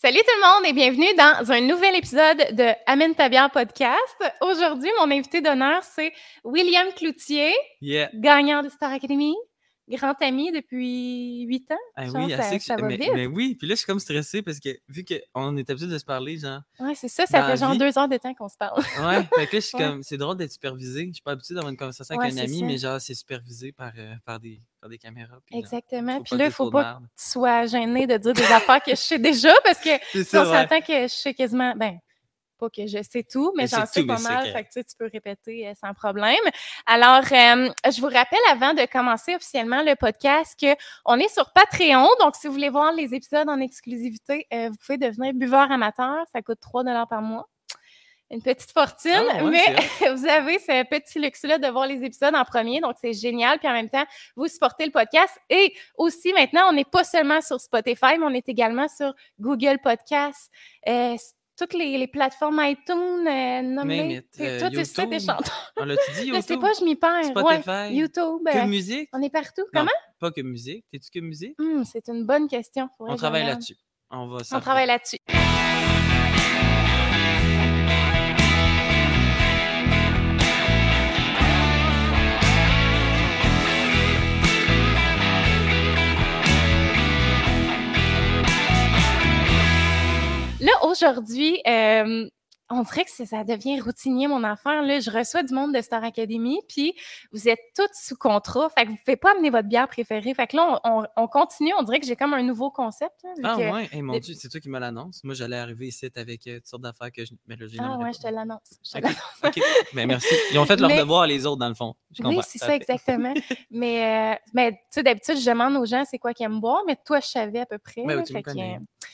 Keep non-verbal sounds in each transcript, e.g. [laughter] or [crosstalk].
Salut tout le monde et bienvenue dans un nouvel épisode de Amène ta bière podcast. Aujourd'hui, mon invité d'honneur, c'est William Cloutier, Yeah. gagnant de Star Academy, grand ami depuis huit ans. Ah oui, ça je- va mais, vite. mais oui, puis là, je suis comme stressé parce que vu qu'on est habitué de se parler, genre. Ouais, c'est ça, ça fait genre vie- deux heures de temps qu'on se parle. Ouais, fait que là, je suis [laughs] comme. C'est drôle d'être supervisé. Je suis pas habitué d'avoir une conversation Ouais, avec un ami, ça. mais genre, c'est supervisé par, euh, par, des, par des caméras. puis Exactement. Puis là, il faut pas que tu sois gêné de dire des affaires que je sais déjà parce que [laughs] C'est on ça, s'entend que je sais quasiment. Ben, pas que je sais tout, mais j'en sais pas mal. Fait que tu, sais, tu peux répéter euh, sans problème. Alors, euh, je vous rappelle avant de commencer officiellement le podcast qu'on est sur Patreon. Donc, si vous voulez voir les épisodes en exclusivité, euh, vous pouvez devenir buveur amateur. Ça coûte 3 par mois. Une petite fortune, Ah, ouais, mais [laughs] vous avez ce petit luxe-là de voir les épisodes en premier. Donc, c'est génial. Puis en même temps, vous supportez le podcast. Et aussi, maintenant, on n'est pas seulement sur Spotify, mais on est également sur Google Podcasts, euh, toutes les, les plateformes iTunes, euh, Puis euh, Toi, tu sais YouTube, chansons. On l'a-tu dit, [laughs] Je sais YouTube? pas, je m'y perds. Spotify? Ouais, YouTube. Que euh, musique? on est partout. Non, Comment? Pas que musique. T'es-tu que musique? Hum, c'est une bonne question. On travaille là-dessus. On va On travaille là-dessus. Là, aujourd'hui, euh, on dirait que ça, devient routinier, mon affaire. Là, je reçois du monde de Star Academy, puis vous êtes toutes sous contrat. Fait que vous ne pouvez pas amener votre bière préférée. Fait que là, on, on- on continue. On dirait que j'ai comme un nouveau concept. là, Ah que- ouais, Hey, mon Dieu, c'est toi qui me l'annonce. Moi, j'allais arriver ici avec euh, toutes sortes d'affaires que je. Mais là, Ah ouais, je te l'annonce. Je te. Mais merci. Ils ont fait leur Mais- devoir, les autres, dans le fond. Je Oui, c'est ça, exactement. [laughs] mais, euh, mais tu sais, d'habitude, je demande aux gens c'est quoi qu'ils aiment boire, mais toi, je savais à peu près. Ouais, là, ouais, tu Fait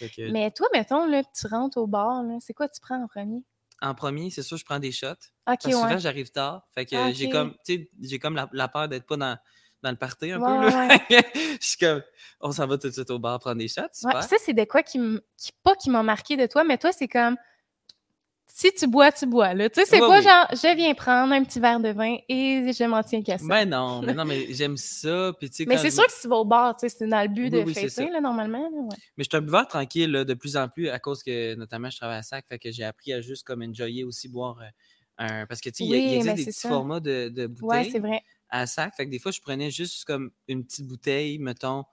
que, mais toi, mettons, là, tu rentres au bar, c'est quoi tu prends en premier? En premier, c'est sûr, je prends des shots. Ok, Parce que souvent, ouais. j'arrive tard. Fait que j'ai comme, tu sais, j'ai comme la, la peur d'être pas dans, dans le party un Ouais, peu. Là. [laughs] je suis comme, on s'en va tout de suite au bar prendre des shots. Super. ça, c'est de quoi qui, qui pas qui m'a marqué de toi, mais toi, c'est comme si tu bois, tu bois. Là. Tu sais, c'est Ouais, pas oui. genre je viens prendre un petit verre de vin et je m'en tiens qu'à ça. Ben non, mais non, mais j'aime ça. Puis, tu sais, mais c'est je- sûr que si tu vas au bar, tu sais, c'est dans le but Oui, de oui, fêter, là, normalement. là, ouais. Mais je suis un buveur tranquille là, de plus en plus à cause que, notamment, je travaille à SAC. Fait que j'ai appris à juste comme enjoyer aussi boire euh, un. Parce que, tu sais, il existe ben, des petits ça. formats de, bouteilles c'est vrai. à SAC. Fait que des fois, je prenais juste comme une petite bouteille, mettons,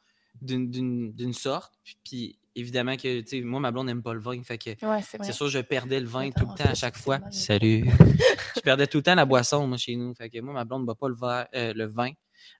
d'une- sorte. Puis, puis évidemment que, tu sais, moi, ma blonde n'aime pas le vin. Fait que Ouais, c'est sûr, je perdais le vin Attends, tout le temps à chaque fois. Salut. [laughs] je perdais tout le temps la boisson, moi, chez nous. Fait que moi, ma blonde ne boit pas le, verre- euh, le vin.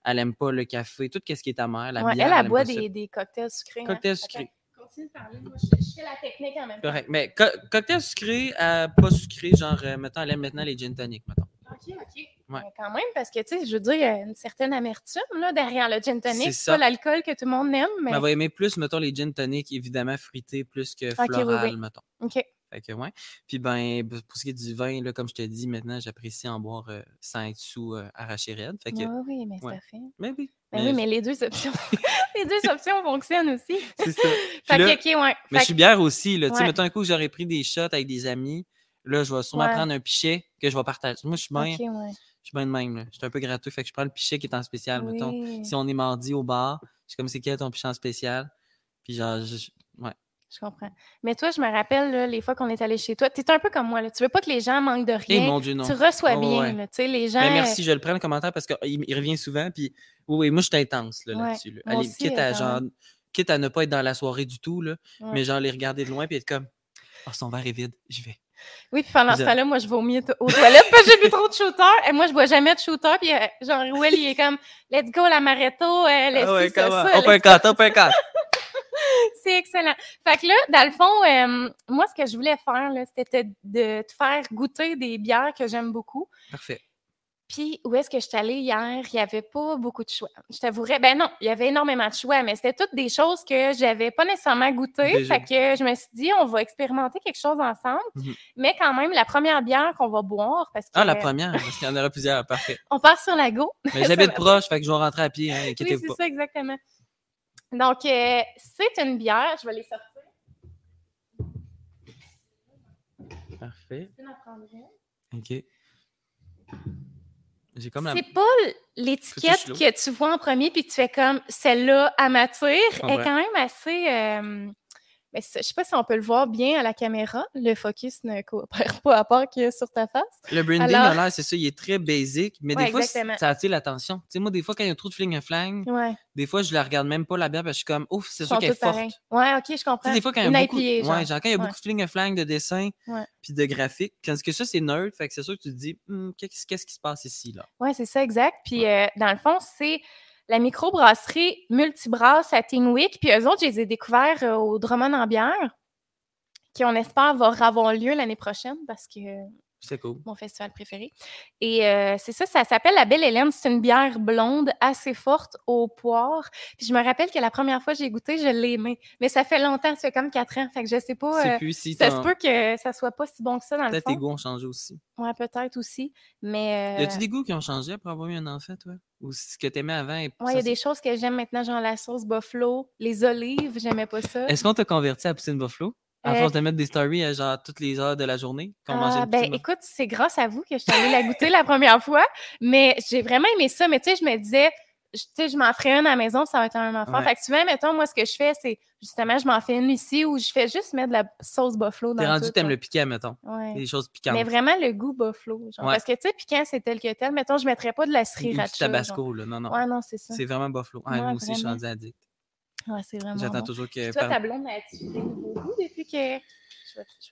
Elle aime pas le café, tout ce qui est amer, la Ouais, bière. elle, elle aime boit des, des cocktails sucrés. hein. Cocktails Attends, sucrés. Continue de parler. Moi, je, je fais la technique en même temps. Correct. Mais co- cocktail sucré, euh, pas sucré, genre, euh, mettons, elle aime maintenant les gin tonic, mettons. OK, OK. Ouais. Mais quand même, parce que, tu sais, je veux dire, il y a une certaine amertume là, derrière le gin tonic. C'est ça. pas l'alcool que tout le monde aime, mais. Mais elle va aimer plus, mettons, les gin tonic, évidemment, fruités plus que floral, oui. mettons. OK. Fait que, ouais. Puis, ben, pour ce qui est du vin, là, comme je te dis, maintenant, j'apprécie en boire euh, sans être sous euh, arraché raide. Fait que, Oui, oui, mais ouais. parfait. mais oui. Ben oui, mais les deux options, [laughs] les deux options fonctionnent aussi. c'est ça. [laughs] Fait là, que, OK, ouais. Mais je Fait suis bière aussi. Là. Tu sais, mettons un coup, j'aurais pris des shots avec des amis. Là, je vais sûrement prendre un pichet que je vais partager. Moi, je suis bien. Je suis bien de même. là. Je suis un peu gratteux. Fait que je prends le pichet qui est en spécial, mettons. Si on est mardi au bar, je suis comme c'est quel ton pichet en spécial? Puis genre, je- je- ouais. je comprends. Mais toi, je me rappelle, là, les fois qu'on est allé chez toi, tu es un peu comme moi. Là. Tu veux pas que les gens manquent de Eh rien. mon Dieu, non. tu reçois bien. ouais. là. Tu sais, les gens. Ben, merci, je le prends le commentaire parce qu'il il revient souvent. Puis oui, oui, moi, je suis intense là-dessus. là. Allez, aussi, quitte, à, genre, quitte à ne pas être dans la soirée du tout, là, Ouais. mais genre les regarder de loin puis être comme Oh, son verre est vide, j'y vais. Oui, puis pendant ce temps-là, moi, je vomis aux toilettes parce que j'ai bu trop de shooter. Et moi, je bois jamais de shooter. Puis, euh, genre, Will, il est comme, let's go, l'amaretto, euh, le Ah ouais, ci, ça, comment? ça, On le- peut un quart, on peut un quart. [laughs] C'est excellent. Fait que là, dans le fond, euh, moi, ce que je voulais faire, c'était de te faire goûter des bières que j'aime beaucoup. Parfait. Puis, où est-ce que je suis allée hier? Il n'y avait pas beaucoup de choix. Je t'avouerais, ben non, il y avait énormément de choix, mais c'était toutes des choses que j'avais pas nécessairement goûtées. Déjà. Fait que je me suis dit, on va expérimenter quelque chose ensemble. Mhm. Mais quand même, la première bière qu'on va boire, parce que Ah, la première, parce qu'il y en aura plusieurs. Parfait. [laughs] on part sur la go. Mais j'habite [laughs] proche, fait que je vais rentrer à pied, hein, Oui, c'est ça, exactement. Donc, euh, c'est une bière. Je vais les sortir. Parfait. Je peux en prendre une. OK. La. C'est pas l'étiquette que tu vois en premier puis que tu fais comme celle-là à est quand même assez euh, Mais je sais pas si on peut le voir bien à la caméra. Le focus ne coopère pas à part que sur ta face. Le branding, Alors- l'air, c'est ça, il est très basic, mais Ouais, des fois, exactement. ça attire l'attention. Tu sais, moi, des fois, quand il y a trop de fling flang, Ouais. des fois, je la regarde même pas la bière parce que je suis comme, ouf, c'est sûr qu'elle est forte. Ouais, ok, je Tu comprends. sais, des fois, quand il y a beaucoup, IPA, genre. ouais, genre, quand il y a Ouais. beaucoup de fling flang de dessin, Ouais. puis de graphique, parce que ça, c'est nerd, fait que c'est sûr que tu te dis, Hum, qu'est-ce qui se passe ici, là? Oui, c'est ça, exact. Puis, euh, dans le fond, c'est la microbrasserie Multibrasse à Tingwick. Puis, eux autres, je les ai découverts euh, au Drummond en bière, qui, on espère, va avoir lieu l'année prochaine parce que C'est cool. mon festival préféré. Et euh, c'est ça, ça s'appelle la Belle Hélène. C'est une bière blonde assez forte au poire. Puis, je me rappelle que la première fois que j'ai goûté, je l'ai aimé. Mais ça fait longtemps, ça fait comme quatre ans. Fait que je sais pas. Euh, plus si ça se peut que ça soit pas si bon que ça dans le Peut-être tes fond. goûts ont changé aussi. Ouais, peut-être aussi. Mais. Y euh, a-tu des goûts qui ont changé après avoir eu un enfant, toi? Ou ce que t'aimais avant? Et Ouais, il y a des choses que j'aime maintenant, genre la sauce buffalo, les olives, j'aimais pas ça. Est-ce qu'on t'a converti à Poutine Buffalo? À Euh, force de mettre des stories à genre toutes les heures de la journée? Qu'on Ah, ben, écoute, c'est grâce à vous que je suis allée la goûter la première fois, mais j'ai vraiment aimé ça. Mais tu sais, je me disais, je- tu sais, je m'en ferais une à la maison, ça va être un enfant. Ouais. Fait que tu vois, mettons, moi, ce que je fais, c'est justement, je m'en fais une ici où je fais juste mettre de la sauce buffalo dans T'es rendu, t'aimes le piquant, mettons. Ouais. Des choses piquantes. Mais vraiment le goût buffalo. Genre, Ouais. Parce que, tu sais, piquant, c'est tel que tel. Mettons, je mettrais pas de la Ou du sriracha. tabasco, là. Non, non. genre. Ouais, non, c'est ça. C'est vraiment Buffalo. Ah, moi aussi, je suis rendu addict. Ouais, c'est vraiment J'attends bon. toujours que. Toi, ta blonde, nouveaux goûts depuis que...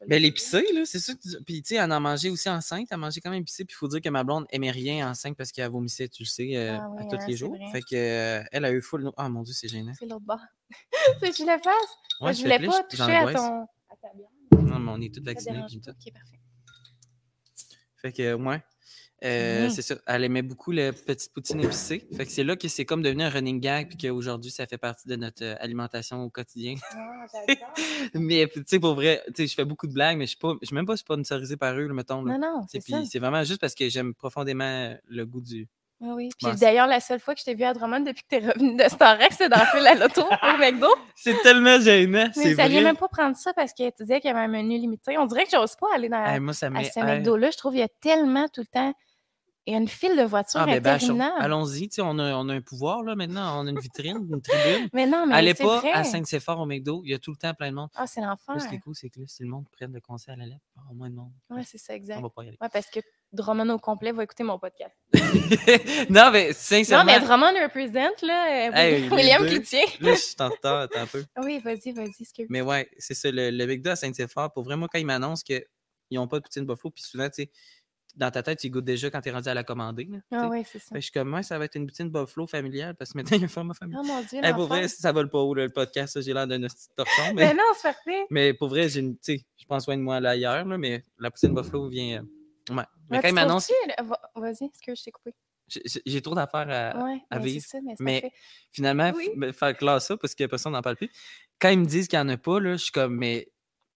Ben, l'épicé, là, c'est que tu- Puis, tu sais, elle en mangeait aussi enceinte. Elle mangeait quand même épicé. Puis, il faut dire que ma blonde aimait rien enceinte parce qu'elle vomissait, tu le sais, euh, Ah oui, à tous hein, les c'est jours. vrai. Fait que, euh, elle a eu full. Ah, mon Dieu, c'est gênant. C'est l'autre bord. [laughs] que je le fasse? Ouais, je voulais plaît, pas toucher à ton... à ta bière. Non, mais on est tous Ça vaccinés. dérange puis pas? tout. Ok, parfait. Fait que, ouais. Euh, Mhm. C'est ça. Elle aimait beaucoup le petite poutine épicée. Fait que c'est là que c'est comme devenu un running gag, puis qu'aujourd'hui, ça fait partie de notre euh, alimentation au quotidien. Ah, [laughs] mais, tu sais, pour vrai, je fais beaucoup de blagues, mais je je suis même pas sponsorisé par eux, mettons. Là. non, non, c'est vraiment juste parce que j'aime profondément le goût du. Oui, oui. Puis d'ailleurs, la seule fois que je t'ai vu à Drummond depuis que t'es revenu de Starex, c'est dans le fil à l'auto au McDo. [laughs] C'est tellement gênant, Mais c'est vrai. même pas prendre ça parce que tu disais qu'il y avait un menu limité. On dirait que j'ose pas aller dans, Hey, moi, ça à ce. McDo-là. Je trouve qu'il y a tellement tout le temps... Il y a une file de voitures Ah, ben, interminables. Allons-y, tu sais, on a, on a un pouvoir, là, maintenant. On a une vitrine, une tribune. Mais non, mais Allez pas vrai. à Saint-Séphore au McDo, il y a tout le temps plein de monde. Ah, c'est l'enfer. Ce qui est cool, c'est que là, si le monde prenne le conseil à la lettre, il y aura moins de monde. Ouais, c'est ça, exact. On va pas y aller. Ouais, parce que Drummond au complet va écouter mon podcast. [laughs] non, mais sincèrement. Non, mais Drummond représente, là, euh, Hey, William. Cloutier. [laughs] Là, je suis en retard, attends un peu. Oui, vas-y, vas-y, excuse. Mais ouais, c'est ça, le, le McDo à Saint-Séphore, pour vraiment, quand ils m'annoncent qu'ils n'ont pas de poutine buffalo, puis souvent, tu sais, dans ta tête, tu goûtes déjà quand tu es rendu à la commander. là, Ah oui, c'est ça. Fait que je suis comme, ouais, ça va être une poutine buffalo familiale, parce que maintenant, il y a un format familial. Oh mon Dieu, Hey, pour vrai, ça vole pas haut, le podcast, j'ai l'air d'un petit torchon, [laughs] Mais mais, non, c'est parfait. mais pour vrai, j'ai une, tu sais, je prends soin de moi là, ailleurs, là, mais la poutine buffalo vient. euh, ouais. Mais quand là- va- Vas-y, excuse, je t'ai coupé. j'ai- trop d'affaires à, Ouais, à mais vivre. ça, mais Mais finalement, Oui. me faire classer ça parce que personne n'en parle plus. Quand ils me disent qu'il n'y en a pas, là, je suis comme, mais,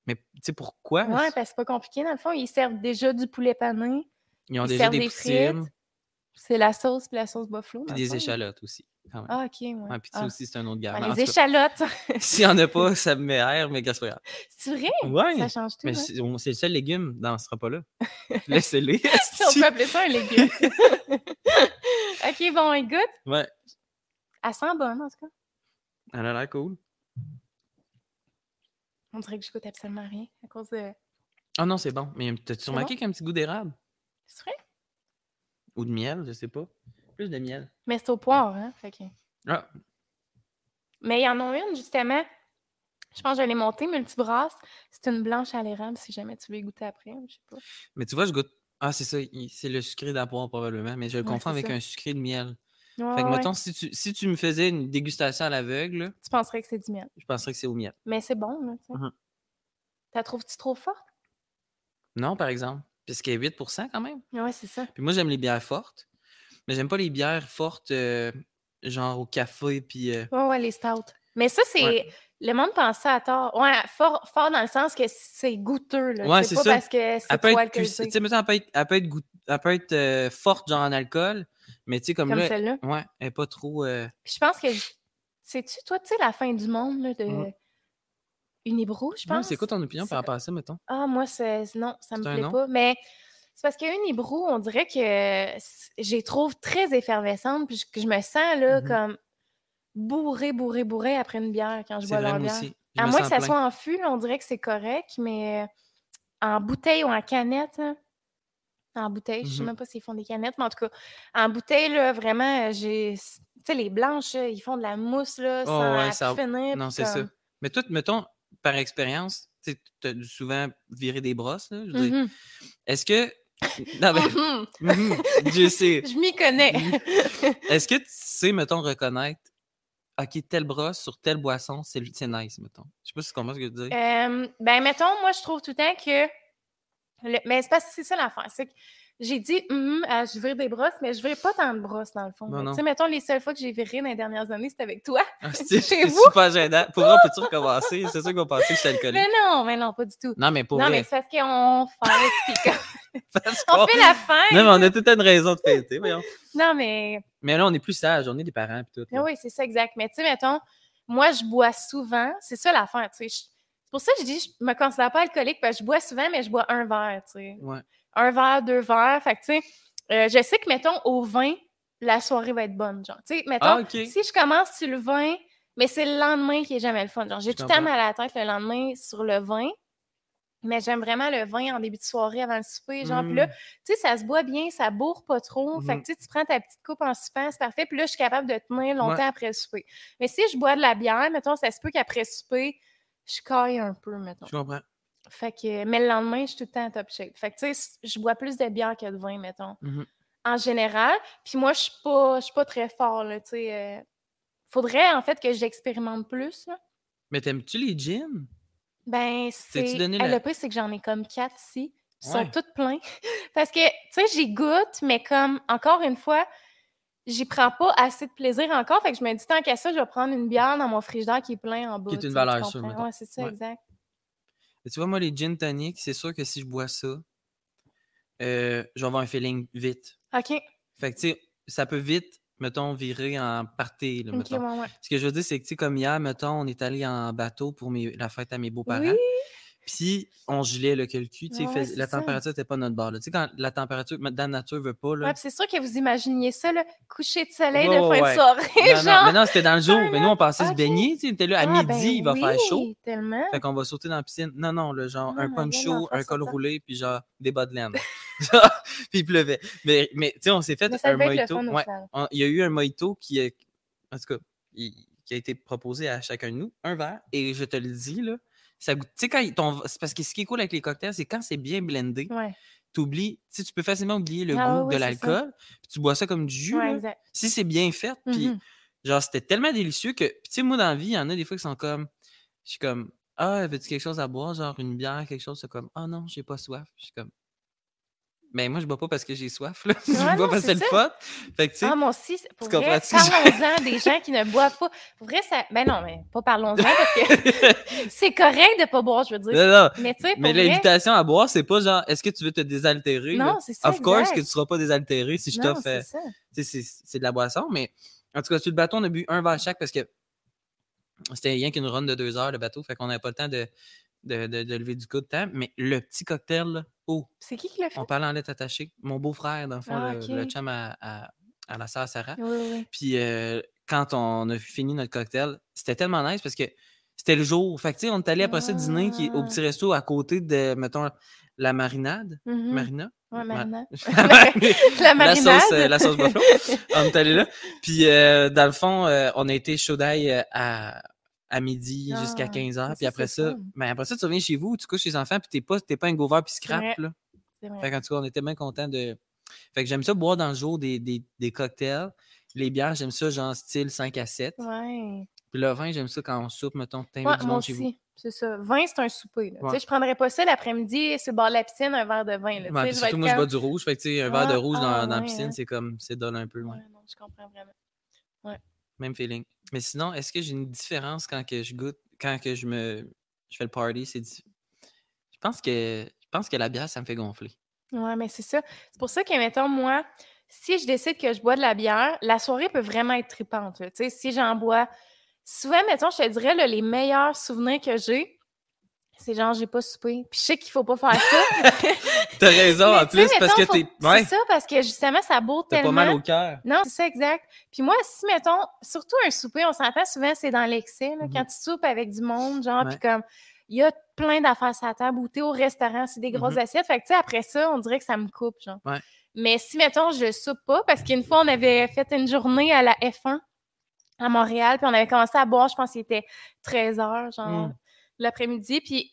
mais tu sais, pourquoi? Ouais, parce que c'est pas compliqué. Dans le fond, ils servent déjà du poulet pané. Ils ont ils déjà des des frites. C'est la sauce puis la sauce buffalo. puis des fond. échalotes aussi. quand même. Ah, ok, ouais. Ouais, puis ça Ah. aussi, c'est un autre gamme. En les échalotes. [laughs] S'il n'y en a pas, ça me met air, mais qu'est-ce que c'est pas c'est vrai? grave. Ouais, Ça change tout. mais hein? c'est le seul légume dans ce repas-là. [laughs] Laissez-les. [laughs] On peut appeler ça un légume. ok, bon, écoute. ouais, Elle sent bonne, en tout cas. elle a l'air cool. On dirait que je goûte absolument rien à cause de. Ah non, c'est bon. Mais t'as-tu remarqué qu'il y a un petit goût d'érable? C'est vrai? Ou de miel, je sais pas. Plus de miel. Mais c'est au poire, hein? Fait que- Ah, Mais il y en a une, justement. Je pense que je l'ai montée, multibrasse. C'est une blanche à l'érable, si jamais tu veux y goûter après. Je sais pas. mais tu vois, je goûte. Ah, c'est ça. C'est le sucré d'appoint, probablement. Mais je le Ouais, confonds avec ça. un sucré de miel. Ouais, Fait que, ouais. mettons, si tu, si tu me faisais une dégustation à l'aveugle, Tu penserais que c'est du miel. je penserais que c'est au miel. Mais c'est bon, là, tu sais. Mhm. T'as trouves-tu trop forte? Non, par exemple. Puisqu'elle est 8 quand même. Ouais, c'est ça. Puis moi, j'aime les bières fortes. Mais j'aime pas les bières fortes, euh, genre au café, puis. euh, Ouais, ouais, les stouts. Mais ça, c'est. Ouais. Le monde pense ça à tort. Ouais, fort, fort dans le sens que c'est goûteux, là. Ouais, c'est c'est pas ça. parce que c'est être, cuis- alcoolisé. tu sais, mettons, elle peut être, elle peut être, goût- elle peut être euh, forte, genre en alcool, mais tu sais, comme, Comme là, celle-là? ouais, elle est pas trop. euh, Puis je pense que. Sais-tu, toi, tu sais, la fin du monde, là, de. Mhm. Unibrew, je ouais, pense? c'est quoi ton opinion par rapport à ça, mettons? Ah, moi, c'est. Non, ça me C'est un plaît non? pas. Mais c'est parce que Unibrew, on dirait que c- je les trouve très effervescentes. Puis je- que je me sens, là, Mhm. comme bourrée, bourrée, bourrée après une bière quand je C'est bois vrai, leur moi bière. aussi. Je À me moins que sens ça plein. soit en fût, là, on dirait que c'est correct, mais en bouteille ou en canette, hein, en bouteille, je sais Mhm. même pas s'ils font des canettes, mais en tout cas, en bouteille, là, vraiment, euh, j'ai. Tu sais, les blanches, ils font de la mousse, là, Oh, sans ouais, ça- finir. Non, c'est ça. Mais toi, mettons, par expérience, tu as dû souvent virer des brosses, là, je veux dire. Mhm. Est-ce que. [laughs] Non, je sais. [laughs] Je m'y connais. Est-ce que tu sais, mettons, reconnaître, OK, telle brosse sur telle boisson, c'est c'est nice, mettons? Je sais pas si tu comprends ce que je veux dire. Euh, ben, mettons, moi, je trouve tout le temps que. Le- Mais c'est parce que c'est ça l'affaire. C'est que j'ai dit, Hum, ah, je vire des brosses, mais je vire pas tant de brosses dans le fond. Tu sais, mettons, les seules fois que j'ai viré dans les dernières années, c'était avec toi. Ah, [laughs] c'est super gênant. Pour moi, peux-tu recommencer? C'est sûr qu'on pensait que j'étais alcoolique. Mais non, mais non, pas du tout. Non, mais pour non, mais c'est parce qu'on comme- [laughs] parce on qu'on- fait la fin. Non, mais on a toute une raison de fêter, voyons. Non, mais Mais là, on est plus sage, on est des parents et tout. là. oui, c'est ça, exact. Mais tu sais, mettons, moi, je bois souvent. C'est ça l'affaire, tu sais. Pour ça que je dis, je me considère pas alcoolique, parce que je bois souvent, mais je bois un verre, tu sais. Ouais. un verre, deux verres. Fait que, tu sais, euh, je sais que, mettons, au vin, la soirée va être bonne. Genre, tu sais, mettons, Ah, si je commence sur le vin, mais c'est le lendemain qui est jamais le fun. Genre, j'ai tout le temps mal à la tête le lendemain sur le vin. Mais j'aime vraiment le vin en début de soirée avant le souper. Genre, puis là, Mm. tu sais, ça se boit bien, ça bourre pas trop. Fait que, tu sais, tu prends ta petite coupe en soupant, c'est parfait. Puis là, je suis capable de tenir longtemps Ouais. après le souper. Mais si je bois de la bière, mettons, ça se peut qu'après le souper, je caille un peu, mettons. Je comprends. Fait que, mais le lendemain, je suis tout le temps en top shape. Fait que, tu sais, je bois plus de bière que de vin, mettons, Mhm. en général. Puis moi, je suis pas, je suis pas très fort, là, tu sais. euh, faudrait, en fait, que j'expérimente plus, là. Mais t'aimes-tu les jeans? Ben, c'est... la- Le pire, c'est que j'en ai comme quatre ici. Ils sont toutes pleins. [laughs] Parce que, tu sais, j'y goûte, mais comme, encore une fois, j'y prends pas assez de plaisir encore. Fait que je me dis, tant qu'à ça, je vais prendre une bière dans mon frigidaire qui est plein en bas. Qui est une valeur sûre. Ouais, c'est ça, Ouais. exact. Tu vois, moi, les gin tonic, c'est sûr que si je bois ça, euh, je vais avoir un feeling vite. OK. Fait que, tu sais, ça peut vite, mettons, virer en party, là, OK, mettons. ouais, ouais. Ce que je veux dire, c'est que, tu sais, comme hier, mettons, on est allé en bateau pour mes- la fête à mes beaux-parents. Oui. Puis, on gelait le cul, tu sais, Ouais, la ça. température n'était pas notre bord. Tu sais, quand la température, la nature veut pas, là. Ouais, c'est sûr que vous imaginiez ça, là, coucher de soleil de fin ouais, de soirée, non, non, genre. mais non, c'était dans le jour. Mais nous, on pensait se ok. baigner, tu sais, on était là, à Ah, midi, ben il va faire chaud. tellement. Fait qu'on va sauter dans la piscine. Non, non, le genre, un poncho, un col roulé, puis genre, des bas de laine. [laughs] [laughs] Puis il pleuvait. Mais, mais tu sais, on s'est fait Mais un le mojito. il y a eu un mojito qui est. En tout cas, qui a été proposé à chacun de nous, un verre. Et je te le dis, là, ça goûte. Tu sais, quand ton- c'est parce que ce qui est cool avec les cocktails, c'est quand c'est bien blendé, Ouais, tu oublies, tu peux facilement oublier le Ah goût de l'alcool, puis tu bois ça comme du jus. ouais, là. exact. Si c'est bien fait, puis Mhm. genre, c'était tellement délicieux que, tu sais, moi, dans la vie, il y en a des fois qui sont comme, je suis comme, ah, veux-tu quelque chose à boire, genre une bière, quelque chose, c'est comme, ah non, j'ai pas soif. Je suis comme, mais moi, je bois pas parce que j'ai soif, là. [laughs] je Ouais, bois non, parce que c'est le fun. Fait que, tu sais, Ah, moi aussi, pour tu vrai, parlons-en des gens qui ne boivent pas. Pour vrai, ça... Ben non, mais pas parlons-en parce que [laughs] c'est correct de pas boire, je veux dire. non, non. Mais tu sais, Mais vrai... l'invitation à boire, c'est pas genre, est-ce que tu veux te désaltérer? là? Non, c'est ça, Of course que tu seras pas désaltéré si je t'offre. c'est euh, ça. c'est c'est de la boisson, mais en tout cas, sur le bateau, on a bu un verre chaque parce que c'était rien qu'une run de deux heures, le bateau, fait qu'on n'avait pas le temps de, de, de- de lever du coup de temps. Mais le petit cocktail, là, oh, C'est qui qui l'a fait? on parle en lettres attachées. Mon beau-frère, dans le fond, Ah, le, ok. le chum à, à, à la sœur Sarah. Oui, oui, oui. Puis euh, quand on a fini notre cocktail, c'était tellement nice parce que c'était le jour. Fait que, on est allé après ça dîner qui au Ah. petit resto à côté de, mettons, la marinade. Mhm. Marina? Ouais, Ma- marinade. [laughs] [laughs] la La sauce, euh, la sauce buffalo. on est allé là. Puis, euh, dans le fond, euh, on a été chaud d'ail euh, à, à midi jusqu'à Ah, 15 h. mais Puis après ça, ben après ça, tu reviens chez vous, tu couches les enfants, puis t'es pas, t'es pas un gover puis scrap, là. Fait qu'en tout cas, on était bien contents de. Fait que j'aime ça boire dans le jour des, des, des cocktails. Les bières, j'aime ça genre style 5 à 7. Ouais. Puis le vin, j'aime ça quand on soupe, mettons, t'invites Ouais, du monde chez vous. aussi. C'est ça. Vin, c'est un souper. Là. Tu Ouais. sais, Je prendrais pas ça l'après-midi sur le bord de la piscine, un verre de vin. Là. Ouais, surtout, moi, je bois du rouge. Fait que, un verre de Ah, rouge dans, ah, dans la ouais, piscine, hein. c'est comme, c'est donne un peu. ouais. Ouais, non, je comprends vraiment. Même feeling. Mais sinon, est-ce que j'ai une différence quand je goûte, quand je me je fais le party? C'est Je pense que je pense que la bière, ça me fait gonfler. Ouais, mais c'est ça. C'est pour ça que, mettons, moi, si je décide que je bois de la bière, la soirée peut vraiment être tripante. Tu sais, si j'en bois. Souvent, mettons, je te dirais, les meilleurs souvenirs que j'ai, c'est genre, j'ai pas soupé. Puis je sais qu'il faut pas faire ça. [laughs] T'as raison, Mais en plus, parce que t'es. Ouais, C'est ça, parce que justement, ça bourre tellement. pas mal au cœur. Non, c'est ça, exact. Puis moi, si, mettons, surtout un souper, on s'entend souvent, c'est dans l'excès. là, Mhm. Quand tu soupes avec du monde, genre, puis comme, il y a plein d'affaires la table, ou t'es au restaurant, c'est des grosses Mhm. assiettes. Fait que, tu sais, après ça, on dirait que ça me coupe, genre. Ouais. Mais si, mettons, je soupe pas, parce qu'une fois, on avait fait une journée à la F1 à Montréal, puis on avait commencé à boire, je pense qu'il était 13 h, genre, Mm. L'après-midi, puis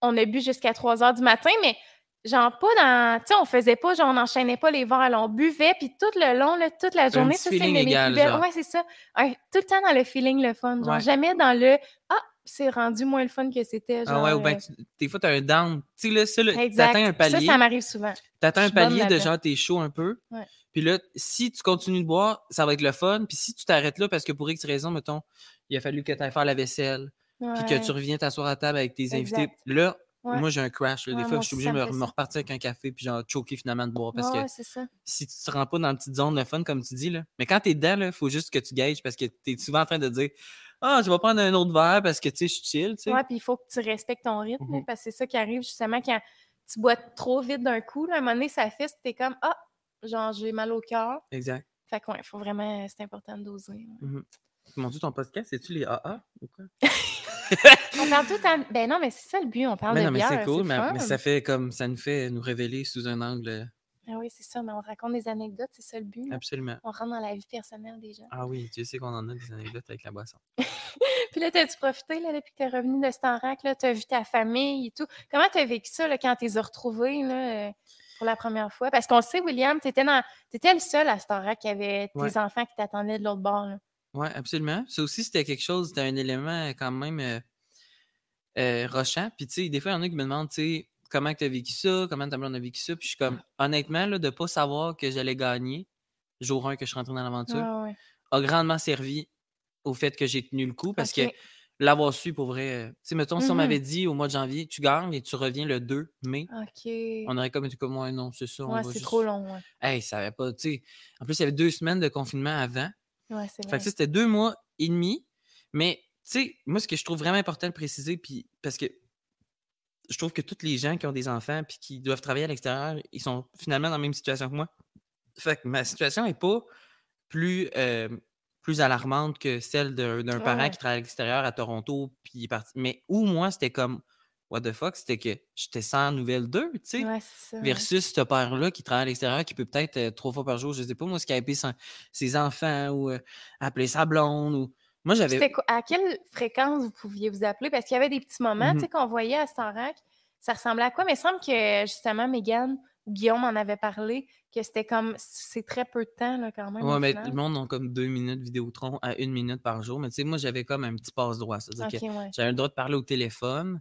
on a bu jusqu'à 3 h du matin, mais genre pas dans. Tu sais, on faisait pas, genre, on n'enchaînait pas les verres, là, on buvait, puis tout le long, là, toute la journée, ça, c'est mes plus égal, belles. Ouais, c'est ça. Tout le temps dans le feeling, le fun. Genre, Ouais. jamais dans le Ah, c'est rendu moins le fun que c'était. Ah ouais, ou ben, euh, tu- des fois, t'as un down. Tu sais, là, ça, là, t'atteins un Ça, palier. ça m'arrive souvent. T'atteins un palier de genre, t'es chaud un peu. Ouais. Puis là, si tu continues de boire, ça va être le fun. Puis si tu t'arrêtes là, parce que pour X raison, mettons, il a fallu que tu ailles faire la vaisselle, puis que tu reviens t'asseoir à table avec tes invités. Là, Ouais. moi, j'ai un crash. là. Des Ouais, fois, je suis obligé de me repartir avec un café, puis genre, choquer finalement de boire. Parce Ouais, que si tu te rends pas dans la petite zone de fun, comme tu dis, là. Mais quand t'es dedans, il faut juste que tu gages parce que t'es souvent en train de dire Ah, je vais prendre un autre verre parce que tu sais, je suis chill, tu sais. Ouais, puis il faut que tu respectes ton rythme, Mhm. parce que c'est ça qui arrive justement quand tu bois trop vite d'un coup. Là, à un moment donné, ça fait, t'es comme Ah, genre, j'ai mal au cœur. Exact. Fait que, ouais, il faut vraiment, c'est important de doser. Mhm. Mon Dieu, ton podcast, c'est-tu les AA ou quoi? [laughs] [laughs] On parle tout temps. Ben non, mais c'est ça le but, on parle Mais de non, mais bière. c'est cool, mais, mais ça fait comme ça nous fait nous révéler sous un angle. Ah oui, c'est ça, mais on raconte des anecdotes, c'est ça le but. là. Absolument. On rentre dans la vie personnelle des gens. Ah oui, tu sais qu'on en a des anecdotes avec la boisson. [laughs] Puis là, t'as-tu profité là, depuis que t'es revenu de Starac, là, t'as vu ta famille et tout. Comment t'as vécu ça là, quand t'es retrouvés là, euh, pour la première fois? Parce qu'on sait, William, t'étais dans... t'étais le seul à Starac qui avait tes Ouais. enfants qui t'attendaient de l'autre bord. là. Oui, absolument. Ça aussi, c'était quelque chose, c'était un élément quand même euh, euh, rochant. Puis, tu sais, des fois, il y en a qui me demandent, tu sais, comment tu as vécu ça, comment ta blonde a vécu ça. Puis, je suis comme, honnêtement, là, de ne pas savoir que j'allais gagner, jour 1 que je suis rentré dans l'aventure, Ah ouais. a grandement servi au fait que j'ai tenu le coup parce que l'avoir su pour vrai. Tu sais, mettons, si on Mhm. m'avait dit au mois de janvier, tu gagnes et tu reviens le 2 mai, OK. on aurait comme été comme, ouais, non, c'est ça. Ouais, c'est juste- trop long. Ouais, Hey, ça avait pas, tu sais. En plus, il y avait deux semaines de confinement avant. Ouais c'est Fait que ça, c'était deux mois et demi. Mais, tu sais, moi, ce que je trouve vraiment important de préciser, puis parce que je trouve que tous les gens qui ont des enfants puis qui doivent travailler à l'extérieur, ils sont finalement dans la même situation que moi. Fait que ma situation n'est pas plus, euh, plus alarmante que celle d'un Ouais, parent qui travaille à l'extérieur à Toronto, puis il est parti. Mais où moi, c'était comme, what the fuck, c'était que j'étais sans nouvelles d'eux, tu sais. Ouais. Versus ce père-là qui travaille à l'extérieur, qui peut peut-être euh, trois fois par jour, je sais pas, moi, skyper son- ses enfants ou euh, appeler sa blonde. Ou... Moi, j'avais. À quelle fréquence vous pouviez vous appeler? Parce qu'il y avait des petits moments tu Mhm. sais, qu'on voyait à Starac. Ça ressemblait à quoi? Mais il semble que justement, Megan ou Guillaume en avait parlé, que c'était comme c'est très peu de temps là, quand même. Ouais, mais final. le monde ont comme deux minutes Vidéotron à une minute par jour. Mais tu sais, moi, j'avais comme un petit passe-droit. C'est-à-dire Ok, que ouais. j'avais le droit de parler au téléphone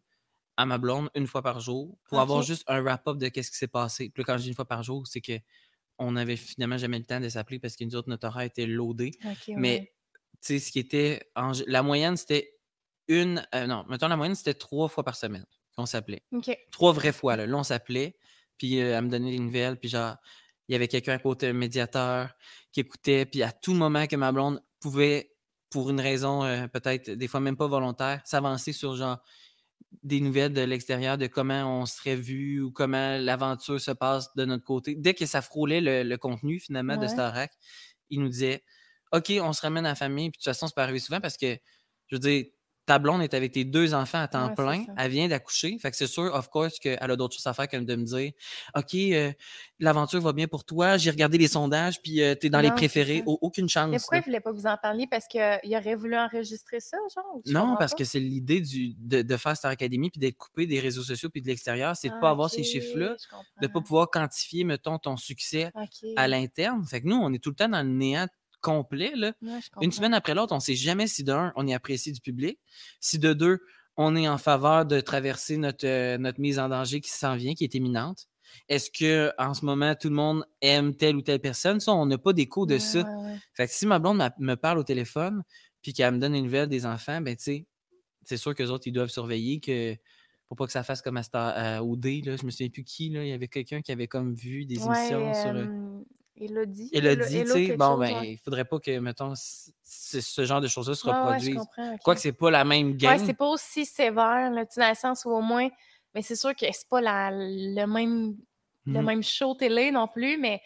à ma blonde une fois par jour pour avoir juste un wrap-up de qu'est-ce qui s'est passé. Puis quand je dis une fois par jour, c'est que on avait finalement jamais le temps de s'appeler parce que nous autres, notre horaire était loadé. Mais, ouais. tu sais, ce qui était. en la moyenne, c'était une. euh, non, mettons, la moyenne, c'était trois fois par semaine qu'on s'appelait. Trois vraies fois, là. Là, on s'appelait, puis euh, elle me donnait des nouvelles, puis genre, il y avait quelqu'un à côté, un médiateur, qui écoutait, puis à tout moment que ma blonde pouvait, pour une raison euh, peut-être, des fois même pas volontaire, s'avancer sur genre des nouvelles de l'extérieur de comment on serait vu ou comment l'aventure se passe de notre côté. Dès que ça frôlait le, le contenu finalement de. Starac, il nous disait OK, on se ramène à la famille, puis de toute façon, ça peut arriver souvent parce que, je veux dire, ta blonde est avec tes deux enfants à temps Ouais, plein, elle vient d'accoucher, fait que c'est sûr, of course, qu'elle a d'autres choses à faire que de me dire OK, euh, l'aventure va bien pour toi, j'ai regardé les sondages, puis tu t'es dans les Non, préférés, aucune chance. Mais pourquoi là. il voulait pas vous en parler? Parce qu'il aurait voulu enregistrer ça, genre? Non, parce pas? que c'est l'idée de, de faire Star Academy puis d'être coupé des réseaux sociaux puis de l'extérieur, c'est de ne pas Ah, avoir ces chiffres-là, de ne pas pouvoir quantifier, mettons, ton succès à l'interne. Fait que nous, on est tout le temps dans le néant complet. Là. Ouais, je Une semaine après l'autre, on ne sait jamais si de un, on est apprécié du public, si de deux, on est en faveur de traverser notre, euh, notre mise en danger qui s'en vient, qui est imminente. Est-ce que en ce moment, tout le monde aime telle ou telle personne? Ça, on n'a pas d'écho de Ouais, ça. ouais. Fait que si ma blonde me parle au téléphone, puis qu'elle me donne une nouvelle des enfants, ben tu sais, c'est sûr que autres, ils doivent surveiller que pour pas que ça fasse comme à, Star, à OD, là, je me souviens plus qui, là, il y avait quelqu'un qui avait comme vu des Ouais, émissions sur... euh, euh, Elodie. Elodie, tu sais, bon, ben, ouais. il faudrait pas que, mettons, ce genre de choses-là se Ouais, ouais, reproduisent. Quoique c'est pas la même Ouais, game. c'est pas aussi sévère, là, dans le sens où au moins, mais c'est sûr que c'est pas la, le même le Mhm. même show télé non plus, mais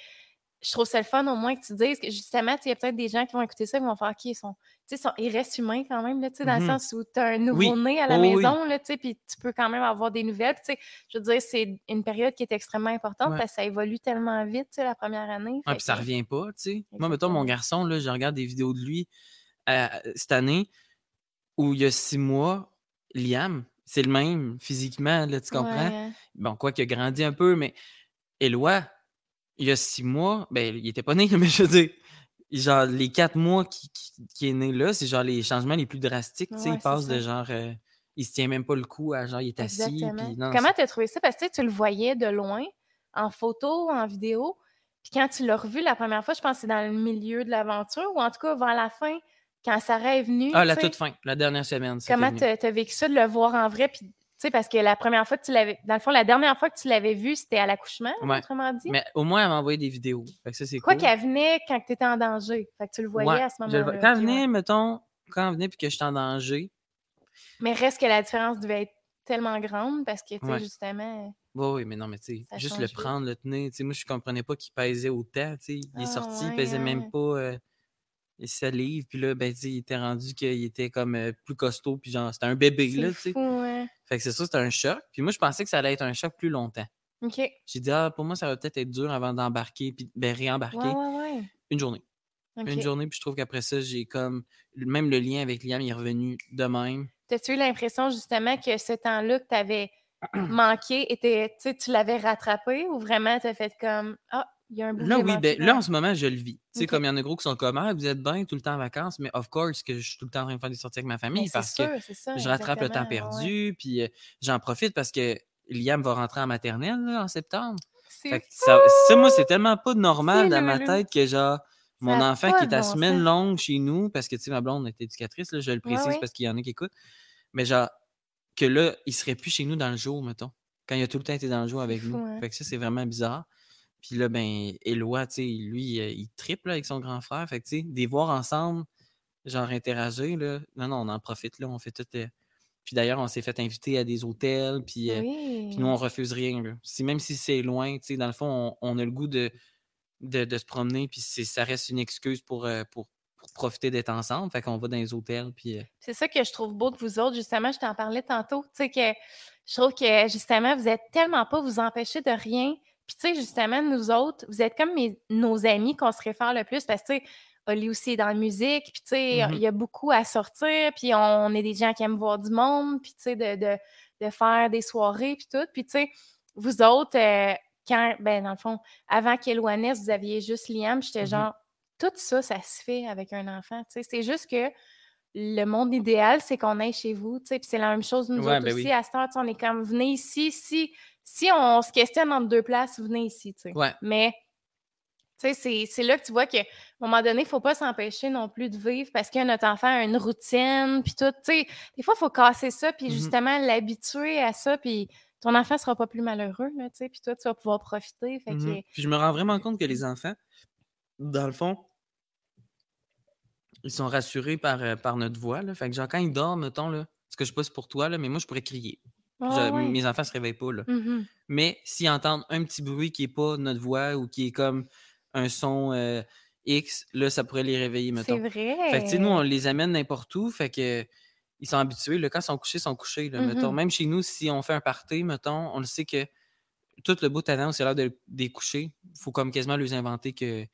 je trouve ça le fun au moins que tu dises que justement, il y a peut-être des gens qui vont écouter ça et vont faire OK, ils sont, sont- ils restent humains quand même, là, dans le sens où tu as un Oui. nouveau-né à la Oui, oui, oui. maison, là, puis tu peux quand même avoir des nouvelles. Puis, tu sais, je veux dire, c'est une période qui est extrêmement importante Ouais. parce que ça évolue tellement vite, la première année. Ouais, puis ça que- revient pas, tu sais. Moi, mettons, mon garçon, là, je regarde des vidéos de lui euh, cette année où il y a six mois, Liam, c'est le même physiquement, là, tu comprends? Ouais. Bon, quoi qu'il a grandi un peu, mais Éloi, il y a six mois, ben, il était pas né, [laughs] mais je veux dire, genre, les quatre mois qui, qui- qui est né là, c'est genre les changements les plus drastiques. Ouais, il passe de genre, euh, il se tient même pas le cou à genre, il est assis, puis non, Comment c'est- tu as trouvé ça? Parce que tu le voyais de loin, en photo, en vidéo. Puis quand tu l'as revu la première fois, je pense que c'est dans le milieu de l'aventure, ou en tout cas vers la fin, quand Sarah est venue. Ah, la toute fin, la dernière semaine. Comment tu as, vécu ça de le voir en vrai? Puis, sais, parce que la première fois que tu l'avais. Dans le fond, la dernière fois que tu l'avais vu, c'était à l'accouchement, Ouais. autrement dit? Mais au moins, elle m'a envoyé des vidéos. Fait que ça, c'est Quoi cool. qu'elle venait quand tu étais en danger? Fait que tu le voyais Ouais, à ce le moment-là. Quand elle venait, mettons, quand elle venait puis que j'étais en danger, Mais reste que la différence devait être tellement grande parce que, tu sais, Ouais. justement. oui, oui, mais non, mais tu sais, juste le prendre, le tenir, tu sais, moi, je comprenais pas qu'il pesait autant, tu sais. Il est Ah, sorti, il pesait même pas euh, les 7 livres, puis là, ben, il était rendu qu'il était comme euh, plus costaud, puis genre, c'était un bébé, là, tu sais. Fait que c'est ça, c'était un choc. Puis moi, je pensais que ça allait être un choc plus longtemps. OK. J'ai dit, ah, pour moi, ça va peut-être être dur avant d'embarquer, puis ben, réembarquer. Ouais, ouais, ouais. Une journée. Une journée, puis je trouve qu'après ça, j'ai comme. Même le lien avec Liam, il est revenu de même. T'as-tu eu l'impression justement que ce temps-là que tu avais [clears throat] manqué, était, tu sais, tu l'avais rattrapé ou vraiment tu as fait comme Ah, il y a un bout que Là, oui, ben, là, en ce moment, je le vis. Tu sais, comme il y en a gros qui sont comme, ah, vous êtes bien tout le temps en vacances, mais of course que je suis tout le temps en train de faire des sorties avec ma Mais famille parce que sûr, c'est ça, je rattrape le temps ouais, perdu, puis euh, j'en profite parce que Liam va rentrer en maternelle là, en septembre. C'est Fait que ça, ça, moi, c'est tellement pas normal dans ma tête que genre, mon enfant qui est à bon semaine sens. longue chez nous, parce que tu sais, ma blonde est éducatrice, là, je le précise ouais. parce qu'il y en a qui écoutent, mais genre, que là, il serait plus chez nous dans le jour, mettons, quand il a tout le temps été dans le jour avec nous. hein. Fait que ça, c'est vraiment bizarre. Puis là, ben, sais, lui, euh, il triple avec son grand frère. Fait que, tu sais, des voir ensemble, genre interagir, là. Non, non, on en profite, là. On fait tout. euh, Puis d'ailleurs, on s'est fait inviter à des hôtels, puis, euh, puis nous, on refuse rien, là. Si, même si c'est loin, tu sais, dans le fond, on, on a le goût de, de, de se promener, puis c'est- ça reste une excuse pour, euh, pour, pour profiter d'être ensemble. Fait qu'on va dans les hôtels, puis. euh, C'est ça que je trouve beau de vous autres, justement, je t'en parlais tantôt, tu sais, que je trouve que, justement, vous êtes tellement pas vous empêcher de rien. Puis, tu sais, justement, nous autres, vous êtes comme mes- nos amis qu'on se réfère le plus parce que, tu sais, Oli aussi est dans la musique, puis, tu sais, Mhm. il y a beaucoup à sortir, puis on est des gens qui aiment voir du monde, puis, tu sais, de, de, de faire des soirées, puis tout. Puis, tu sais, vous autres, euh, quand, ben, dans le fond, avant qu'Éloignesse, vous aviez juste Liam, j'étais Mhm. genre, tout ça, ça se fait avec un enfant, tu sais. C'est juste que le monde idéal, c'est qu'on aille chez vous, tu sais. Puis c'est la même chose, nous Ouais, autres ben aussi, oui. à cette heure, on est comme, venez ici, si, si on se questionne entre deux places, venez ici, tu sais. Ouais. Mais, tu sais, c'est- là que tu vois qu'à un moment donné, il ne faut pas s'empêcher non plus de vivre parce que notre enfant a une routine, puis tout, tu sais. Des fois, il faut casser ça, puis Mhm. justement l'habituer à ça, puis ton enfant ne sera pas plus malheureux, tu sais. Puis toi, tu vas pouvoir profiter, fait que... Mhm. Puis je me rends vraiment compte que les enfants, dans le fond, ils sont rassurés par, euh, par notre voix. Là. Fait que genre, quand ils dorment, mettons, là, parce que je sais pas pour toi, là, mais moi, je pourrais crier. Ouais. Mes enfants se réveillent pas. Là. Mhm. Mais s'ils entendent un petit bruit qui est pas notre voix ou qui est comme un son euh, X, là, ça pourrait les réveiller, C'est mettons. vrai. Fait que, nous, on les amène n'importe où. Fait que ils sont habitués. Là, quand ils sont couchés, ils sont couchés. Là, mettons. Même chez nous, si on fait un party, mettons, on le sait que tout le bout à c'est l'heure de les coucher. Il faut comme quasiment les inventer que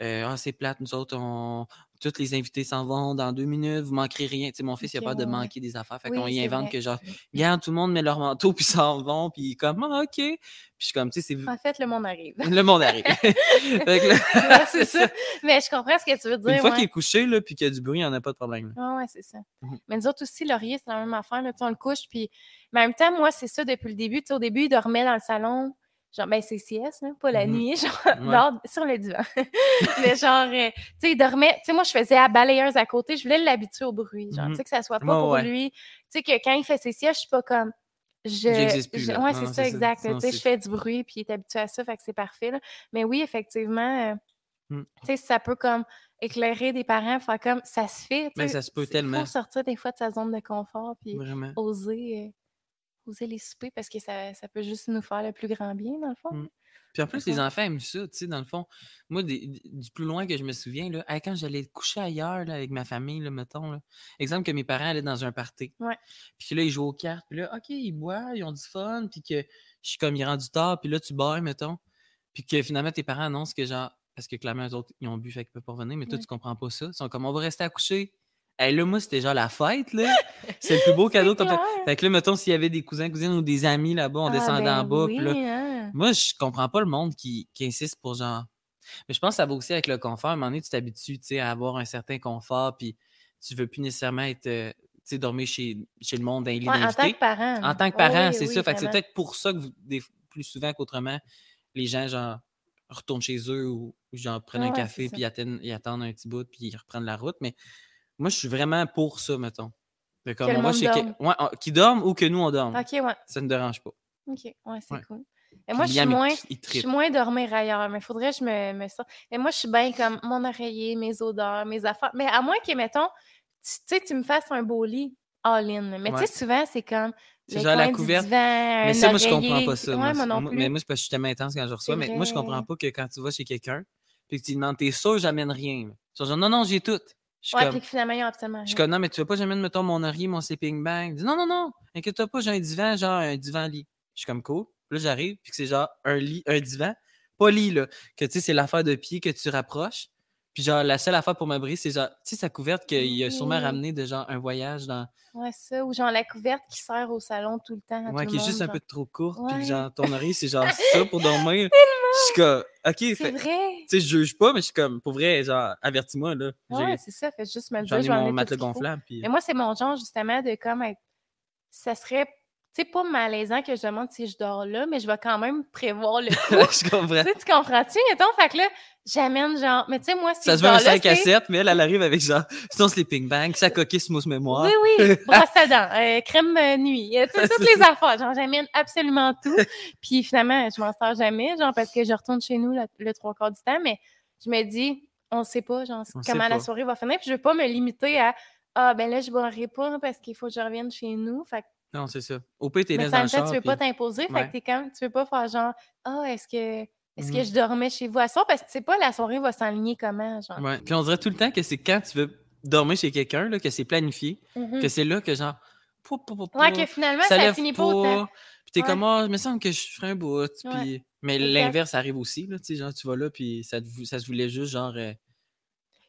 euh, ah, c'est plate, nous autres, on... tous les invités s'en vont dans deux minutes, vous manquerez rien. Tu sais, mon fils, il a peur de manquer des affaires. Fait Oui, qu'on y invente vrai. que genre, regarde, tout le monde met leur manteau [laughs] puis s'en vont, puis comme, ah, OK. Puis je suis comme, tu sais, c'est. En fait, le monde arrive. [laughs] Le monde arrive. [laughs] Là- c'est ça. Mais je comprends ce que tu veux dire. Une fois ouais. qu'il est couché, là, puis qu'il y a du bruit, il n'y en a pas de problème. Ah ouais, c'est ça. Mhm. Mais nous autres aussi, Laurier, c'est la même affaire. Là, on le couche. Puis... Mais en même temps, moi, c'est ça depuis le début. Tu sais, au début, il dormait dans le salon. Genre, ben, c'est sieste, là, pas la Mhm. nuit, [laughs] genre, Ouais. sur le divan. [laughs] Mais genre, euh, tu sais, il dormait. Tu sais, moi, je faisais la balayeuse à côté. Je voulais l'habituer au bruit. Genre, Mhm. tu sais, que ça soit pas pour ouais. lui. Tu sais, que quand il fait ses siestes, je suis pas comme. je. Plus, je- ouais, c'est ça, exact. Tu sais, je fais du bruit, puis il est habitué à ça, fait que c'est parfait. là. Mais oui, effectivement, euh, Mm. tu sais, ça peut comme éclairer des parents, faire comme ça se fait. tu Ben, sais, ça se peut tellement. faut sortir des fois de sa zone de confort, puis Vraiment. oser, euh, oser les souper parce que ça, ça peut juste nous faire le plus grand bien, dans le fond. Mm. Puis en plus, les enfants aiment ça, tu sais, dans le fond. Moi, des- du plus loin que je me souviens, là, quand j'allais coucher ailleurs là, avec ma famille, là, mettons, là, exemple que mes parents allaient dans un party. Ouais. Puis là, ils jouent aux cartes. Puis là, OK, ils boivent, ils ont du fun. Puis que je suis comme, il est rendu tard. Puis là, tu bois, mettons. Puis que finalement, tes parents annoncent que genre, parce que clairement, eux autres, ils ont bu, fait qu'ils peuvent pas revenir. Mais toi, Ouais. tu comprends pas ça. Ils sont comme, on va rester à coucher. Hey, là, moi, c'était genre la fête, là. C'est le plus beau [laughs] cadeau t'as fait. que là, mettons, s'il y avait des cousins, cousines ou des amis là-bas, on Ah, descendait ben en bas. Puis là, oui, hein. moi, je comprends pas le monde qui, qui insiste pour genre. Mais je pense que ça va aussi avec le confort. À un moment donné, tu t'habitues tu sais, à avoir un certain confort, puis tu veux plus nécessairement être, euh, tu sais, dormir chez, chez le monde d'un lit Ouais, en tant que parent. En tant que parent, oui, c'est oui, ça. Fait que c'est peut-être pour ça que vous- des- plus souvent qu'autrement, les gens, genre, retournent chez eux ou, ou genre, prennent un ouais, café, puis ils attendent, ils attendent un petit bout, puis ils reprennent la route. Mais moi, je suis vraiment pour ça, mettons. De comme, Que le on va monde chez quel- dorme. ouais, on- qui dorment ou que nous, on dorme. Ok, ouais. Ça ne dérange pas. Ok, ouais, c'est Ouais. cool. Et moi, je suis moins. Je suis moins dormir ailleurs, mais il faudrait que je me, me sorte. Mais moi, je suis bien comme mon oreiller, mes odeurs, mes affaires. Mais à moins que, mettons, tu sais, tu me fasses un beau lit all-in. Mais tu sais, souvent, c'est comme C'est genre la couverte. divan, Mais ça, moi, je comprends pas ça. Ouais, moi, moi non Moi- plus. Mais moi, c'est parce que je suis tellement intense quand je reçois. Mais moi, je comprends pas que quand tu vas chez quelqu'un, puis que tu demandes, t'es sûr, j'amène rien. genre, non, non, j'ai tout. Je ouais, comme, puis que finalement, ils ont absolument je suis comme, non, mais tu veux pas, j'amène, mettons, mon oreiller, mon sleeping bag. Dit, non, non, non, inquiète-toi pas, j'ai un divan, genre un divan-lit. Je suis comme, cool. Puis là, j'arrive, puis que c'est genre un lit, un divan. Pas lit, là. Que tu sais, c'est l'affaire de pied que tu rapproches. Puis genre, la seule affaire pour m'abrir, c'est genre, tu sais, sa couverte qu'il a sûrement Oui. ramené de genre un voyage dans. Ouais, ça. Ou genre la couverte qui sert au salon tout le temps. à Ouais, tout qui le est juste un peu trop courte. Puis Ouais. genre, ton oreille, c'est genre [laughs] ça pour dormir. Je suis comme, ok, C'est fait- vrai. tu sais, je juge pas, mais je suis comme, pour vrai, genre, avertis-moi, là. Ouais, c'est ça. Fait juste me le J'en dire, ai je vais mon matelas gonflable. Puis... Mais moi, c'est mon genre, justement, de comme être. Ça serait, sais, pas malaisant que je demande si je dors là, mais je vais quand même prévoir le [laughs] coup. je comprends. tu comprends-tu? Mettons, fait que là, j'amène genre. Mais tu sais, moi, si Ça se veut un dors là, 5 à c'est- 7, mais elle, elle arrive avec genre son sleeping bag, sa coquille smooth mémoire. Oui, oui, [laughs] brosse à dents, euh, crème euh, nuit, euh, toutes c'est les affaires. Genre, j'amène absolument tout. [laughs] Puis finalement, je m'en sors jamais, genre, parce que je retourne chez nous le, le trois quarts du temps, mais je me dis, on sait pas, genre, On comment la soirée va finir. Puis je veux pas me limiter à, ah, ben là, je boirai pas parce qu'il faut que je revienne chez nous. Fait que Non, c'est ça. Au pire, t'es dans le char. tu veux puis- pas t'imposer. Fait Ouais. que t'es tu veux pas faire genre, ah, est-ce que, est-ce que Mhm. je dormais chez vous à soir? Parce que tu sais pas, la soirée va s'enligner comment, genre. Ouais. Puis on dirait tout le temps que c'est quand tu veux dormir chez quelqu'un, que c'est planifié, Mhm. que c'est là que genre. pou, pou, pou, Ouais, que finalement, ça ça, finit pas autant. Puis t'es Ouais. comme, ah, il me semble que je ferais un bout. Puis... Mais l'inverse arrive aussi, là. Tu sais, genre, tu vas là, puis ça, te ça se voulait juste, genre. euh,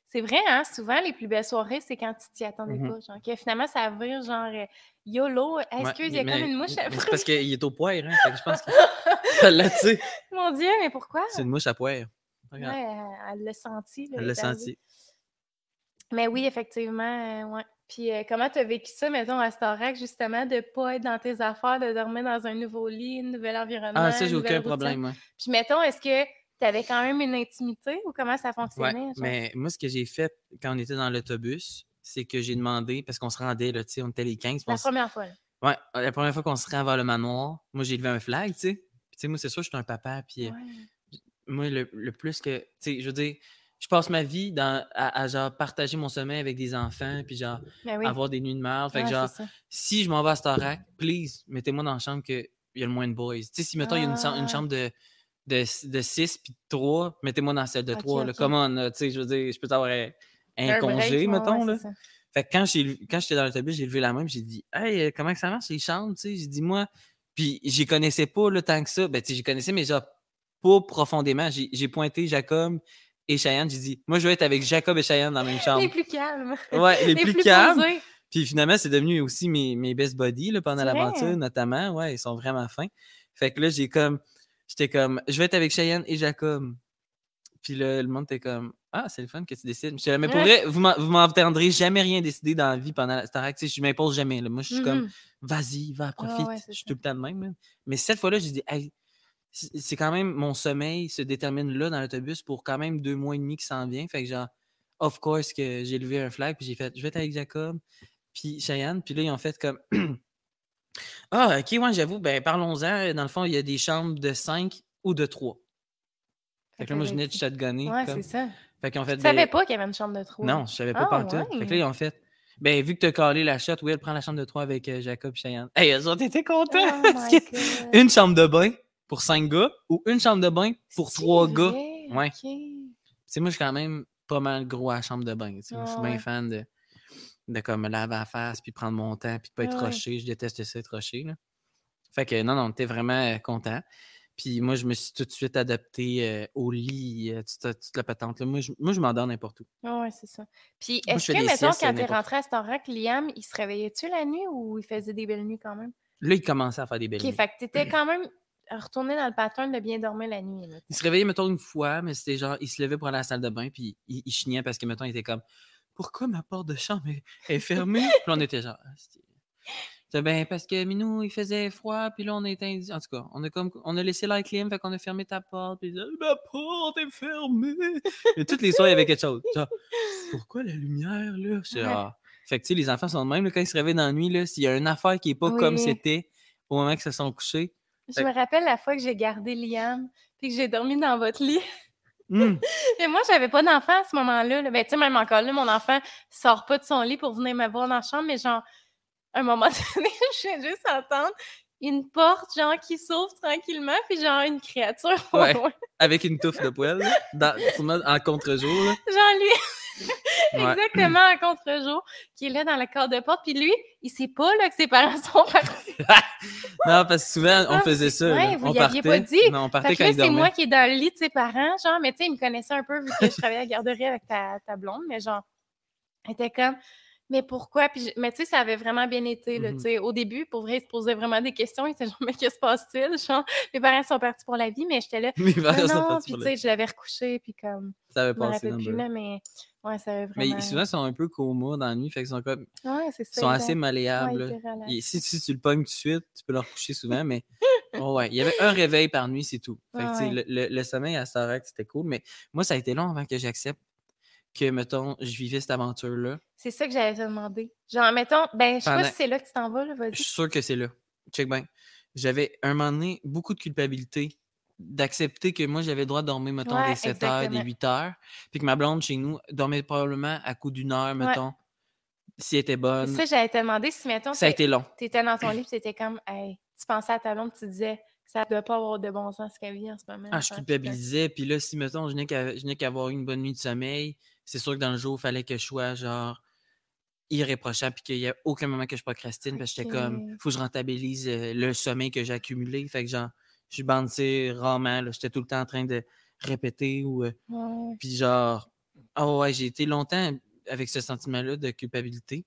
C'est vrai, hein? Souvent, les plus belles soirées, c'est quand tu t'y attendais Mhm. pas. Genre, que finalement, ça vire genre euh, YOLO. ouais, Excuse, il y a comme une mouche à C'est parce qu'il est au poire, hein. Fait que je pense que. [laughs] L'a. Mon Dieu, mais pourquoi? C'est une mouche à poire. Ouais, Regarde. elle elle l'a senti. là, Elle l'a senti. Mais oui, effectivement, euh, ouais. Puis euh, comment tu as vécu ça, mettons, à Starac, justement, de pas être dans tes affaires, de dormir dans un nouveau lit, un nouvel environnement? Ah, ça, j'ai aucun routine? problème, moi. Puis mettons, est-ce que tu avais quand même une intimité ou comment ça fonctionnait? mais moi, ce que j'ai fait quand on était dans l'autobus, c'est que j'ai demandé, parce qu'on se rendait, là, on était les 15. puis on La première fois. là. Ouais, la première fois qu'on se rend vers le manoir, moi, j'ai levé un flag, tu sais. Puis, tu sais, moi, c'est sûr, je suis un papa, puis euh, moi, le, le plus que, tu sais, je veux dire, je passe ma vie dans, à, à, genre, partager mon sommeil avec des enfants, puis genre, Ben oui. avoir des nuits de merde. Fait que genre, si je m'en vais à Starac, please, mettez-moi dans la chambre qu'il y a le moins de boys. Tu sais, si, mettons, il y a une, cha- une Ah. chambre de, de, de 6 puis de 3, mettez-moi dans celle de Ok, 3. Là. ok. Comment, tu sais, je veux dire, je peux avoir un, un break, congé, mettons, ouais, là. Fait que quand j'ai quand j'étais dans l'autobus, j'ai levé la main, j'ai dit Hey, euh, comment que ça marche les chambres, tu sais? J'ai dit moi. Puis j'y connaissais pas là, tant que ça. Ben, tu sais, j'y connaissais, mais genre pas profondément. J'ai j'ai pointé Jacob et Cheyenne. J'ai dit Moi, je veux être avec Jacob et Cheyenne dans la même chambre. [laughs] Les plus calmes. Ouais, les, plus, calmes. posés. Puis finalement, c'est devenu aussi mes, mes best buddies là, pendant l'aventure, notamment. Ouais, ils sont vraiment fins. Fait que là, j'ai comme. J'étais comme. Je vais être avec Cheyenne et Jacob. Puis là, le monde était comme. Ah, c'est le fun que tu décides. Mais pour vrai, vous m'en- vous m'entendrez jamais rien décider dans la vie pendant la sais, je m'impose jamais. Là. Moi, je suis comme, Mhm. vas-y, va, profite. ouais, c'est je suis tout le temps de même. là. Mais cette fois-là, j'ai dit, hey, c'est c'est quand même mon sommeil se détermine là dans l'autobus pour quand même deux mois et demi qui s'en vient. Fait que genre, of course que j'ai levé un flag, puis j'ai fait, je vais être avec Jacob, puis Cheyenne, puis là, ils ont fait comme, [clears throat] Ah, ok, ouais, j'avoue. Ben, parlons-en. Dans le fond, il y a des chambres de 5 ou de 3. Fait que là, moi, je venais de shotgunner. Ouais, c'est ça. Fait qu'on fait Tu des- savais pas qu'il y avait une chambre de trois. Non, je savais pas Ah, par tout. Fait que là, ils ont fait. Ben, vu que t'as calé la shot, Will, prends la chambre de 3 avec euh, Jacob et Cheyenne. Hey, eux autres étaient contents. Oh [laughs] parce que une chambre de bain pour 5 gars ou une chambre de bain pour C'est 3 gars. Ouais. Tu sais, moi, je suis quand même pas mal gros à la chambre de bain. tu sais. Moi, je suis bien ouais. fan de, de comme me laver la face, puis prendre mon temps, puis de pas être ouais. rushé. Je déteste ça, être rushé. Là. Fait que non, non, t'es vraiment euh, content. Puis moi, je me suis tout de suite adapté euh, au lit, euh, toute, toute la patente. Là. Moi, je, moi, je m'endors n'importe où. Ah ouais, c'est ça. Puis, est-ce que, mettons, quand t'es n'importe rentré à Starac, Liam, il se réveillait-tu la nuit ou il faisait des belles nuits quand même? Là, il commençait à faire des belles Ok, nuits. fait que t'étais [clears throat] quand même retourné dans le pattern de bien dormir la nuit. Là, Il se réveillait, mettons, une fois, mais c'était genre, il se levait pour aller à la salle de bain, puis il, il chignait parce que, mettons, il était comme, pourquoi ma porte de chambre est, est fermée? [laughs] puis là, on était genre, ben parce que Minou, il faisait froid, puis là, on était indi- En tout cas, on a comme on a laissé l'air clim, fait qu'on a fermé ta porte, puis il disait, ma porte est fermée. [laughs] Et toutes les soirs, il y avait quelque chose. Genre, pourquoi la lumière, là? Ouais. Ah. Fait que, tu sais, les enfants sont de même, là, quand ils se réveillent dans la nuit, là, s'il y a une affaire qui est pas comme c'était au moment qu'ils se sont couchés. Je Fait me rappelle la fois que j'ai gardé Liam puis que j'ai dormi dans votre lit. Hum, [laughs] Mais moi, j'avais pas d'enfant à ce moment-là. là. Ben, tu sais, même encore là, mon enfant sort pas de son lit pour venir me voir dans la chambre, mais genre, à un moment [laughs] donné, je viens juste entendre une porte, genre, qui s'ouvre tranquillement, puis genre, une créature Ouais. loin. avec une touffe de poêle, dans, en contre-jour. Genre, lui. Exactement à contre-jour, qui est là dans le cadre de porte, puis lui, il sait pas, là, que ses parents sont partis. [laughs] Non, parce que souvent, on faisait ça. ouais, vous on partait. pas dit. Non, on partait quand c'est moi qui est dans le lit de ses parents, genre, mais tu sais, il me connaissait un peu vu que je travaillais à la garderie avec ta, ta blonde, mais genre, était comme, mais pourquoi? Puis, je- mais tu sais, ça avait vraiment bien été, là, sais. Au début, pour vrai, il se posait vraiment des questions. Il était genre, mais que se passe-t-il? Mes parents sont partis pour la vie, mais j'étais là, [laughs] Mes non, parents sont partis puis pour tu le- sais, je l'avais recouché, puis comme, Ça avait je me passé le- là, mais ouais, ça avait Mais vraiment. ils- souvent, ils sont un peu coma dans la nuit, fait qu'ils sont comme. Ouais, c'est Ils ça. sont assez malléables. Et si, si tu le pognes tout de suite, tu peux leur coucher souvent, mais [laughs] oh ouais, il y avait un réveil par nuit, c'est tout. Fait que, le, le- le sommeil à Starac, c'était cool, mais moi, ça a été long avant que j'accepte que, mettons, je vivais cette aventure-là. C'est ça que j'allais te demander. Genre, mettons, ben, je sais pas si c'est là que tu t'en vas, là, Je vas-y. suis sûr que c'est là. Check bien. J'avais un moment donné beaucoup de culpabilité d'accepter que moi, j'avais le droit de dormir, mettons, Ouais, des 7 heures, des exactement. 8 heures, puis que ma blonde chez nous dormait probablement à coup d'une heure, mettons, si elle était C'est bonne. ça, j'allais te demander si, mettons, Ça a été long. t'étais dans ton lit tu étais comme, hey, tu pensais à ta blonde, tu disais, ça doit pas avoir de bon sens ce qu'elle vit en ce moment. Ah, je puis culpabilisais, puis là, si, mettons, je n'ai qu'à je n'ai qu'à avoir une bonne nuit de sommeil, c'est sûr que dans le jour, il fallait que je sois, genre, irréprochable, puis qu'il n'y a aucun moment que je procrastine, parce que j'étais comme, Ok. faut que je rentabilise euh, le sommeil que j'ai accumulé. Fait que, genre, je bandissais rarement, j'étais tout le temps en train de répéter ou. euh, Ouais. Puis genre, ah ouais, j'ai été longtemps avec ce sentiment-là de culpabilité.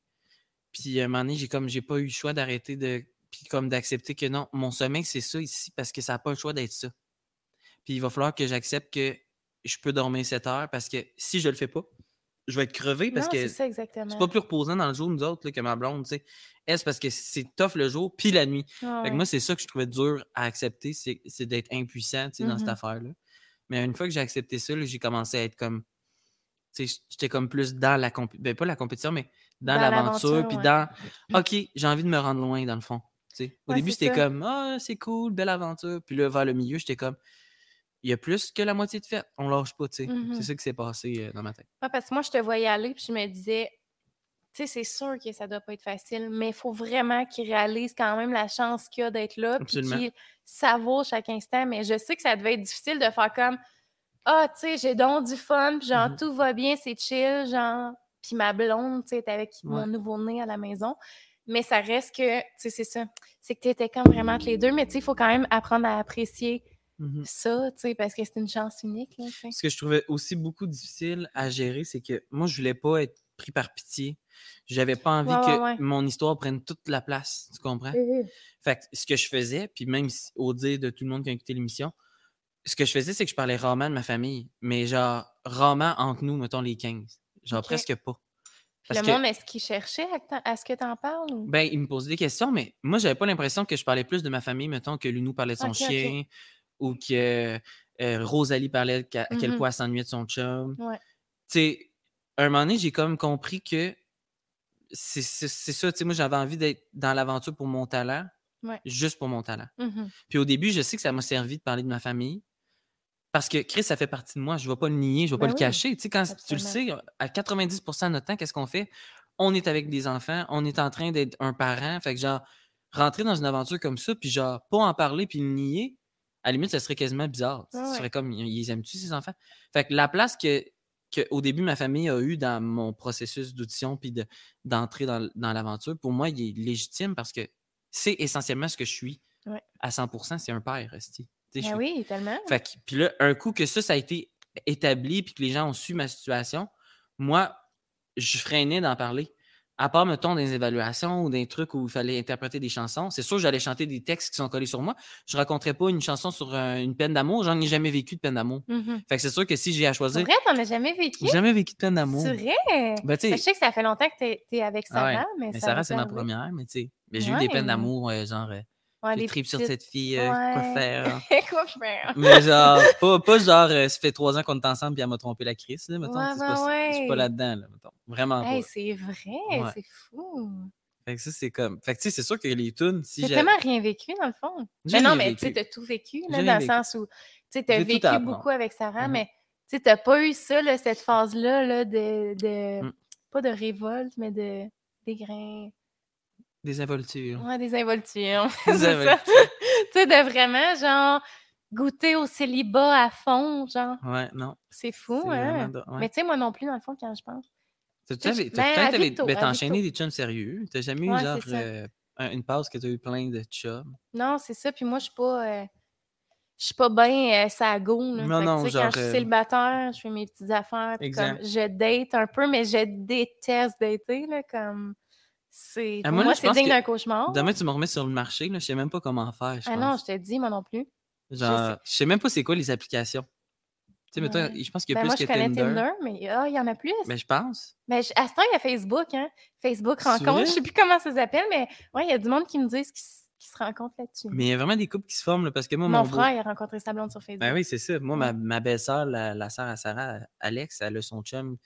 Puis à un moment donné, j'ai comme j'ai pas eu le choix d'arrêter de. Puis comme d'accepter que non, mon sommeil, c'est ça ici parce que ça n'a pas le choix d'être ça. Puis il va falloir que j'accepte que je peux dormir 7 heures parce que si je le fais pas, je vais être crevé parce non, que c'est pas plus reposant dans le jour, nous autres, là, que ma blonde, tu sais. C'est parce que c'est tough le jour, puis la nuit? Ouais, Fait que ouais. moi, c'est ça que je trouvais dur à accepter, c'est d'être impuissant tu sais, dans cette Mhm. affaire-là. Mais une fois que j'ai accepté ça, j'ai commencé à être comme. tu sais, J'étais comme plus dans la compétition. Ben, pas la compétition, mais dans, Dans l'aventure. Puis ouais. dans. [clears throat] OK, j'ai envie de me rendre loin, dans le fond. Au Ouais, début, c'était comme Ah, c'est cool, belle aventure. Puis là, vers le milieu, j'étais comme Il y a plus que la moitié de fête. On lâche pas, tu sais. Mhm. C'est ça qui s'est passé euh, dans ma tête. Ouais, parce que moi, je te voyais aller, puis je me disais, tu sais, c'est sûr que ça doit pas être facile, mais il faut vraiment qu'il réalise quand même la chance qu'il a d'être là, puis qu'il savoure chaque instant. Mais je sais que ça devait être difficile de faire comme, ah, tu sais, j'ai donc du fun, puis genre, Mhm. tout va bien, c'est chill, genre, puis ma blonde, tu sais, est avec Ouais. mon nouveau-né à la maison. Mais ça reste que, tu sais, c'est ça. C'est que tu étais comme vraiment entre les deux, mais tu sais, il faut quand même apprendre à apprécier Mhm. ça, tu sais, parce que c'est une chance unique, là. Ce que je trouvais aussi beaucoup difficile à gérer, c'est que moi, je voulais pas être pris par pitié. J'avais pas envie Ouais, que ouais. mon histoire prenne toute la place. Tu comprends? Fait que ce que je faisais, puis même au dire de tout le monde qui a écouté l'émission, ce que je faisais, c'est que je parlais rarement de ma famille, mais genre rarement entre nous, mettons les 15. Genre presque pas. Parce le que- monde, est-ce qu'il cherchait à, ce que tu en parles? Ou... Ben, il me posait des questions, mais moi, j'avais pas l'impression que je parlais plus de ma famille, mettons, que Lunou parlait de son chien, ou que euh, Rosalie parlait qu'à- à quel Mhm. point elle s'ennuyait de son chum. Ouais. Tu sais, à un moment donné, j'ai comme compris que c'est ça, tu sais, moi, j'avais envie d'être dans l'aventure pour mon talent, Ouais. juste pour mon talent. Mhm. Puis au début, je sais que ça m'a servi de parler de ma famille. Parce que Chris, ça fait partie de moi. Je ne vais pas le nier, je ne vais Ben pas oui, le cacher. Tu sais, quand tu le sais, à 90% de notre temps, qu'est-ce qu'on fait? On est avec des enfants, on est en train d'être un parent. Fait que genre, rentrer dans une aventure comme ça, puis genre, pas en parler, puis le nier, à la limite, ça serait quasiment bizarre. Ouais, ouais. serais comme, ils aiment-tu, ces enfants? Fait que la place que, que au début, ma famille a eu dans mon processus d'audition, puis de- d'entrer dans, dans l'aventure, pour moi, il est légitime parce que c'est essentiellement ce que je suis. Ouais. À 100% c'est un père, esti. Tu sais, je Ben suis- oui, tellement. fait que, puis là, un coup que ça, ça a été établi, puis que les gens ont su ma situation, moi, je freinais d'en parler. À part, mettons, des évaluations ou des trucs où il fallait interpréter des chansons, c'est sûr, j'allais chanter des textes qui sont collés sur moi. Je raconterais pas une chanson sur euh, une peine d'amour. J'en ai jamais vécu de peine d'amour. Mhm. Fait que c'est sûr que si j'ai à choisir, vrai, t'en as jamais vécu? j'ai jamais vécu de peine d'amour. C'est vrai? Ben, tu je sais, que ça fait longtemps que t'es es avec Ah ouais. Sarah, mais, mais Sarah, c'est ma première, mais tu sais, mais j'ai eu des peines d'amour, euh, genre, euh, Ouais, je des tripe sur cette fille, euh, quoi faire. [laughs] Quoi faire? Mais genre, [laughs] pas, pas genre, euh, ça fait trois ans qu'on est ensemble puis elle m'a trompé la crise, là, mettons. Ouais, c'est pas, c'est pas ouais. là-dedans, là, mettons. Vraiment Hey, pas. c'est vrai, c'est fou. Fait que ça, c'est comme. Fait que tu sais, c'est sûr que les tunes, si T'as j'ai. tellement rien vécu, dans le fond. Mais non, rien mais tu sais, t'as tout vécu, là, dans le sens où, tu sais, t'as vécu beaucoup avec Sarah, Mhm. mais tu sais, t'as pas eu ça, là, cette phase-là, là, de, de Mm. pas de révolte, mais de dégrain. Des involtures. Ouais, des involtures. [laughs] Des tu sais, de vraiment, genre, goûter au célibat à fond, genre. Ouais, non. C'est fou, hein? vraiment de- ouais. Mais tu sais, moi non plus, dans le fond, quand je pense. T'as ben, ben, enchaîné des chums sérieux. T'as jamais eu Ouais, genre euh, un- une pause que t'as eu plein de chums? Non, c'est ça. Puis moi, je suis pas. euh, je suis pas bien euh, ça go. Là. Non, non, genre, Quand je suis euh, célibataire, je fais mes petites affaires. comme, Exact. je date un peu, mais je déteste dater. Là, comme, c'est, Ah, pour moi, moi, je c'est digne d'un cauchemar. Demain, tu me remets sur le marché, là. Je sais même pas comment faire, je ah non, je te dis, moi non plus. Genre, je sais même pas c'est quoi les applications. Tu sais, mettons, Ouais. je pense qu'il y a Ben, moi, plus je que connais Tinder. Tinder, mais ah, il y en a plus. Mais je pense. Mais je- à ce temps, il y a Facebook, hein? Facebook rencontre. Je sais plus comment ça s'appelle, mais ouais, il y a du monde qui me disent qu'ils qu'ils se rencontrent là-dessus. Mais il y a vraiment des couples qui se forment, là, parce que moi, Mon mon, beau- frère, il a rencontré sa blonde sur Facebook. Ben oui, c'est ça. Moi, ma, Ouais. ma belle-sœur, la, la sœur à Sarah, Alex, elle a son chum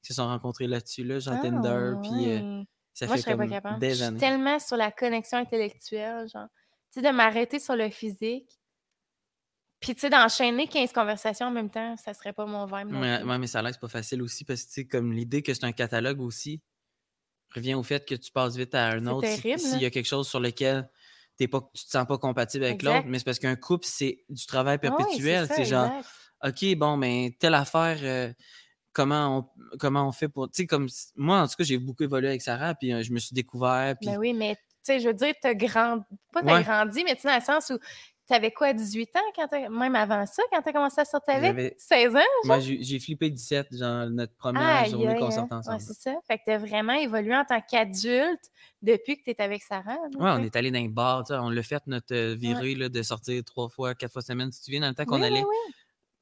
qui se sont rencontrés là-dessus, là, genre Ah, Tinder, puis euh. Ça Moi, je serais pas capable. Je suis années. tellement sur la connexion intellectuelle, genre. Tu sais, de m'arrêter sur le physique. Puis, tu sais, d'enchaîner 15 conversations en même temps, ça serait pas mon vibe non Ouais, mais ça l'air c'est pas facile aussi, parce que, tu sais, comme l'idée que c'est un catalogue aussi, revient au fait que tu passes vite à un autre si- s'il y a quelque chose sur lequel t'es pas, tu te sens pas compatible avec l'autre, mais c'est parce qu'un couple, c'est du travail Ah oui, perpétuel. c'est genre. OK, bon, mais telle affaire, euh, comment, on, comment on fait pour. Tu sais, comme. Moi, en tout cas, j'ai beaucoup évolué avec Sarah, puis euh, je me suis découvert. Puis, Ben oui, mais, tu sais, je veux dire, t'as grandi. Pas t'as Ouais. grandi, mais tu sais, dans le sens où t'avais quoi, 18 ans, quand même avant ça, quand t'as commencé à sortir avec? J'avais- 16 ans? moi, j'ai flippé 17, genre, notre première Aïe, journée aïe, qu'on sortait Ouais, ensemble. c'est ça. Fait que t'as vraiment évolué en tant qu'adulte depuis que t'es avec Sarah. Ouais, on est allé dans les bars, tu sais, on l'a fait notre euh, virée là, de sortir trois fois, quatre fois semaine. Si tu te souviens, dans le temps qu'on Oui, oui, allait oui.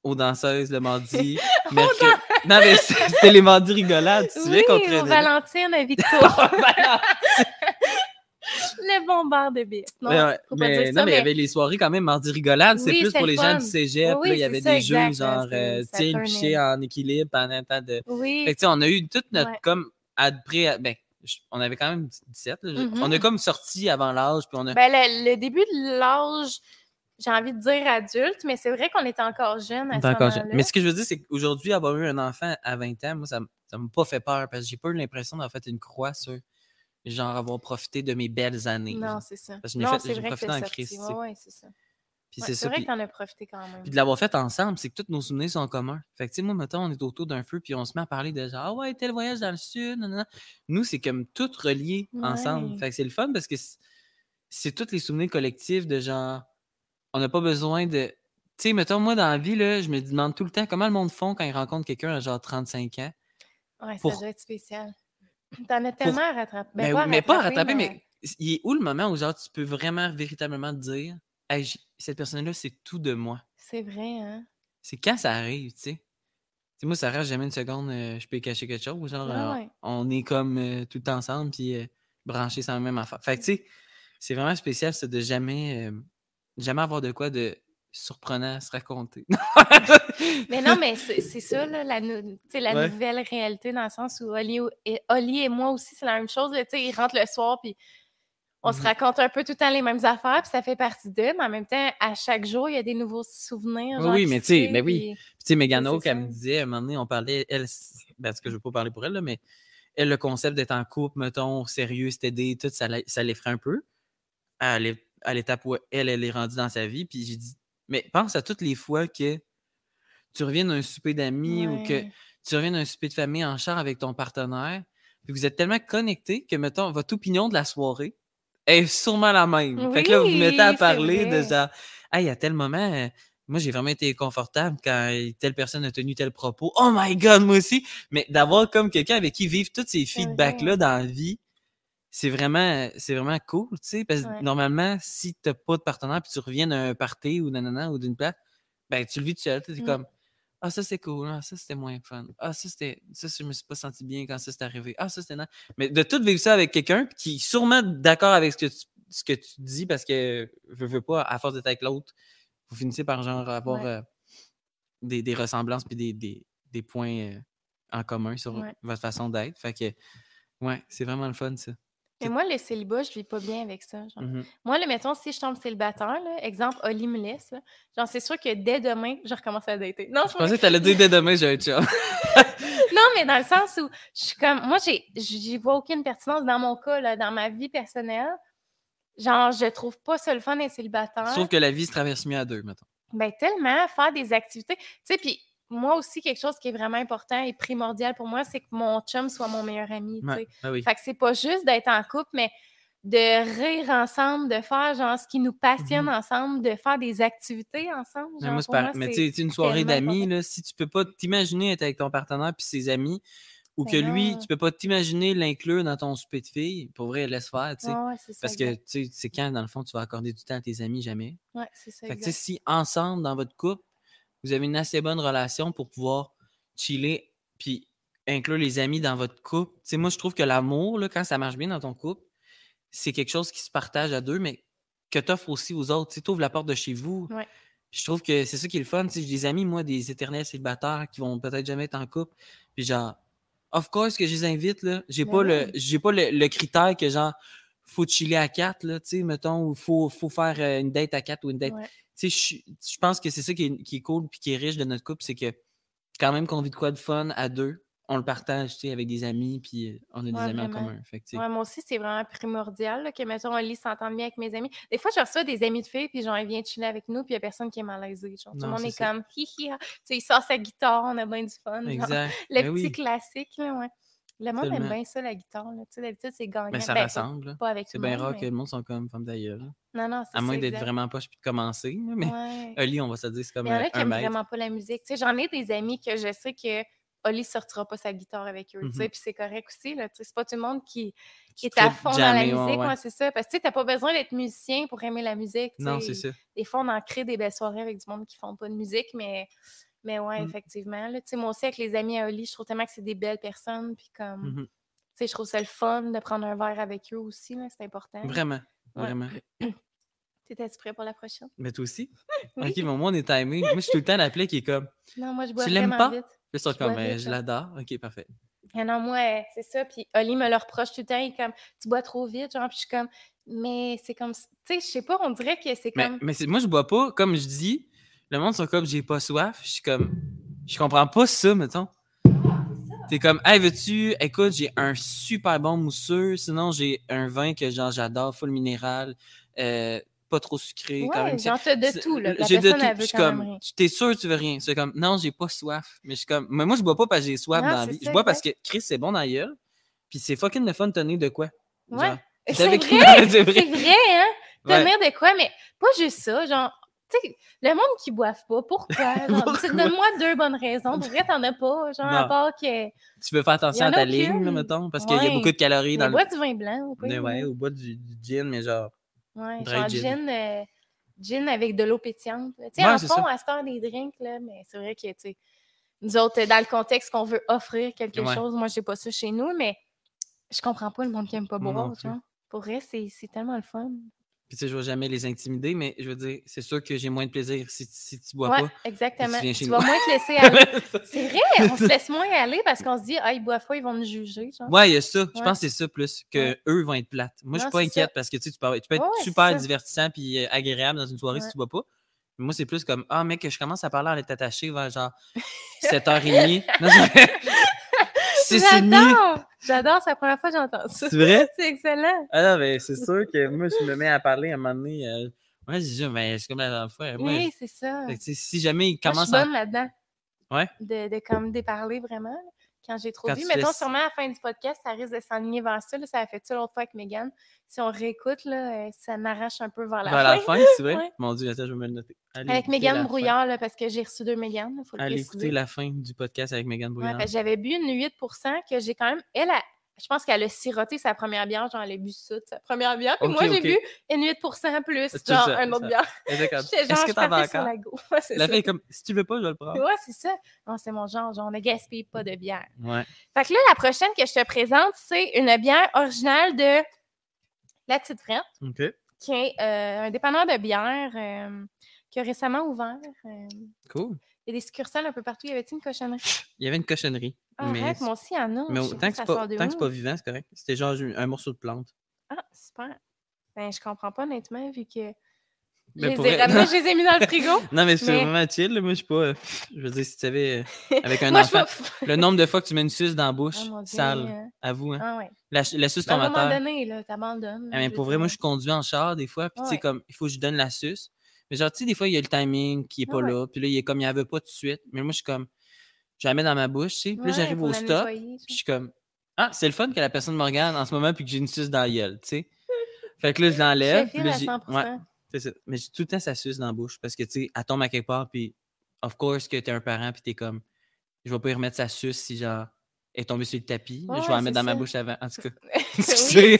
Aux danseuses le mardi, [laughs] mercredi. Non, mais c'était les mardis rigolades, tu Oui, qu'on traînait? Valentine à Victo. [laughs] le bon bar de bière. Non, faut pas mais, dire non, ça, mais il y avait les soirées quand même mardi rigolade. C'est Oui, plus pour le les gens du cégep. Oui, là, il y avait ça, des exact, jeux genre, euh, tiens, le pichet en équilibre pendant un temps de. Oui. Fait que, tu sais, on a eu toute notre. Ouais. comme après. Ben, je- on avait quand même 17. là, je- On a Mhm. comme sorti avant l'âge. Puis on a. Ben, le, le début de l'âge, j'ai envie de dire adulte, mais c'est vrai qu'on était encore jeune à ce encore jeune. Mais ce que je veux dire, c'est qu'aujourd'hui, avoir eu un enfant à 20 ans, moi, ça ça m'a pas fait peur parce que j'ai pas eu l'impression d'avoir fait une croix sur genre avoir profité de mes belles années. Non, c'est ça. Parce que j'ai Non, fait- profité en sais. ouais, c'est ça. Puis Ouais, c'est c'est ça. vrai Puis, que t'en as profité quand même. puis de l'avoir fait ensemble, c'est que tous nos souvenirs sont en commun. Fait que, tu sais, moi, mettons, on est autour d'un feu, puis on se met à parler de genre, ah ouais, tel voyage dans le sud, nanana. Nous, c'est comme tout relié ensemble. Ouais. Fait que c'est le fun parce que c'est- c'est tous les souvenirs collectifs de genre, on n'a pas besoin de. Tu sais, mettons, moi, dans la vie, là, je me demande tout le temps comment le monde font quand ils rencontrent quelqu'un à genre 35 ans. Ouais, ça doit être spécial. T'en as tellement à rattraper. Ben, Ben pas mais pas à rattraper, rattraper, mais il est où le moment où genre tu peux vraiment véritablement te dire Hey, cette personne-là, c'est tout de moi? C'est vrai, hein? C'est quand ça arrive, tu sais? Tu sais, moi, ça reste jamais une seconde, euh, je peux cacher quelque chose. Genre, Ouais, euh, ouais. on est comme euh, tout ensemble, puis euh, branchés sur la même affaire. Fait que, tu sais, c'est vraiment spécial, ça, de jamais, jamais avoir de quoi de surprenant à se raconter. [laughs] Mais non, mais c'est c'est ça, là, la, nou- tu sais, la Ouais. nouvelle réalité, dans le sens où Oli et, Oli et moi aussi, c'est la même chose. là, tu sais, ils rentrent le soir, puis on se Mhm. raconte un peu tout le temps les mêmes affaires, puis ça fait partie d'eux, mais en même temps, à chaque jour, il y a des nouveaux souvenirs. Oui, genre, oui, qui mais tu sais, ben oui. tu sais, Megan c'est Oak, elle ça. me disait, à un moment donné, on parlait, elle, c- ben, parce que je veux pas parler pour elle, là, mais elle, le concept d'être en couple, mettons, sérieux, s'aider, tout, ça, ça l'effraie un peu. À l'é- à l'étape où elle, elle est rendue dans sa vie. Puis j'ai dit, mais pense à toutes les fois que tu reviens d'un souper d'amis ou que tu reviens d'un souper de famille en char avec ton partenaire, puis vous êtes tellement connectés que, mettons, votre opinion de la soirée est sûrement la même. fait que là, vous vous mettez à parler de vrai. genre, hey, à tel moment, euh, moi, j'ai vraiment été confortable quand telle personne a tenu tel propos. Oh my God, moi aussi! Mais d'avoir comme quelqu'un avec qui vivre tous ces feedbacks-là dans la vie, c'est vraiment, c'est vraiment cool, tu sais, parce que Ouais. normalement, si t'as pas de partenaire puis tu reviens d'un party ou nanana ou d'une place, ben, tu le vis tout seul, t'es Mm. comme, ah, ça c'est cool, ah, ça c'était moins fun, ah, ça c'était, ça, je me suis pas senti bien quand ça c'est arrivé, ah, ça c'était non. Mais de tout vivre ça avec quelqu'un qui est sûrement d'accord avec ce que tu, ce que tu dis parce que, je veux pas, à force d'être avec l'autre, vous finissez par genre avoir Ouais. euh, des, des ressemblances puis des, des, des points euh, en commun sur Ouais. votre façon d'être. Fait que, ouais, c'est vraiment le fun, ça. Mais moi, le célibat, je vis pas bien avec ça. genre. Mhm. Moi, le mettons, si je tombe célibataire, là, exemple, Oli me laisse, là, genre, c'est sûr que dès demain, je recommence à dater. Non, Je pensais que t'allais dire dès demain, j'ai un chum. [laughs] non, mais dans le sens où je suis comme. Moi, j'ai- j'y vois aucune pertinence dans mon cas, là, dans ma vie personnelle. Genre, je trouve pas ça le fun d'être célibataire. Sauf que la vie se traverse mieux à deux, mettons. Ben, tellement, faire des activités. Tu sais, puis moi aussi, quelque chose qui est vraiment important et primordial pour moi, c'est que mon chum soit mon meilleur ami. Ouais, ben oui. Fait que c'est pas juste d'être en couple, mais de rire ensemble, de faire genre ce qui nous passionne Mhm. ensemble, de faire des activités ensemble. Mais genre, moi, c'est pour par- moi, Mais tu sais, une soirée d'amis, si tu peux pas t'imaginer être avec ton partenaire puis ses amis, ou Ben que lui, non. tu peux pas t'imaginer l'inclure dans ton souper de filles, pour vrai, laisse faire, tu sais. Ouais, ouais. Parce que, tu sais, c'est quand, dans le fond, tu vas accorder du temps à tes amis, jamais. Ouais, c'est ça. Fait que, tu sais, exact. si ensemble, dans votre couple, vous avez une assez bonne relation pour pouvoir chiller puis inclure les amis dans votre couple. Moi, je trouve que l'amour, quand ça marche bien dans ton couple, c'est quelque chose qui se partage à deux, mais que tu offres aussi aux autres. Tu ouvres la porte de chez vous. Ouais. Je trouve que c'est ça qui est le fun. J'ai des amis, moi, des éternels célibataires qui vont peut-être jamais être en couple. Puis genre, of course que je les invite, là. J'ai Ben pas, le, j'ai pas le, le critère que genre, faut chiller à quatre, là, tu sais, mettons, ou faut, faut faire euh, une date à quatre ou une date Ouais. Tu sais, je, je pense que c'est ça qui est, qui est cool puis qui est riche de notre couple, c'est que quand même qu'on vit de quoi de fun à deux, on le partage, tu sais, avec des amis, puis euh, on a des Ouais, amis en commun. Fait Ouais, moi aussi, c'est vraiment primordial là, que, mettons, Oli s'entende bien avec mes amis. Des fois, je reçois des amis de filles, puis genre, ils viennent chiller avec nous, puis il n'y a personne qui est malaisé. Genre, tout le monde est comme, hi hi, il sort sa guitare, on a bien du fun. genre. exact. Le Ben petit oui, classique, là, ouais. Le monde aime bien ça, la guitare. là. Tu sais, d'habitude, c'est gagnant. mais ça Ben, rassemble. Pas avec C'est bien rare monde, que le monde soit comme femme d'ailleurs. mais- Non, non, c'est À moins d'être vraiment poche puis de commencer. Mais Ouais. Oli, on va se dire, c'est comme Il y en a qui un aiment maître. vraiment pas la musique. Tu sais, j'en ai des amis que je sais que Oli sortira pas sa guitare avec eux. tu sais, Mhm. Puis c'est correct aussi. là, tu sais, C'est pas tout le monde qui, est à fond dans la ouais, musique. ouais. moi, c'est ça. Parce que tu sais, t'as pas besoin d'être musicien pour aimer la musique. Non, c'est ça. Des fois, on en crée des belles soirées avec du monde qui font pas de musique, mais, mais ouais, Mm. effectivement. Là, Tu sais, moi aussi, avec les amis à Oli, je trouve tellement que c'est des belles personnes. Puis comme, Mhm. tu sais, je trouve ça le fun de prendre un verre avec eux aussi. là, C'est important. Vraiment. Ouais. Vraiment. [clears throat] T'étais-tu prêt pour la prochaine? Mais toi aussi? [laughs] Oui. Ok, mais moi, on est timé. Moi, je suis tout le temps l'appeler qui est comme. Non, moi, je bois Tu l'aimes pas? vite. Je comme, bois Ben, vite, je l'adore. Ok, parfait. Ah non, moi, euh, c'est ça. Puis Oli me le reproche tout le temps. Il est comme, tu bois trop vite. Genre, puis je suis comme, mais c'est comme, tu sais, je sais pas, on dirait que c'est Mais, comme. mais c'est- moi, je bois pas, comme je dis, le monde sont comme j'ai pas soif. Je suis comme, je comprends pas ça, mettons. T'es comme, hey, veux-tu, écoute, j'ai un super bon mousseux, sinon j'ai un vin que genre j'adore, full minéral, euh, pas trop sucré, quand Ouais, même. genre, t'as de tout, là. J'ai de tout. Je suis quand même comme, t'es sûr que tu veux rien? C'est comme, non, j'ai pas soif. Mais je suis comme, mais moi, je bois pas parce que j'ai soif Non, dans la vie. Je bois parce que Chris, c'est bon dans la gueule. Puis c'est fucking le fun de tenir de quoi. Ouais. C'est vrai, [laughs] vrai. hein? Ouais. Tenir de quoi, mais pas juste ça. Genre, sais, le monde qui boive pas, [laughs] pourquoi? Donne-moi deux bonnes raisons. Pour vrai, t'en as pas. Genre, à part que. Tu veux faire attention à ta ligne, là, mettons, parce qu'il y a beaucoup de calories dans Mais le. bois du vin blanc, ou pas? Ouais, ouais, au bois du, du gin, mais genre. Ouais, genre gin. gin, euh, gin avec de l'eau pétillante. Tu sais, Ouais, en fond, ça. à cette heure des drinks, là, mais c'est vrai que, tu sais, nous autres, dans le contexte qu'on veut offrir quelque Ouais. chose, moi, j'ai pas ça chez nous, mais je comprends pas le monde qui aime pas boire, genre. Pour vrai, c'est tellement le fun. Puis tu sais, je vais jamais les intimider, mais je veux dire, c'est sûr que j'ai moins de plaisir si, si tu bois Ouais, pas. exactement. Tu vas moins te laisser [laughs] aller. C'est vrai, on se [laughs] laisse moins aller parce qu'on se dit, ah, ils boivent pas, ils vont nous juger. Genre. Ouais, il y a ça. Je pense que c'est ça plus, que Ouais. eux vont être plates. Moi, je Non, suis pas inquiète ça. parce que tu sais, tu peux, tu peux être super divertissant puis euh, agréable dans une soirée si tu bois pas. Mais moi, c'est plus comme, ah, mec, je commence à parler à être attaché vers genre [laughs] 7h30. Non, demi. J'adore! J'adore, c'est la première fois que j'entends ça. C'est vrai? [laughs] C'est excellent. Ah non, mais c'est sûr que moi, je me mets à parler à un moment donné. euh, ouais, je dis, mais c'est comme la dernière fois. Moi, Oui, c'est ça. fait que, si jamais il Moi, je commence suis à. bonne là-dedans. Ouais. De, de comme déparler vraiment. Quand j'ai trop Quand bu. Mettons, laisses- sûrement à la fin du podcast, ça risque de s'enligner vers ça. là. Ça a fait ça l'autre fois avec Megan. Si on réécoute, là, euh, ça m'arrache un peu vers la vers fin. la fin, c'est [laughs] vrai? Ouais. Mon Dieu, attends, je vais me le noter. Allez Avec Megan. Brouillard, là, parce que j'ai reçu deux Megan. Allez préciser. écouter la fin du podcast avec Megan Brouillard. j'avais bu une 8% que j'ai quand même. Elle, a- je pense qu'elle a siroté sa première bière, genre elle a bu ça sa première bière. Puis moi, j'ai bu une 8% plus, genre ça, un autre ça. bière. [laughs] J'étais genre, je partais sur la go. [laughs] Ouais, La fille est comme, si tu veux pas, je vais le prendre. Ouais, c'est ça. Non, c'est mon genre. Genre, ne gaspille pas de bière. Ouais. Fait que là, la prochaine que je te présente, c'est une bière originale de La Petite Frette, OK. qui est euh, un dépanneur de bière euh, qui a récemment ouvert. euh, Cool. Il y a des succursales un peu partout. Il y avait une cochonnerie? Il y avait une cochonnerie. Ah, mais arrête, moi aussi, il y en a. mais tant que c'est pas, tant que pas vivant, c'est correct. C'était genre un morceau de plante. Ah, super. Ben, je comprends pas honnêtement, vu que je Mais les ai je [laughs] les ai mis dans le frigo. [laughs] Non, mais c'est Mais- vraiment chill. Moi, je suis pas. Je veux dire, si tu savais, euh, avec [laughs] un Moi, enfant, le nombre de fois que tu mets une suce dans la bouche, Ah, sale, euh, avoue. Hein. Ah ouais. La, la suce Ben, à tombe à moment terre. donné, là, t'abandonnes. Ah, mais pour vrai, moi, je conduis en char des fois, puis tu sais, comme, il faut que je donne la suce. Mais genre, tu sais, des fois, il y a le timing qui est pas Ah ouais. là, puis là, il est comme, il n'y avait pas tout de suite. Mais moi, je suis comme, je la mets dans ma bouche, tu sais, puis là, j'arrive au stop, nettoyer, puis je suis comme, ah, c'est le fun que la personne me regarde en ce moment, puis que j'ai une suce dans la gueule, tu sais. [laughs] Fait que là, je l'enlève, puis là, à j'ai. 100%. Ouais, ça. Mais j'ai tout le temps sa suce dans la bouche, parce que, tu sais, elle tombe à quelque part, puis, of course, que t'es un parent, puis t'es comme, je vais pas y remettre sa suce si, genre, elle est tombée sur le tapis. Ouais, je vais la mettre dans ma bouche avant. En tout cas. [laughs] [laughs] Oui.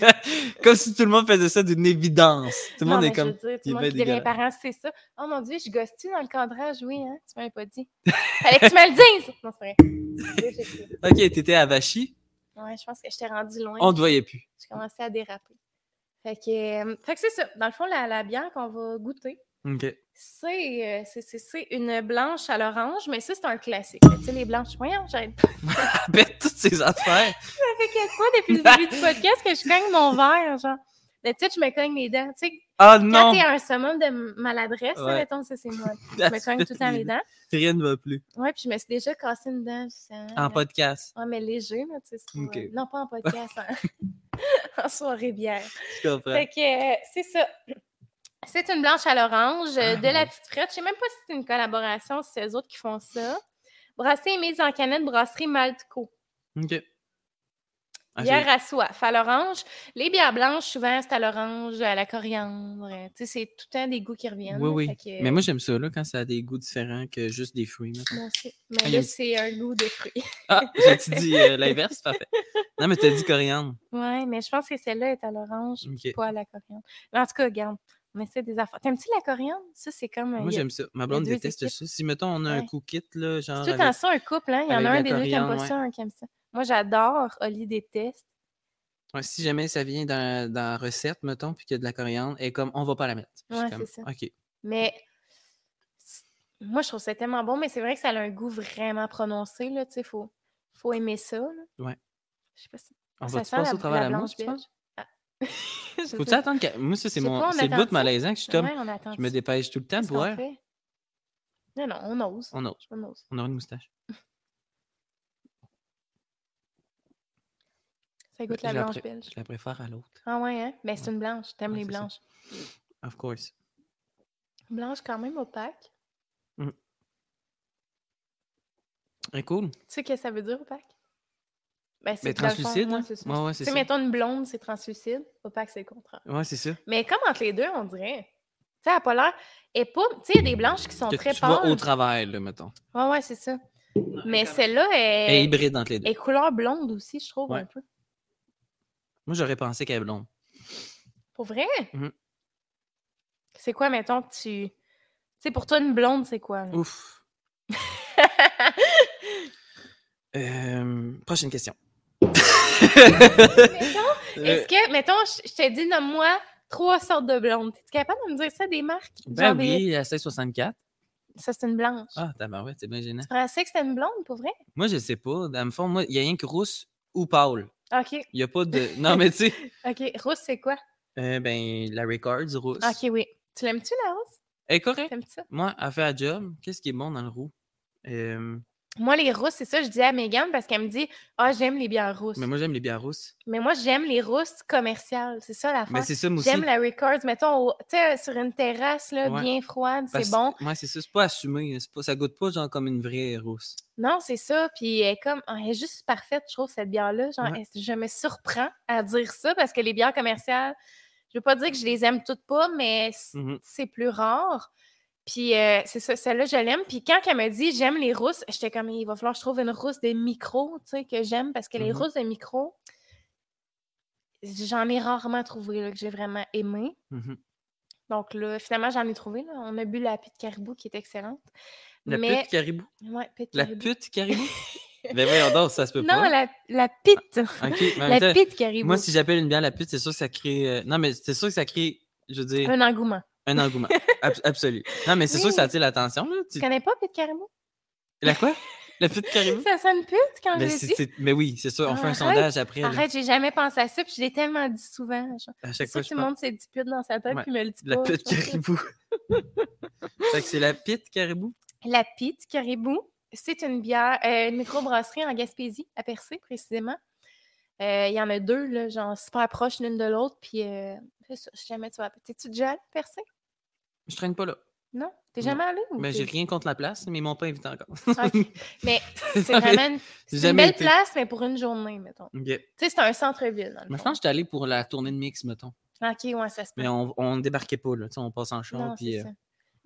Comme si tout le monde faisait ça d'une évidence. Tout le monde est comme. Je veux dire, tout il le monde va qui devient dégueulasse. parent, c'est ça. Oh mon Dieu, je gosse-tu dans le cadrage? Oui, hein? Tu m'avais pas dit. Fallait que tu me le dises! Non, c'est vrai. Ok, t'étais à Vachy, Ouais, je pense que je t'ai rendu loin. on te voyait plus. J'ai commencé à déraper. Fait que, euh, fait que c'est ça. Dans le fond, la, la bière qu'on va goûter, Ok. c'est euh, c'est- c'est- une blanche à l'orange, mais ça, c'est un classique. Tu sais, les blanches, voyons, j'arrête pas. [laughs] Bête toutes ces affaires. [laughs] Ça fait quelques fois depuis le début du podcast que je cogne mon verre, genre. D'habitude, je me cogne les dents. Tu sais, Ah quand t'es à un summum de maladresse, Ouais. mettons, ça, c'est moi. [laughs] Je me cogne tout le temps les dents. Rien ne va plus. Ouais, puis je me suis déjà cassé une dent. En hein, podcast. Ouais, mais léger, là, tu sais. Non, pas en podcast, en, en soirée bière. Je comprends. Fait que euh, c'est ça. C'est une blanche à l'orange euh, Ah, de la ouais. petite frette. Je sais même pas si c'est une collaboration, si c'est eux autres qui font ça. Brassée et mise en canette, brasserie Maltco. Ok. Ah, Bière à soif, à l'orange. Les bières blanches, souvent, c'est à l'orange, à la coriandre. Tu sais, c'est tout le temps des goûts qui reviennent. Oui, oui. que, Mais moi, j'aime ça, là, quand ça a des goûts différents que juste des fruits. moi aussi. Ah, Mais il y a là, c'est un goût de fruits. [laughs] Ah, j'ai-tu dit euh, l'inverse? Parfait. Non, mais t'as dit coriandre. ouais, mais je pense que celle-là est à l'orange, pas à la coriandre. Mais en tout cas, regarde, on essaie des affaires. T'aimes-tu la coriandre? Ça, c'est comme. euh, Moi, a- j'aime ça. Ma blonde déteste équipes. ça. Si, mettons, on a un Ouais. cook-kit, là, genre. C'est tout en ça un couple, hein? Il y en a un la des deux qui aime pas ça, un qui aime ça. Moi, j'adore. Oli déteste. Ouais, si jamais ça vient dans, dans la recette, mettons, puis qu'il y a de la coriandre, et comme on va pas la mettre. Ouais, c'est ça. OK. Mais moi, je trouve ça tellement bon, mais c'est vrai que ça a un goût vraiment prononcé, là. Tu sais, faut, faut aimer ça. Là. Ouais. Je sais pas si. On ça va-tu sent passer la, au travers la de la blanche mousse, [laughs] Faut-tu sais attendre que... Moi, ça, c'est mon... C'est le bout attend-tu? malaisant que je. Ouais. Je me dépêche tout le temps pour fait? Non, non, on ose. On ose. On ose. On aura une moustache. [laughs] Ça goûte la Je la blanche belge. Je la préfère à l'autre. Ah ouais, hein? Ben, c'est Ouais. une blanche. T'aimes Ouais, les ça. blanches. Of course. Blanche quand même opaque. Eh, cool. Tu sais ce que ça veut dire, opaque? Ben, Mais translucide, ouais, hein? c'est ça. Ouais, ouais, Tu c'est sais, mettons une blonde, c'est translucide. Opaque, c'est le contraire. Ouais, c'est ça. Mais comme entre les deux, on dirait. Tu sais, elle a pas l'air. Et pas. Tu sais, il y a des blanches qui sont Que très tu vois au pâles. travers, là, mettons. Ouais, ouais, c'est ça. Mais celle-là Elle est est, hybride entre les deux. est couleur blonde aussi, je trouve, Ouais. un peu. Moi, j'aurais pensé qu'elle est blonde. Pour vrai? Mhm. C'est quoi, mettons, que tu. Tu sais, pour toi, une blonde, c'est quoi? là? Ouf. [laughs] Euh, prochaine question. Mettons, est-ce que, mettons, je te dis, nomme-moi trois sortes de blondes. Es-tu capable de me dire ça, des marques? Ben des- oui, la 1664. Ça, c'est une blanche. Ah, tabarouette, c'est bien gênant. Tu pensais que c'était une blonde, pour vrai? Moi, je sais pas. Dans le fond, moi, il y a rien que rousse ou pâle. OK. Il y a pas de. Non, mais tu sais, [laughs] OK. Rousse, c'est quoi? euh, ben, la Records rousse. OK, oui. Tu l'aimes-tu, la rousse? Elle est correcte. Moi, elle fait un job. Qu'est-ce qui est bon dans le roux? Euh, Moi, les rousses, c'est ça, je dis à Megan parce qu'elle me dit Ah, j'aime les bières rousses. Mais moi, j'aime les bières rousses. Mais moi, j'aime les rousses commerciales. C'est ça la Mais c'est ça, moi. J'aime la Records, mettons, au- tu sais, sur une terrasse, là, Ouais. bien froide, Parce- c'est bon. Ouais, c'est ça. C'est pas assumé. Pas, ça goûte pas genre comme une vraie rousse. Non, c'est ça. Puis elle est comme, elle est juste parfaite, je trouve, cette bière-là. Genre, Ouais. elle- je me surprends à dire ça parce que les bières commerciales, je veux pas dire que je les aime toutes pas, mais Mhm. c'est plus rare. Puis euh, c'est ça, celle-là, je l'aime. Puis quand elle me dit j'aime les rousses, j'étais comme, il va falloir que je trouve une rousse de micro, tu sais, que j'aime parce que les Mhm. rousses de micro, j'en ai rarement trouvé là, que j'ai vraiment aimé. Mhm. Donc là, finalement, j'en ai trouvé. Là. On a bu la pute caribou qui est excellente. La mais... pute caribou? Ouais, pute La caribou. pute caribou? [laughs] ben voyons donc, ça se peut Non, pas. la, la pite. En la temps, pite caribou. Moi, si j'appelle une bière la pute, c'est sûr que ça crée. euh, Non, mais c'est sûr que ça crée, je veux dire, Un engouement. Un engouement. Ab- absolu. Non, mais c'est sûr que ça attire l'attention. Tu- Tu connais pas pite caribou? La quoi? La pute caribou? Ça sonne pute quand Ben, je dis. mais oui, c'est sûr, on fait un Arrête, sondage après. Arrête, j'ai jamais pensé à ça, puis je l'ai tellement dit souvent. genre. À chaque fois, tout le pense. monde s'est dit pute dans sa tête, Ouais. puis me le dit La pas. pute caribou. [laughs] fait que c'est la pite caribou? La pite caribou, c'est une bière, euh, une microbrasserie en Gaspésie, à Percé, précisément. Euh, Il y en a deux, là, genre super proches l'une de l'autre, puis euh, si jamais tu vas. T'es-tu déjà allé à Percé? Je traîne pas là. Non? T'es jamais allé? ou Mais t'es- j'ai rien contre la place, mais ils m'ont pas invité encore. [laughs] Mais [laughs] c'est vraiment une, belle été. place, mais pour une journée, mettons. Tu sais, c'est un centre-ville, je pense que j'étais allé pour la tournée de mix, mettons. Ok, ouais, ça se peut. Mais on, on débarquait pas, là. Tu sais, on passe en char. Puis, euh.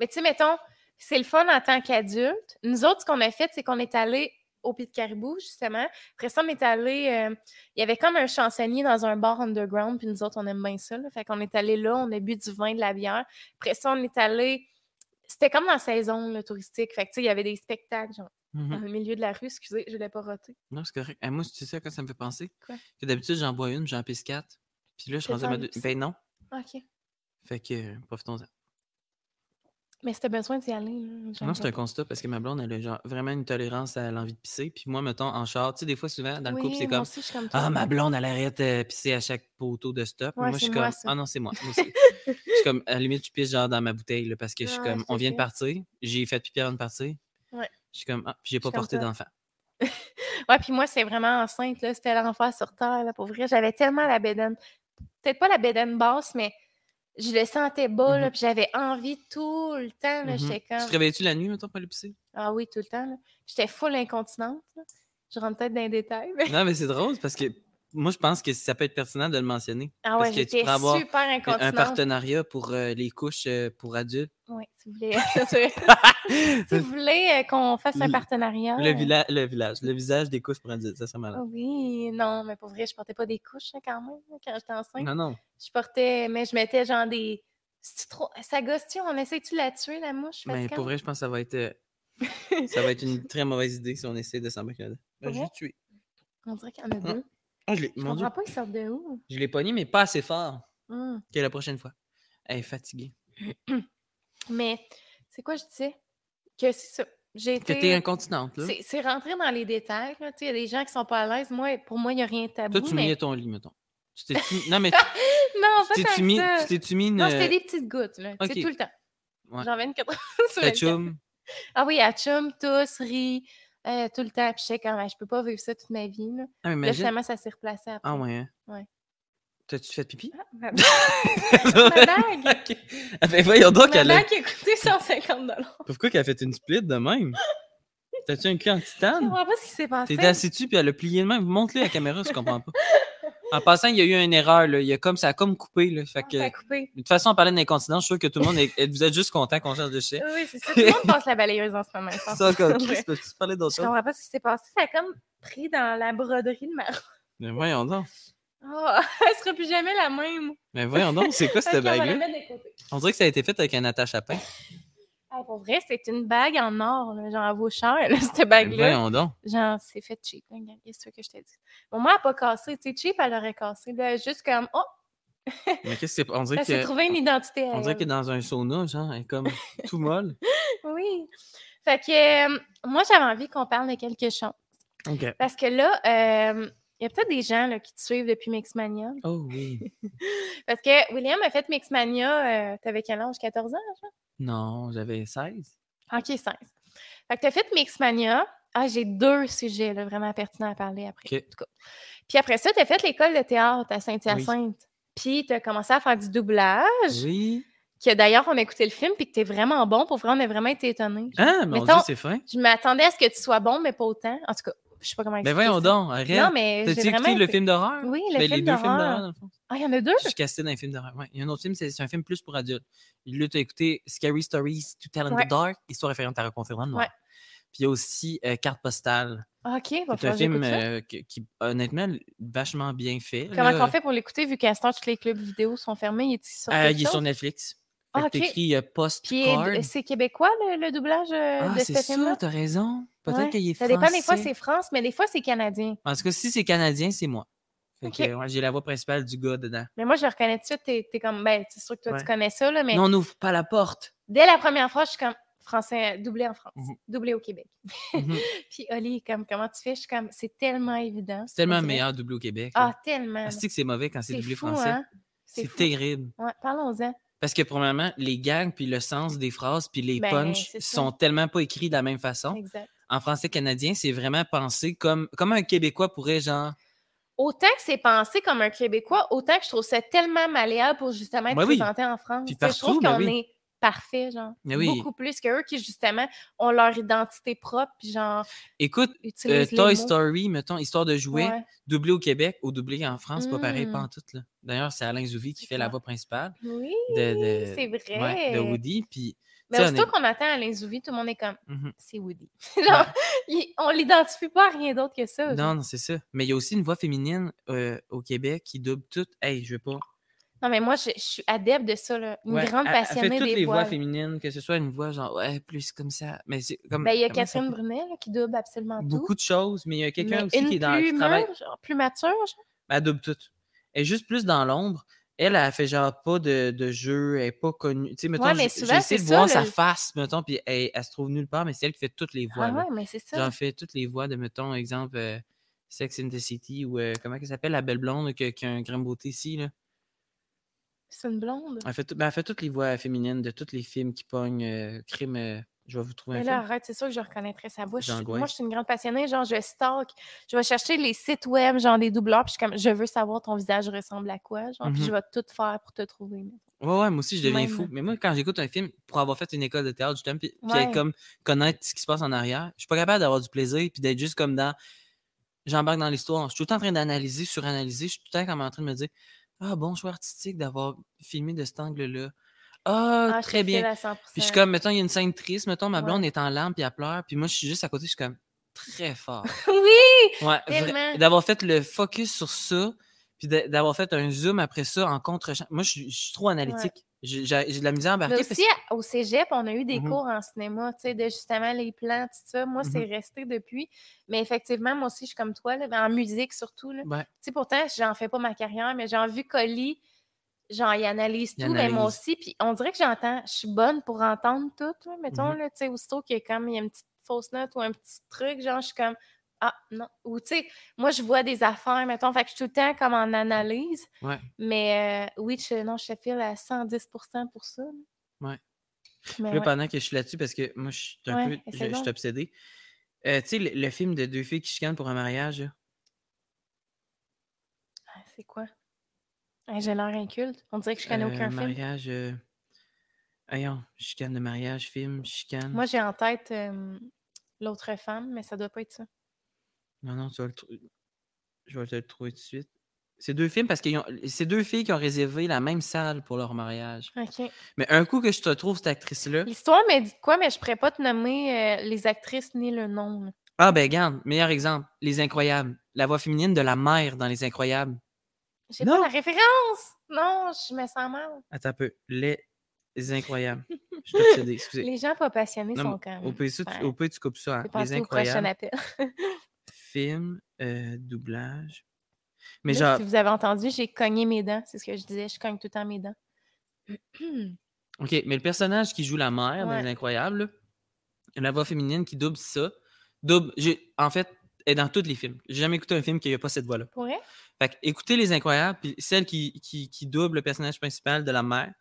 Mais tu sais, mettons, c'est le fun en tant qu'adulte. Nous autres, ce qu'on a fait, c'est qu'on est allé au Pied de Caribou, justement. Après ça, on est allé. euh, il y avait comme un chansonnier dans un bar underground, puis nous autres, on aime bien ça. Là. Fait qu'on est allé là, on a bu du vin, de la bière. Après ça, on est allé. C'était comme dans la saison touristique. Fait que tu sais, il y avait des spectacles, genre, mhm. dans le milieu de la rue. Excusez, je l'ai pas roté. Non, c'est correct. Eh, moi, tu sais à quoi ça me fait penser? Quoi? Que d'habitude, j'en bois une, j'en pisse quatre. Puis là, je suis rendu à ma deux. Ben non. OK. Fait que, euh, profitons-en. Mais c'était besoin d'y aller. là, Non, c'est un constat parce que ma blonde, elle a genre vraiment une tolérance à l'envie de pisser. Puis moi, mettons, en char, tu sais, des fois, souvent, dans le couple, Oui, c'est moi comme aussi, je suis comme. Ah, ma blonde, elle arrête de pisser à chaque poteau de stop. Ouais, moi, je suis c'est comme moi. Ah non, c'est moi. moi aussi. [laughs] je suis comme, à la limite, je pisse genre dans ma bouteille là, parce que je suis comme On vient de partir, j'ai fait pipi avant de partir. Ouais. Je suis comme Ah, puis j'ai pas porté d'enfant. [laughs] Ouais, puis moi, c'est vraiment enceinte, là. C'était l'enfer sur terre, là, pour vrai. J'avais tellement la bédaine. Peut-être pas la bédaine basse, mais je le sentais bas, là, Mhm. puis j'avais envie tout le temps, là. J'étais Tu comme... te réveilles-tu la nuit, mettons, pour aller pisser? Ah oui, tout le temps. J'étais full incontinente, là. Je rentre peut-être dans les détails, mais... Non, mais c'est drôle parce que moi, je pense que ça peut être pertinent de le mentionner. Ah Parce ouais, que tu j'étais pourrais avoir super Un- partenariat pour euh, les couches euh, pour adultes. Oui, si vous voulez... [laughs] [laughs] si vous voulez euh, qu'on fasse un partenariat... Le, villa- le village, le visage des couches pour adultes, ça serait malade. Oui, non, mais pour vrai, je portais pas des couches, hein, quand même, là, quand j'étais enceinte. Non, non. Je portais... Mais je mettais genre des... C'est trop... Ça gosse-tu? On essaie-tu de la tuer, la mouche? Mais pour vrai, je pense que ça va être, euh, [laughs] ça va être une très mauvaise idée si on essaie de s'embarquer là-dedans. Ben, je l'ai tué. On dirait qu'il y en a deux. Ah, je l'ai, Je comprends pas, ils sortent de où? Je l'ai pogné, mais pas assez fort. Hum. Ok, la prochaine fois. Elle est fatiguée. [clears throat] Mais c'est quoi je disais? Que c'est ça. J'ai Que t'es été. incontinente, là. C'est c'est rentré dans les détails. là, Il y a des gens qui sont pas à l'aise. Moi, pour moi, il n'y a rien de tabou. Toi, tu mais... mouillais ton lit, mettons. Tu t'es-tu... [laughs] Non, mais Non, pas mis, ça. tu t'es-tu mis une... Non, c'était des petites gouttes. Là, tu sais, ok. tout le temps. Ouais. J'en 24 heures sur 24. ketchum. Ah oui, à chum, tous, rit, euh, tout le temps. Puis je sais quand même, je peux pas vivre ça toute ma vie. Là, Ah, là finalement, ça s'est replacé après. Ah, ouais? Ouais. T'as-tu fait pipi? Ah, [laughs] ma ma bague! [laughs] Ah, ben, voyons donc, Ma elle bague qui a coûté 150 Pourquoi qu'elle a fait une split de même? [laughs] T'as-tu un cul en Je titane? comprends pas ce qui s'est passé. T'étais assis dessus puis elle a plié de même. Montre-le à la caméra, je comprends pas. En passant, il y a eu une erreur. Là. Il y a comme, ça a comme coupé. Là. Fait Ah, que, ça a coupé. de toute façon, on parlait d'incontinence. Je suis sûr que tout le monde est, vous êtes juste content qu'on change de chien. Oui, c'est ça. Tout le monde [laughs] passe la balayeuse en ce moment. je pense. Ça, comme Ouais. Chris, peux-tu parler d'autre Je chose? comprends pas ce qui s'est passé. Ça a comme pris dans la broderie de ma robe. Mais voyons donc. Oh, [laughs] elle sera plus jamais la même. Mais voyons donc, c'est quoi cette bague-là? côté. On dirait que ça a été fait avec un attache à pain. Ah, pour vrai, c'est une bague en or, là, genre, elle vaut cher, là, cette Mais bague-là. Genre, c'est fait cheap. Qu'est-ce que je t'ai dit? Bon, moi, elle n'a pas cassé. Tu sais, cheap, elle aurait cassé. Là, juste comme, oh, Mais qu'est-ce que c'est? On dirait [laughs] que. trouvé une identité à On dirait elle. qu'elle est dans un sauna, genre, elle est comme [laughs] tout molle. Oui. Fait que euh, moi, j'avais envie qu'on parle de quelque chose. OK. Parce que là, euh, il y a peut-être des gens là, qui te suivent depuis Mixmania. Oh oui. [laughs] Parce que William a fait Mixmania, euh, t'avais quel âge? 14 ans, genre? Non, j'avais 16. Ok, 16. Fait que t'as fait Mixmania. Ah, j'ai deux sujets là, vraiment pertinents à parler après. OK. En tout cas. Puis après ça, t'as fait l'école de théâtre à Saint-Hyacinthe. Puis t'as commencé à faire du doublage. Oui. Que d'ailleurs, on a écouté le film, puis que t'es vraiment bon. Pour vrai, on a vraiment été étonnés. Ah, mon Mettons- Dieu, c'est fin. Je m'attendais à ce que tu sois bon, mais pas autant. En tout cas, je sais pas comment expliquer voyons ça. donc, arrête. Non, mais T'as-tu écouté le film d'horreur? Oui, le Ben, film les deux films d'horreur. d'horreur, dans le fond. Ah, il y en a deux? Je suis casté dans un film d'horreur. Ouais. Il y a un autre film, c'est c'est un film plus pour adultes. Là, tu as écouté Scary Stories to Tell in Ouais. the Dark, Histoire référente à raconter dans le noir. Ouais. Puis il y a aussi euh, Carte postale. Ah, OK, va C'est un film euh, qui, qui, honnêtement, vachement bien fait. Comment là. qu'on fait pour l'écouter, vu qu'à ce temps, tous les clubs vidéo sont fermés? Il est sur Euh, il est sur? Netflix. Ah, Fait ok. que t'écris euh, euh, c'est québécois, le, le doublage Ah, de c'est ce film-là? ça, t'as raison. Peut-être Ouais. qu'il est Ça dépend, des fois, français. c'est France, mais des fois, c'est canadien. En tout cas, si c'est canadien, c'est moi. Fait Ok. que, ouais, j'ai la voix principale du gars dedans. Mais moi, je reconnais tout de suite. T'es comme, ben, c'est sûr que toi, Ouais. tu connais ça, là, mais Non, on n'ouvre pas la porte. dès la première fois, je suis comme, français, doublé en France, Mhm. doublé au Québec. Mhm. [laughs] Puis Oli, comme, comment tu fais? Je suis comme, c'est tellement évident. C'est tellement meilleur doublé au Québec. Ah, là. tellement. Ah, c'est que c'est mauvais quand c'est doublé fou, français? hein? C'est terrible. Ouais, parlons-en. Parce que, premièrement, les gags, puis le sens des phrases, puis les Ben, punchs sont tellement pas écrits de la même façon. Exact. En français canadien, c'est vraiment pensé comme, comme un Québécois pourrait, genre. Autant que c'est pensé comme un Québécois, autant que je trouve ça tellement malléable pour justement être Ben oui. présenté en France. Puis je trouve qu'on ben oui. est parfait, genre. Ben oui. Beaucoup plus qu'eux qui, justement, ont leur identité propre, puis genre, Écoute, euh, Toy mots. Story, mettons, Histoire de jouer, Ouais. doublé au Québec ou doublé en France, pas pareil, Mm. pas en tout. là. D'ailleurs, c'est Alain Zouvi qui fait la voix principale Oui, de, de- c'est vrai. ouais, de Woody. Puis, Mais aussitôt est- qu'on attend Alain Zouvi, tout le monde est comme, Mhm. c'est Woody. [laughs] genre, il- on l'identifie pas à rien d'autre que ça. Non, non, c'est ça. Mais il y a aussi une voix féminine euh, au Québec qui double tout. Hey, je veux pas. Non, mais moi, je, je suis adepte de ça, là. Une Ouais, grande passionnée fait toutes des les voix voix. féminines, que ce soit une voix genre, ouais, plus comme ça. Mais c'est comme. Ben, il y a Catherine? Brunet là, qui double absolument tout. Beaucoup de choses, mais il y a quelqu'un aussi qui est dans. plus Qui travaille. genre, plus mature, genre. Elle double tout. Elle est juste plus dans l'ombre. Elle, elle fait genre pas de, de jeu, elle est pas connue. Tu sais, mettons, Ouais, c'est de ça, voir sa face, mettons, puis elle, elle se trouve nulle part, mais c'est elle qui fait toutes les voix. Ah là. ouais, mais c'est ça. Genre, fait toutes les voix de, mettons, exemple, euh, Sex in the City ou euh, comment elle s'appelle, la belle blonde qui, a- qui a un grain de beauté ici, là? C'est une blonde? Elle fait, tout- ben, elle fait toutes les voix féminines de tous les films qui pognent euh, crime. Je vais vous trouver un Mais là, film. arrête, c'est sûr que je reconnaîtrais sa J'angoisse. moi, je suis une grande passionnée. Genre, je stalk. Je vais chercher les sites web, genre des doubleurs, puis je suis comme, je veux savoir ton visage ressemble à quoi, genre, puis je vais tout faire pour te trouver. Ouais, ouais, moi aussi, je deviens Même. fou. Mais moi, quand j'écoute un film, pour avoir fait une école de théâtre, justement, puis, puis Ouais. être comme connaître ce qui se passe en arrière, je suis pas capable d'avoir du plaisir, puis d'être juste comme dans. J'embarque dans l'histoire. Je suis tout le temps en train d'analyser, suranalyser. Je suis tout le temps comme en train de me dire Ah, bon choix artistique d'avoir filmé de cet angle-là. Ah, Ah, très bien. à 100%. Puis je suis comme, mettons, il y a une scène triste, mettons, ma Ouais. blonde est en larmes, puis elle pleure, puis moi, je suis juste à côté, je suis comme très fort. [laughs] oui! Ouais, Tellement. d'avoir fait le focus sur ça, puis d'avoir fait un zoom après ça en contre Moi, je suis- je suis trop analytique. J'ai de la misère à embarquer. aussi, au cégep, on a eu des Mhm. cours en cinéma, tu sais, de justement les plans, tout ça. Moi, c'est Mhm. resté depuis. Mais effectivement, moi aussi, je suis comme toi, là, en musique surtout. Là. Tu sais, pourtant, j'en fais pas ma carrière, mais j'ai vu Colli, genre, il analyse Il tout, mais moi analyse. aussi. Puis on dirait que j'entends, je suis bonne pour entendre tout, là, mettons, Mhm. là, tu sais, aussitôt qu'il y a comme, il y a une petite fausse note ou un petit truc, genre, je suis comme, ah, non. Ou, tu sais, moi, je vois des affaires, mettons, fait que je suis tout le temps comme en analyse. Ouais. Mais euh, oui, je, non, je te file à 110% pour ça. là. Ouais. Mais Là, ouais. pendant que je suis là-dessus, parce que moi, je suis un Ouais, peu. Je, suis donc. obsédé. Euh, tu sais, le, le film de deux filles qui chicanent pour un mariage, là? Ah, C'est quoi? J'ai l'air inculte. On dirait que je connais Euh, aucun film. mariage. Euh... Voyons, chicane de mariage, film, chicane. Moi, j'ai en tête euh, l'autre femme, mais ça doit pas être ça. Non, non, tu vas le trou- Je vais te le trouver tout de suite. C'est deux films parce que c'est deux filles qui ont réservé la même salle pour leur mariage. OK. Mais un coup que je te trouve cette actrice-là. L'histoire m'a dit de quoi, mais je pourrais pas te nommer euh, les actrices ni le nom. là. Ah, ben, regarde, meilleur exemple. Les Incroyables. La voix féminine de la mère dans Les Incroyables. J'ai pas la référence! Non, je me sens mal. Attends un peu. Les Incroyables. Je suis obsédé, [laughs] excusez. Les gens pas passionnés Non, sont quand même. Au ça, tu- Ouais. au pire, tu coupes ça. hein. Les au prochain Incroyables. appel. [laughs] Film, euh, doublage. Mais Là, genre, Si vous avez entendu, j'ai cogné mes dents. C'est ce que je disais. Je cogne tout le temps mes dents. [clears throat] OK, mais le personnage qui joue la mère dans Ouais. Les Incroyables, la voix féminine qui double ça, double, en fait, est dans tous les films. J'ai jamais écouté un film qui n'a pas cette voix-là. Vrai? Fait que écoutez Les Incroyables, puis celle qui, qui, qui double le personnage principal de la mère,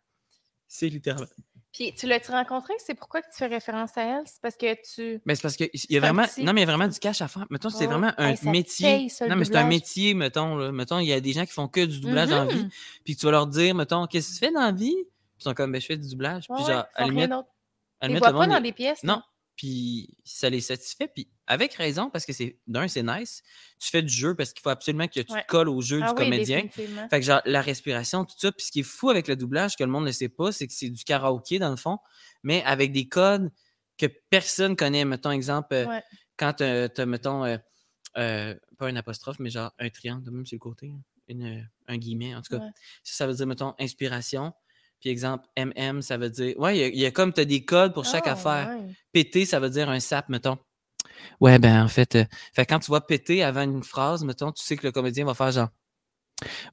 c'est littéralement. Puis tu l'as-tu rencontré? C'est pourquoi que tu fais référence à elle? C'est parce que tu. Mais c'est parce qu'il y a vraiment. Non, mais il y a vraiment du cash à faire. Mettons, c'est Oh, vraiment un hey, métier. paye, ça, le non, mais c'est un métier, mettons. Là. Mettons, il y a des gens qui font que du doublage en vie. Mhm. Puis tu vas leur dire, mettons, qu'est-ce que tu fais dans la vie? Puis ils sont comme, ben, je fais du doublage. Puis ouais, genre, à limite, Ils limite, voient pas dans des pièces. Non. Puis ça les satisfait. Puis avec raison, parce que c'est d'un, c'est nice. Tu fais du jeu parce qu'il faut absolument que tu Ouais. te colles au jeu Ah du oui, comédien. Fait que genre, la respiration, tout ça. Puis ce qui est fou avec le doublage, que le monde ne sait pas, c'est que c'est du karaoké dans le fond, mais avec des codes que personne connaît. Mettons, exemple, euh, Ouais. quand tu as, mettons, euh, euh, pas un apostrophe, mais genre un triangle, même sur le côté, hein, une, euh, un guillemet, en tout cas. Ouais. Ça, ça veut dire, mettons, inspiration. Puis exemple, MM, ça veut dire. Ouais, il y a- il y, a comme tu as des codes pour chaque Ah, affaire. ouais. Péter, ça veut dire un sap, mettons. Ouais, ben en fait, euh, fait quand tu vois péter avant une phrase, mettons, tu sais que le comédien va faire genre.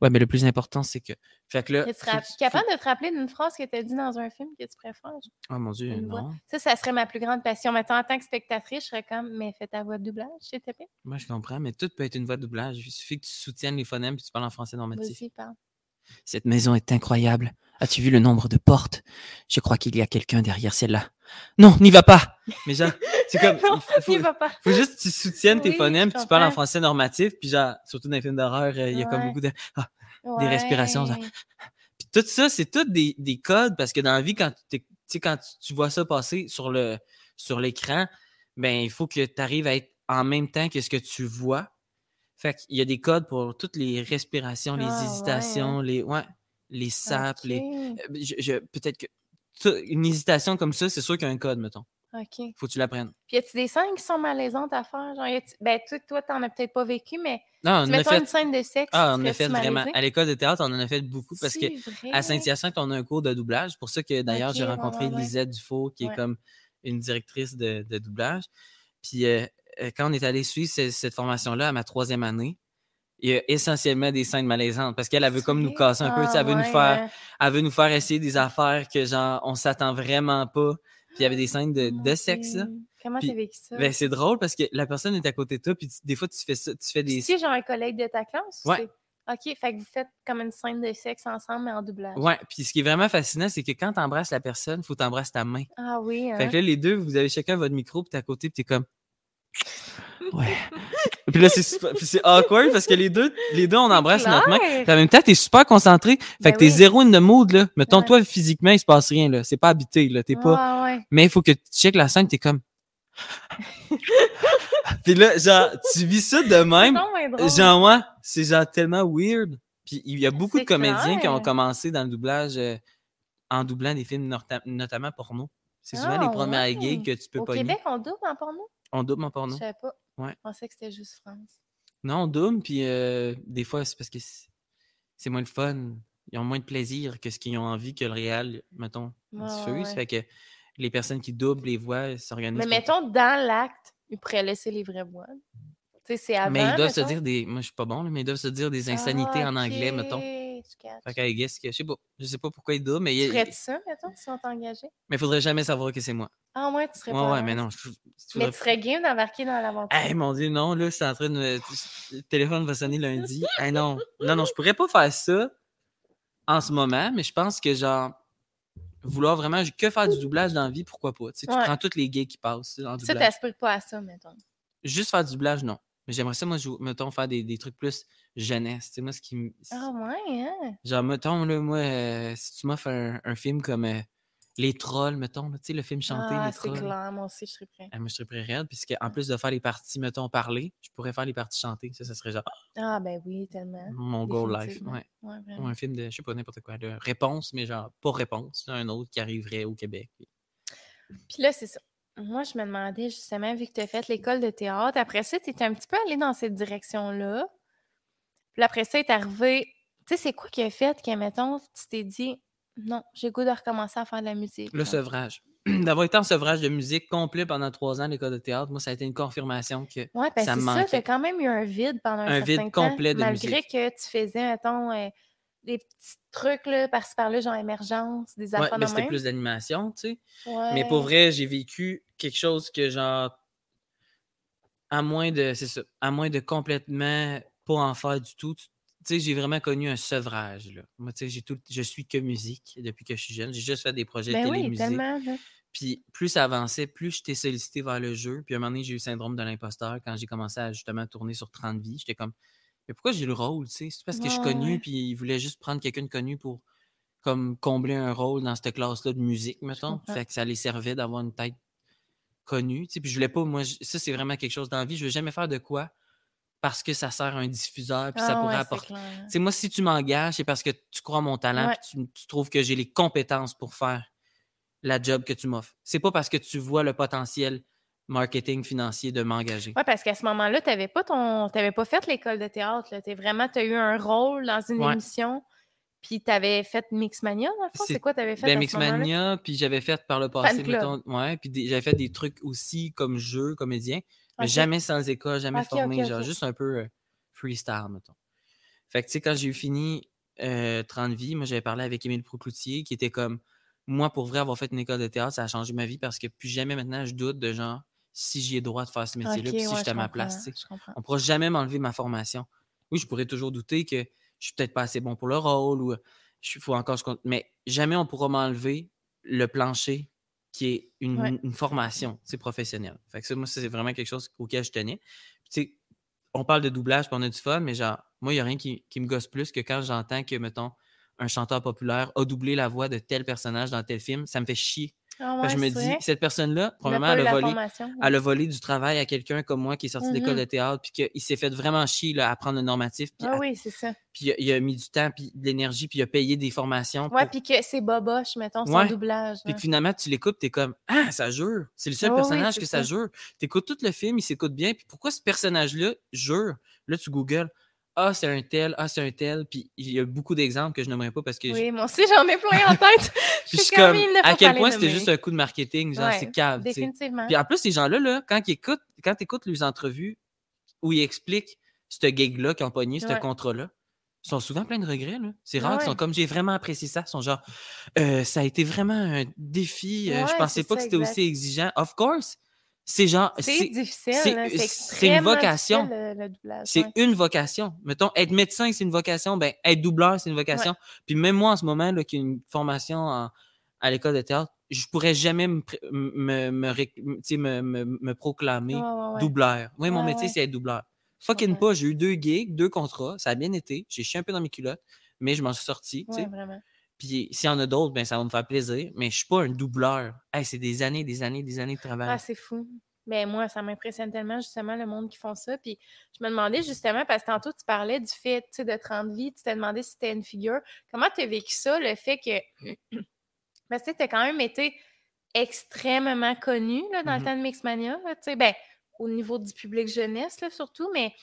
Ouais, mais le plus important, c'est que. Fait là. Tu- capable de te rappeler d'une phrase que tu as dit dans un film que tu préfères? Oh mon Dieu, Une voix. non. Ça, ça serait ma plus grande passion. Maintenant, en tant que spectatrice, je serais comme, mais fais ta voix de doublage, s'il te plaît. Moi, je comprends, mais tout peut être une voix de doublage. Il suffit que tu soutiennes les phonèmes puis tu parles en français normatif. Parle. Cette maison est incroyable. As-tu vu le nombre de portes? Je crois qu'il y a quelqu'un derrière celle-là. Non, n'y va pas Mais genre, c'est comme. [laughs] non, il faut, va pas. faut juste que tu soutiennes tes Oui, phonèmes puis tu parles en français normatif. Puis genre, surtout dans les films d'horreur, euh, il y a comme beaucoup de. Ah. Des respirations, genre. Puis tout ça, c'est tout des, des codes parce que dans la vie, quand, tu sais, quand tu, tu vois ça passer sur le sur l'écran, ben il faut que tu arrives à être en même temps que ce que tu vois. Fait qu'il y a des codes pour toutes les respirations, les Ah, ouais, hésitations, les ouais, les sapes, les. Euh, je- je- Peut-être que une hésitation comme ça, c'est sûr qu'il y a un code, mettons. OK. Faut que tu l'apprennes. Puis, y a-tu des scènes qui sont malaisantes à faire? Genre, ben, toi, toi, t'en as peut-être pas vécu, mais Non, on tu en a fait. une scène de sexe. Ah, on en a fait vraiment. À l'école de théâtre, on en a fait beaucoup parce que vrai? À Saint-Hyacinthe, on a un cours de doublage. Pour ça que d'ailleurs, j'ai rencontré ouais, ouais. Lisette Dufault, qui Ouais. est comme une directrice de, de doublage. Puis euh, euh, quand on est allé suivre ce- cette formation-là à ma troisième année, il y a essentiellement des scènes malaisantes parce qu'elle elle veut comme nous casser un peu. tu Ah, Elle veut, nous faire, hein. elle veut nous faire essayer des affaires que genre on s'attend vraiment pas. Puis il y avait des scènes de, de sexe. là. Comment t'as vécu ça? Ben, c'est drôle parce que la personne est à côté de toi, puis tu- des fois, tu fais ça, tu fais des. C'est genre un collègue de ta classe? ou Ouais. c'est- OK, fait que vous faites comme une scène de sexe ensemble, mais en doublage? Ouais, puis ce qui est vraiment fascinant, c'est que quand tu embrasses la personne, il faut t'embrasser ta main. Ah oui, hein? Fait que là, les deux, vous avez chacun votre micro, puis t'es à côté, puis t'es comme. [laughs] Ouais. Puis là, c'est awkward parce que les deux, les deux, on embrasse notre main. Puis en même temps, t'es super concentré. Fait Ben que t'es oui. zéro in the mood, là. Mettons, Ouais. toi, physiquement, il se passe rien, là. C'est pas habité, là. T'es pas. Ouais, ouais. Mais il faut que tu checkes la scène, t'es comme. [laughs] puis là, genre, tu vis ça de même. Non. Genre, moi, c'est genre tellement weird. Puis il y a beaucoup de comédiens qui ont commencé dans le doublage euh, en doublant des films notamment porno. C'est souvent les Ah, premières gigs que tu peux Au pogner. Québec, on double en porno? On double en Je porno. savais pas. Ouais. Je pensais que c'était juste France. Non, on double, puis euh, des fois, c'est parce que c'est moins le fun. Ils ont moins de plaisir que ce qu'ils ont envie que le réel, mettons, Ouais, diffuse. ouais. Fait que les personnes qui doublent les voix s'organisent. Mais pour- mettons, dans l'acte, ils pourraient laisser les vraies voix. Tu sais, c'est avant, Mais ils doivent se dire des. Moi, je suis pas bon, là, mais ils doivent se dire des insanités Ah, en anglais, mettons. Tu catches. Fait qu'à guess que je sais pas. Je sais pas pourquoi ils doublent, mais Tu il ferais-tu ça, mettons, si on t'engageait? mais faudrait jamais savoir que c'est moi. Ah ouais, tu serais Ouais, pas ouais, mais non. je- Mais tu serais game d'embarquer dans l'aventure. Hey, mon Dieu, non, là, je suis en train de me. Le téléphone va sonner lundi. Hey, non. Non, non, je pourrais pas faire ça en ce moment, mais je pense que, genre, vouloir vraiment que faire du doublage dans la vie, pourquoi pas? Tu, sais, tu Ouais. prends toutes les gays qui passent en Ça, doublage. t'aspires pas à ça, mettons. Juste faire du doublage, non. Mais j'aimerais ça, moi, mettons, faire des, des trucs plus jeunesse. Tu sais, moi, ce qui me. Ah ouais, hein? Genre, mettons, là, moi, euh, si tu m'offres un, un film comme euh, Les Trolls, mettons, tu sais, le film chanté, Ah, Les c'est Trolls. clair, moi aussi, je serais prêt. Ah, moi, je serais prêt raide, puisque en plus de faire les parties, mettons, parler, je pourrais faire les parties chantées. Ça, ça serait genre Ah ben oui, tellement. mon goal life. Ouais. Ouais, Ou un film de, je sais pas, n'importe quoi, de réponse, mais genre pas réponse. Un autre qui arriverait au Québec. Puis là, c'est ça. Moi, je me demandais justement, vu que tu as fait l'école de théâtre, après ça, tu étais un petit peu allé dans cette direction-là. Puis après ça, est arrivé. Tu sais, c'est quoi qui a fait que, mettons, tu t'es dit, non, j'ai le goût de recommencer à faire de la musique. Le sevrage. [clears throat] d'avoir été en sevrage de musique complet pendant trois ans à l'école de théâtre, moi, ça a été une confirmation que Ouais, parce ça me c'est ça, manquait. t'as quand même eu un vide pendant un, Un vide certain temps, complet de malgré musique. que tu faisais, mettons, euh, des petits trucs là, par-ci par-là, genre émergence, des Ouais, affaires mais de c'était plus d'animation, tu sais. Ouais. Mais pour vrai, j'ai vécu quelque chose que genre à moins de c'est ça, à moins de complètement pas en faire du tout, tu sais, j'ai vraiment connu un sevrage là. Moi, tu sais, j'ai tout je suis que musique depuis que je suis jeune. J'ai juste fait des projets Ben télé oui. Puis plus ça avançait, plus j'étais sollicité vers le jeu. Puis à un moment donné, j'ai eu le syndrome de l'imposteur quand j'ai commencé à justement tourner sur 30 vies. J'étais comme mais pourquoi j'ai le rôle, tu sais? C'est parce que je suis connu, puis ils voulaient juste prendre quelqu'un de connu pour comme combler un rôle dans cette classe-là de musique, mettons. Fait que ça les servait d'avoir une tête connue. Tu sais, puis je voulais pas, moi, je- ça c'est vraiment quelque chose dans la vie. Je veux jamais faire de quoi parce que ça sert à un diffuseur, puis ça Ah pourrait ouais, c'est apporter. sais, moi, si tu m'engages, c'est parce que tu crois mon talent, Ouais. puis tu, tu trouves que j'ai les compétences pour faire la job que tu m'offres. C'est pas parce que tu vois le potentiel marketing financier de m'engager. Oui, parce qu'à ce moment-là, tu n'avais pas ton. t'avais pas fait l'école de théâtre. Tu as vraiment tu as eu un rôle dans une Ouais. émission. Puis tu avais fait Mixmania, dans le fond. C'est- quoi tu avais fait Ben, à? Mixmania, puis j'avais fait par le passé, mettons, ouais, puis j'avais fait des trucs aussi comme jeu, comédien, mais jamais sans école, jamais formé, genre juste un peu euh, freestyle, mettons. Fait que, tu sais, quand j'ai eu fini euh, 30 vies, moi, j'avais parlé avec Émile Procloutier, qui était comme, moi, pour vrai, avoir fait une école de théâtre, ça a changé ma vie parce que plus jamais maintenant, je doute de genre, si j'ai le droit de faire ce métier-là, puis si ouais, j'étais à je ma place. Je. On pourra jamais m'enlever ma formation. Oui, je pourrais toujours douter que je suis peut-être pas assez bon pour le rôle ou il faut encore je. Mais jamais on pourra m'enlever le plancher qui est une, Ouais. une formation sais, professionnelle. Fait que ça, moi, c'est vraiment quelque chose auquel je tenais. Puis, on parle de doublage puis on a du fun, mais genre, moi, il n'y a rien qui, qui me gosse plus que quand j'entends que, mettons, un chanteur populaire a doublé la voix de tel personnage dans tel film, ça me fait chier. Ah ouais, je me dis, cette personne-là, probablement, elle a volé, formation. ouais. elle a volé du travail à quelqu'un comme moi qui est sorti d'école Mhm. de théâtre, puis qu'il s'est fait vraiment chier là, à prendre le normatif, puis, Ah à- oui, c'est ça. puis il, a, il a mis du temps, puis de l'énergie, puis il a payé des formations. Ouais, pour- puis que c'est boboche, mettons, son Ouais. doublage. Puis que finalement, tu l'écoutes, t'es comme Ah, ça jure. C'est le seul oui, personnage que ça, ça. jure. T'écoutes tout le film, il s'écoute bien. Puis pourquoi ce personnage-là jure? Là, tu googles Ah, c'est un tel, ah, c'est un tel. Puis il y a beaucoup d'exemples que je n'aimerais pas parce que. je- Oui, moi aussi, j'en ai plein en tête. Puis [laughs] je suis comme, À quel point c'était juste un coup de marketing, genre, Ouais, c'est cave. Définitivement. Puis en plus, ces gens-là, là, quand ils écoutent, quand écoutes les entrevues où ils expliquent ce gig-là qui ont pogné, ce Ouais. contrat-là, ils sont souvent pleins de regrets. là. C'est Ah rare qu'ils ouais. sont comme j'ai vraiment apprécié ça. Ils sont genre Euh, ça a été vraiment un défi. euh, je pensais pas ça, que c'était aussi exigeant. Of course, c'est genre. C'est difficile. c'est- une vocation. doublage. c'est ouais. une vocation. Mettons, être médecin, c'est une vocation. Ben, être doubleur, c'est une vocation. Puis même moi, en ce moment, qui ai une formation en- à l'école de théâtre, je pourrais jamais me, me, me, me, me- me proclamer Ouais, doubleur. Oui, mon métier, c'est être doubleur. Fucking pas, j'ai eu deux gigs, deux contrats, ça a bien été. J'ai chié un peu dans mes culottes, mais je m'en suis sorti. vraiment. Puis s'il y en a d'autres, ben, ça va me faire plaisir. Mais je suis pas un doubleur. Hey, c'est des années, des années, des années de travail. Ah, c'est fou. Mais moi, ça m'impressionne tellement, justement, le monde qui font ça. Puis je me demandais, justement, parce que tantôt, tu parlais du fait, de 30 vies, tu t'es demandé si c'était une figure. Comment tu as vécu ça, le fait que. [clears throat] Parce que tu as quand même été extrêmement connu là, dans le temps de Mixmania, là, tu sais, ben, au niveau du public jeunesse, là, surtout, mais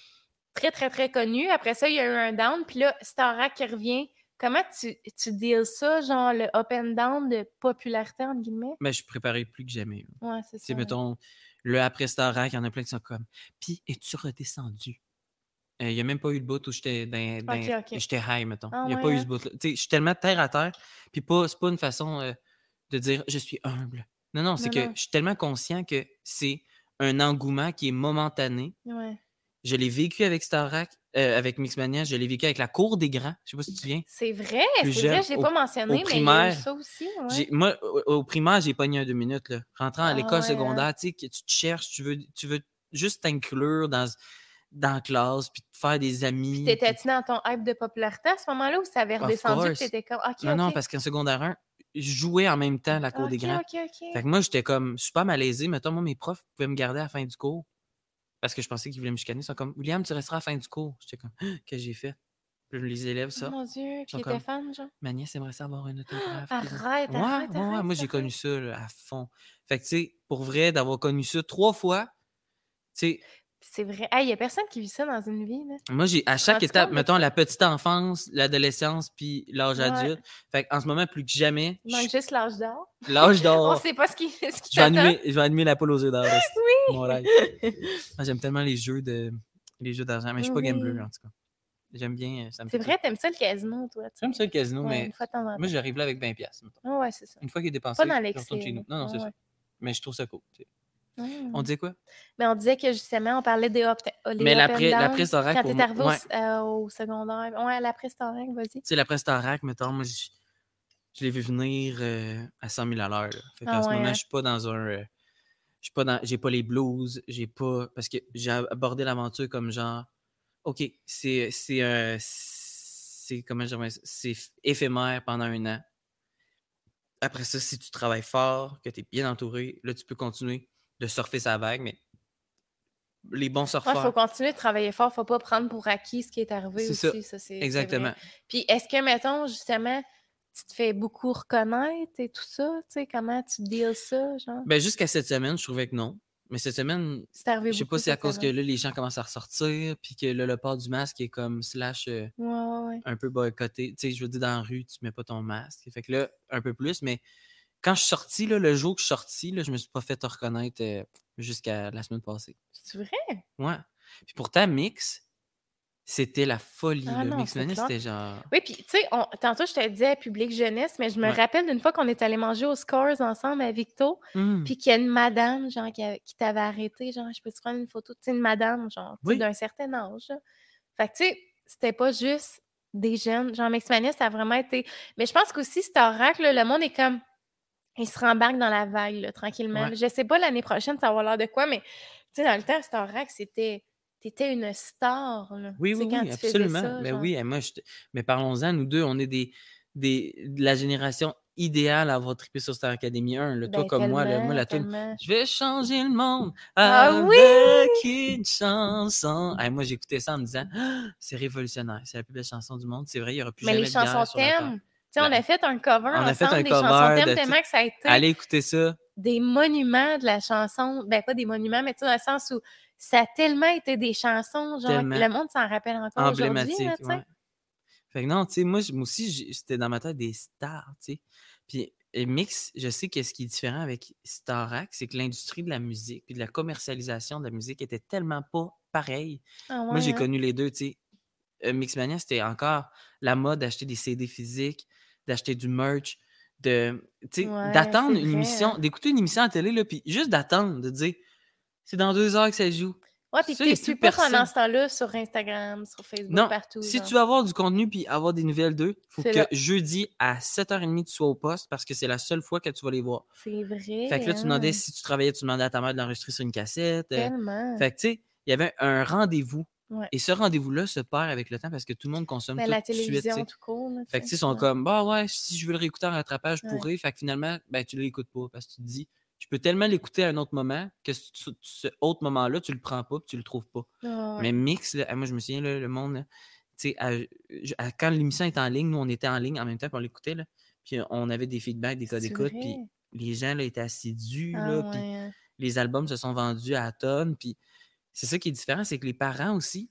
très, très, très connu. Après ça, il y a eu un down, puis là, Starac qui revient. Comment tu, tu deals ça, genre le up and down de popularité, entre guillemets? Mais je suis préparé plus que jamais. là. Ouais, c'est Tu sais, ça. mettons, le après Starac, il y en a plein qui sont comme. Puis, es-tu redescendu? Euh, Il n'y a même pas eu le bout où j'étais dans- dans- j'étais high, mettons. Ah Il n'y a ouais, pas eu hein? ce sais, je suis tellement terre à terre. Puis, pas, c'est pas une façon euh, de dire je suis humble. Non, non, c'est que je suis tellement conscient que c'est un engouement qui est momentané. Ouais. Je l'ai vécu avec Starac, euh, avec Mixmania, je l'ai vécu avec la cour des grands. Je sais pas si tu te souviens. C'est vrai, c'est vrai, je l'ai pas mentionné, mais il y a eu primaire, ça aussi. ouais. Moi, au, au primaire, j'ai pogné un deux minutes. Là. Rentrant à Ah l'école ouais, secondaire, tu sais, que tu te cherches, tu veux, tu veux juste t'inclure dans, dans la classe, puis te faire des amis. T'étais-tu dans ton hype de popularité à ce moment-là ou ça avait redescendu que t'étais comme. Ok, Non, non, parce qu'en secondaire 1, je jouais en même temps la cour des grands. ok, ok. Fait que moi, j'étais comme super malaisé. Mettons, moi, mes profs pouvaient me garder à la fin du cours. Parce que je pensais qu'ils voulaient me chicaner. Ils sont comme, William, tu resteras à la fin du cours. J'étais comme, [gasps] qu'est-ce que j'ai fait? Puis les élèves, Oh ça. mon Dieu, était comme- fan, genre. Ma nièce aimerait ça avoir un autographe. puis- Arrête, Ouais, arrête, ouais, arrête, moi j'ai connu ça là, à fond. Fait que tu sais, pour vrai, d'avoir connu ça trois fois, tu sais, C'est vrai. Il n'y a personne qui vit ça dans une vie. Là. Moi, j'ai à chaque étape, compte mettons la petite enfance, l'adolescence, puis l'âge Ouais. adulte. Fait en ce moment, plus que jamais, Il manque je- juste l'âge d'or. l'âge [laughs] On d'or. ne sait pas ce qui, ce qui Je vais, animer, je vais animer la poule aux œufs d'or. Oui. Mon [laughs] J'aime tellement les jeux de les jeux d'argent, mais je suis pas Oui. gambler en tout cas. J'aime bien, euh, ça C'est vrai, t'aimes ça le casino, toi. J'aime ça le casino, Ouais, mais une fois de temps en temps. moi j'arrive là avec 20$. piastres, mettons. Ah ouais, c'est ça. Une fois qu'il est dépensé, Pas dans je retourne chez nous. Non, non, c'est ça. Mais je trouve ça cool. Ouais. On disait quoi? Mais on disait que justement, on parlait des up, les Mais l'après- down. l'après-Starac, Quand t'es arrivé au- euh, au, secondaire. Ouais, l'après-Starac, vas-y. Tu sais, la Prestarac, mettons, moi, je, je l'ai vu venir euh, à 100 000 à l'heure. Fait qu'en Ah ce ouais, moment, hein? je suis pas dans un. euh, je suis pas dans. J'ai pas les blues, j'ai pas. Parce que j'ai abordé l'aventure comme genre. OK, c'est. C'est. euh, c'est. Comment? C'est éphémère pendant un an. Après ça, si tu travailles fort, que tu es bien entouré, là, tu peux continuer de surfer sa vague, mais les bons Il surfeurs. faut continuer de travailler fort. faut pas prendre pour acquis ce qui est arrivé C'est ça. aussi. Ça, c'est c'est vrai. Exactement. Puis est-ce que, mettons, justement, tu te fais beaucoup reconnaître et tout ça? Tu sais, comment tu deals ça, genre? Ben, jusqu'à cette semaine, je trouvais que non. Mais cette semaine, C'est arrivé Je sais beaucoup pas si à cette cause que là, les gens commencent à ressortir, puis que là, le port du masque est comme slash euh, Ouais, ouais, ouais. un peu boycotté. Tu sais, je veux dire, dans la rue, tu mets pas ton masque. Fait que là, un peu plus, mais quand je suis sorti, là, le jour que je suis sorti, là, je me suis pas fait reconnaître euh, jusqu'à la semaine passée. C'est vrai? Ouais. Puis pourtant, Mix, c'était la folie. Ah non, Mix c'était genre. Oui, puis tu sais, tantôt je te disais public jeunesse, mais je me Ouais. rappelle d'une fois qu'on est allé manger aux Scores ensemble à Victo, Hum, puis qu'il y a une madame, genre, qui, t'avait arrêté, genre, je peux te prendre une photo, tu sais, une madame, genre, Oui. d'un certain âge. là. Fait que, tu sais, c'était pas juste des jeunes. Genre, Mixmania, ça a vraiment été. Mais je pense qu'aussi, Rack, là, le monde est comme. Il se rembarque dans la vague, là, tranquillement. Ouais. Je sais pas l'année prochaine, ça va avoir l'air de quoi, mais tu sais, dans le temps, Star Rack, c'était. T'étais une star, là. Oui, oui, quand oui, tu absolument. ça, mais genre. oui, et moi, je mais parlons-en, nous deux, on est des, des, de la génération idéale à avoir trippé sur Star Academy 1. là. Toi Ben, comme moi, là, moi, la tellement. Je vais changer le monde Ah avec oui! une chanson. Hey, moi, j'écoutais ça en me disant Ah, c'est révolutionnaire, c'est la plus belle chanson du monde. C'est vrai, il n'y aura plus Mais jamais les chansons thèmes, sais, on Ben, a fait un cover on a fait ensemble un des cover chansons de tellement que ça a été Allez écouter ça. des monuments de la chanson. Ben, pas des monuments, mais tu sais, dans le sens où ça a tellement été des chansons, genre, Tellement. le monde s'en rappelle encore aujourd'hui, ouais. Fait que non, tu sais, moi, moi aussi, c'était dans ma tête des stars, tu sais. Puis et Mix, je sais que ce qui est différent avec Starac, c'est que l'industrie de la musique puis de la commercialisation de la musique était tellement pas pareille. Ah Moi, j'ai hein? connu les deux, tu sais. Euh, Mixmania, c'était encore la mode d'acheter des CD physiques, d'acheter du merch, de, Ouais, d'attendre une vrai, émission, hein. d'écouter une émission à télé, là, puis juste d'attendre, de dire, c'est dans deux heures que ça joue. Ouais, puis tu suis pas pendant ce temps-là sur Instagram, sur Facebook, Non, partout. Si genre? tu veux avoir du contenu puis avoir des nouvelles d'eux, faut C'est que là. jeudi à 7h30, tu sois au poste parce que c'est la seule fois que tu vas les voir. C'est vrai. Fait que là, tu demandais hein, si tu travaillais, tu demandais à ta mère de l'enregistrer sur une cassette. euh, Tellement. fait que, tu sais, il y avait un rendez-vous. Ouais. Et ce rendez-vous-là se perd avec le temps parce que tout le monde consomme Mais tout la de suite. tu télévision, court. là, Fait que, ils sont ouais. comme, bah ouais, si je veux le réécouter en rattrapage, je Ouais. pourrais. Fait que finalement, ben, tu l'écoutes pas parce que tu te dis, je peux tellement l'écouter à un autre moment que ce, autre moment-là, tu le prends pas puis tu le trouves pas. Ah. Mais mix, là, moi je me souviens, là, le monde, à- à- quand l'émission était en ligne, nous on était en ligne en même temps, puis on l'écoutait, puis on avait des feedbacks, des codes d'écoute, puis les gens étaient assidus, Ah puis hein. les albums se sont vendus à tonnes, puis c'est ça qui est différent, c'est que les parents aussi,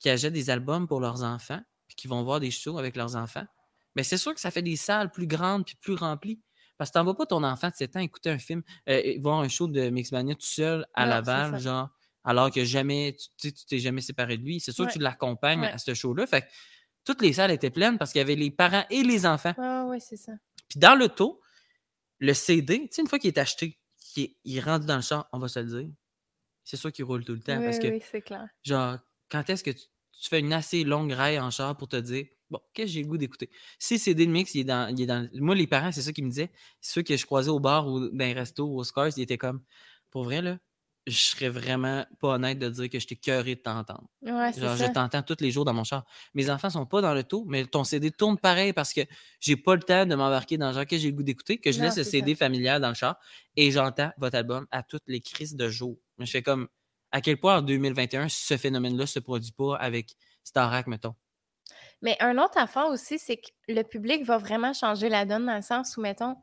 qui achètent des albums pour leurs enfants, puis qui vont voir des shows avec leurs enfants, mais c'est sûr que ça fait des salles plus grandes puis plus remplies. Parce que t'envoies pas ton enfant de 7 ans écouter un film, euh, voir un show de Mixmania tout seul à c'est Laval, genre, alors que jamais, tu t'es jamais séparé de lui. C'est sûr Ouais. que tu l'accompagnes Ouais. à ce show-là. Fait que toutes les salles étaient pleines parce qu'il y avait les parents et les enfants. Ah ouais, c'est ça. Puis dans l'auto, le CD, tu sais, une fois qu'il est acheté, qu'il est, il est rendu dans le char, on va se le dire, c'est sûr qu'il roule tout le temps. Oui, parce que, oui, c'est clair. genre, quand est-ce que tu, tu fais une assez longue raille en char pour te dire, bon, qu'est-ce que j'ai le goût d'écouter? Si CD de mix, il est dans. il est dans moi, les parents, c'est ça qu'ils me disaient. Ceux que je croisais au bar ou dans les restos ou au Scars, ils étaient comme, pour vrai, là, je serais vraiment pas honnête de dire que j'étais cœuré de t'entendre. Ouais, Genre, ça. je t'entends tous les jours dans mon char. Mes enfants sont pas dans le taux, mais ton CD tourne pareil parce que j'ai pas le temps de m'embarquer dans le genre que j'ai le goût d'écouter, que je Non, laisse le CD familial dans le char et j'entends votre album à toutes les crises de jour. Mais je fais comme, à quel point en 2021, ce phénomène-là se produit pas avec Starac, mettons? Mais un autre affaire aussi, c'est que le public va vraiment changer la donne dans le sens où, mettons,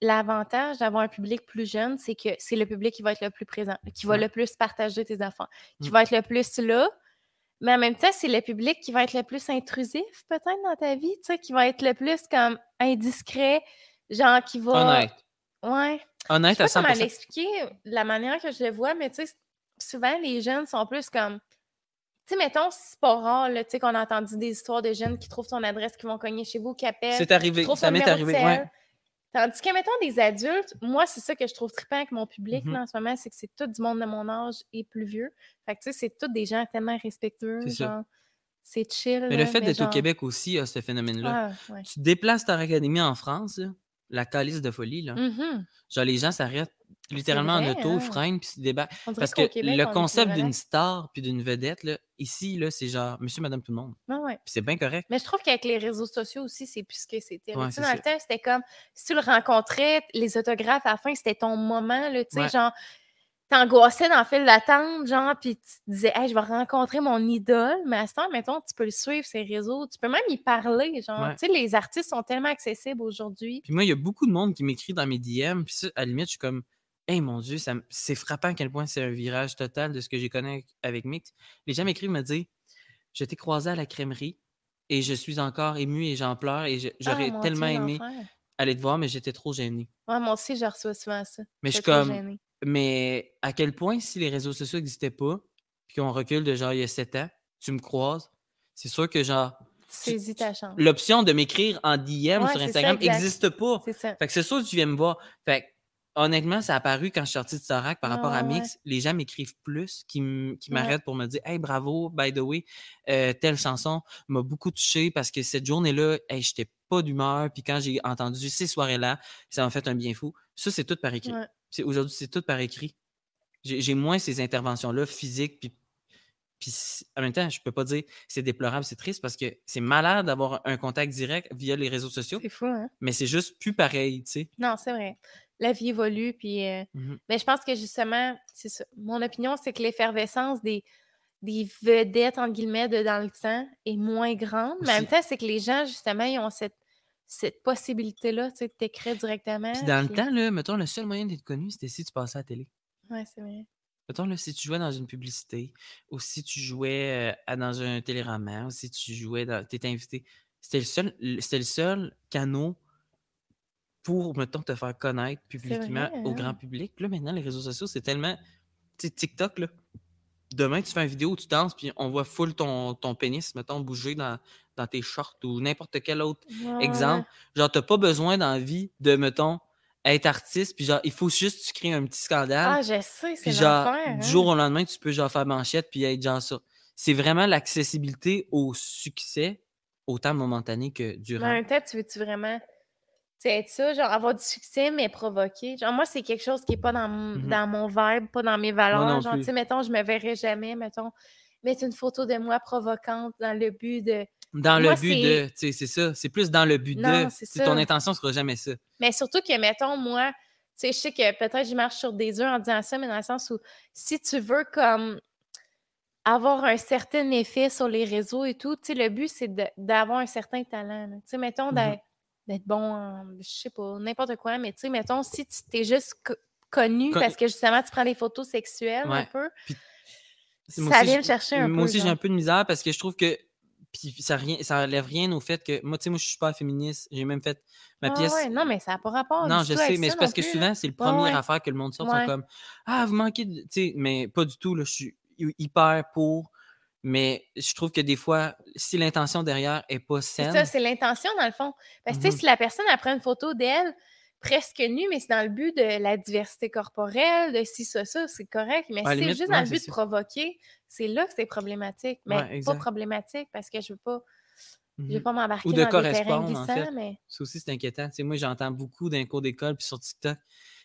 l'avantage d'avoir un public plus jeune, c'est que c'est le public qui va être le plus présent, qui va le plus partager tes enfants, qui Mm. va être le plus là. Mais en même temps, c'est le public qui va être le plus intrusif, peut-être, dans ta vie, tu sais, qui va être le plus comme indiscret, genre qui va. Honnête. Ouais. Je Honnête sais à pas comment 100%. l'expliquer de la manière que je le vois, mais tu sais, souvent les jeunes sont plus comme. Tu sais, mettons, c'est pas rare, là, tu sais, qu'on a entendu des histoires de jeunes qui trouvent ton adresse, qui vont cogner chez vous, qui appellent. C'est arrivé. Ça m'est arrivé. Ouais. Tandis que, mettons, des adultes, moi, c'est ça que je trouve trippant avec mon public Mhm. là, en ce moment, c'est que c'est tout du monde de mon âge et plus vieux. Fait que, tu sais, c'est tous des gens tellement respectueux. C'est chill. Mais le fait d'être genre- au Québec aussi a ce phénomène-là. Ah, ouais. Tu déplaces ta académie en France, là, la calice de folie, là. Mhm. Genre, les gens s'arrêtent littéralement vrai, en auto, hein. freinent, puis se débarquent. Dirait Parce que Québec, le concept d'une star puis d'une vedette, là, ici, là, c'est genre monsieur, madame, tout le monde. Ouais, ouais. Puis c'est bien correct. Mais je trouve qu'avec les réseaux sociaux aussi, c'est plus ce que c'était. Ouais, Tu sais, dans le temps, c'était comme si tu le rencontrais, les autographes à la fin, c'était ton moment, là, tu sais, Ouais. genre, t'angoissais dans le fil d'attente, genre, puis tu te disais, hey, je vais rencontrer mon idole, mais à ce temps, mettons, tu peux le suivre, ses réseaux, tu peux même y parler, genre, Ouais. tu sais, les artistes sont tellement accessibles aujourd'hui. Puis moi, il y a beaucoup de monde qui m'écrit dans mes DM, puis ça, à la limite, je suis comme, hey mon Dieu, ça c'est frappant à quel point c'est un virage total de ce que j'ai connu avec, Mix. Les gens m'écrivent, me disent, je t'ai croisé à la crèmerie et je suis encore ému et j'en pleure et je- j'aurais Ah, tellement Dieu, aimé aller te voir, mais j'étais trop gêné. Ouais, moi aussi, je reçois souvent ça. Mais je suis comme, gênée. Mais à quel point, si les réseaux sociaux n'existaient pas, puis qu'on recule de genre il y a 7 ans, tu me croises, c'est sûr que genre, Saisis ta chance. l'option de m'écrire en DM Ouais, sur Instagram n'existe pas. C'est ça. Fait que c'est sûr que tu viens me voir. Fait que, honnêtement, ça a apparu quand je suis sorti de Sorac par rapport à ouais. Mix. Les gens m'écrivent plus, qui Ouais. m'arrêtent pour me dire Hey, bravo, by the way, euh, telle chanson m'a beaucoup touché parce que cette journée-là, hey, j'étais pas d'humeur. Puis quand j'ai entendu ces soirées-là, ça m'a fait un bien fou. Ça, c'est tout par écrit. Aujourd'hui, c'est tout par écrit. J'ai moins ces interventions-là physiques. Puis, puis en même temps, je peux pas dire c'est déplorable, c'est triste parce que c'est malade d'avoir un contact direct via les réseaux sociaux, C'est fou, hein? mais c'est juste plus pareil, tu sais. Non, c'est vrai. La vie évolue, puis... euh. Mais je pense que justement, c'est ça. Mon opinion, c'est que l'effervescence des, des vedettes, entre guillemets, de dans le temps est moins grande. Mais en même temps, c'est que les gens, justement, ils ont cette, cette possibilité-là, tu sais, de t'écrire directement. Puis dans le temps, là, mettons, le seul moyen d'être connu, c'était si tu passais à la télé. Ouais, c'est vrai. Mettons, là, si tu jouais dans une publicité, ou si tu jouais euh, dans un téléroman, ou si tu jouais dans. T'étais invité. C'était le seul, le- c'était le seul canot pour, mettons, te faire connaître publiquement vrai, au hein? grand public. Puis là, maintenant, les réseaux sociaux, c'est tellement. Tu sais, TikTok, là. Demain, tu fais une vidéo où tu danses, puis on voit full ton, ton pénis, mettons, bouger dans, dans tes shorts ou n'importe quel autre Ouais, exemple. Genre, t'as pas besoin d'envie de, mettons, être artiste, puis genre, il faut juste que tu crées un petit scandale. Ah, je sais, c'est puis genre, du hein. jour au lendemain, tu peux genre faire manchette, puis être genre ça. C'est vraiment l'accessibilité au succès, autant momentané que Mais en même temps, tu veux-tu vraiment tu sais, être ça, genre avoir du succès, mais provoquer? Genre, moi, c'est quelque chose qui n'est pas dans, mon- Mhm. dans mon vibe, pas dans mes valeurs. genre, tu sais, mettons, je me verrais jamais, mettons, mettre une photo de moi provocante dans le but de. Dans moi, le but de, tu sais, c'est ça. C'est plus dans le but Non, de. c'est Ton intention sera jamais ça. Mais surtout que, mettons, moi, tu sais, je sais que peut-être je marche sur des œufs en disant ça, mais dans le sens où si tu veux comme avoir un certain effet sur les réseaux et tout, tu sais, le but, c'est d'avoir un certain talent. Tu sais, mettons, Mhm. d'être d'être bon en, je sais pas, n'importe quoi, mais tu sais, mettons, si tu t'es juste co- connu Con- parce que justement, tu prends des photos sexuelles un peu, ça aussi, vient le chercher un peu. Moi aussi, j'ai un peu de misère parce que je trouve que. Puis ça, rien, ça enlève rien au fait que. Moi, tu sais, moi, je suis pas féministe. J'ai même fait ma Ah pièce. ouais, non, mais ça n'a pas rapport. Non, je sais, mais c'est parce que souvent, c'est le Ouais, premier ouais. affaire que le monde sort. Sont comme Ah, vous manquez de. Tu sais, mais pas du tout. Là, je suis hy- hyper pour. Mais je trouve que des fois, si l'intention derrière est pas C'est saine. ça, c'est l'intention dans le fond. Parce que tu sais, Mhm. si la personne elle prend une photo d'elle presque nue, mais c'est dans le but de la diversité corporelle, de ci, ça, ça, c'est correct. Mais si c'est juste ouais, dans le but de provoquer, c'est là que c'est problématique. Mais Ouais, pas problématique parce que je veux pas, je veux Mhm. pas m'embarquer Ou de correspondre, en glissants, fait. mais Ça aussi, c'est inquiétant. Moi, j'entends beaucoup d'un cours d'école puis sur TikTok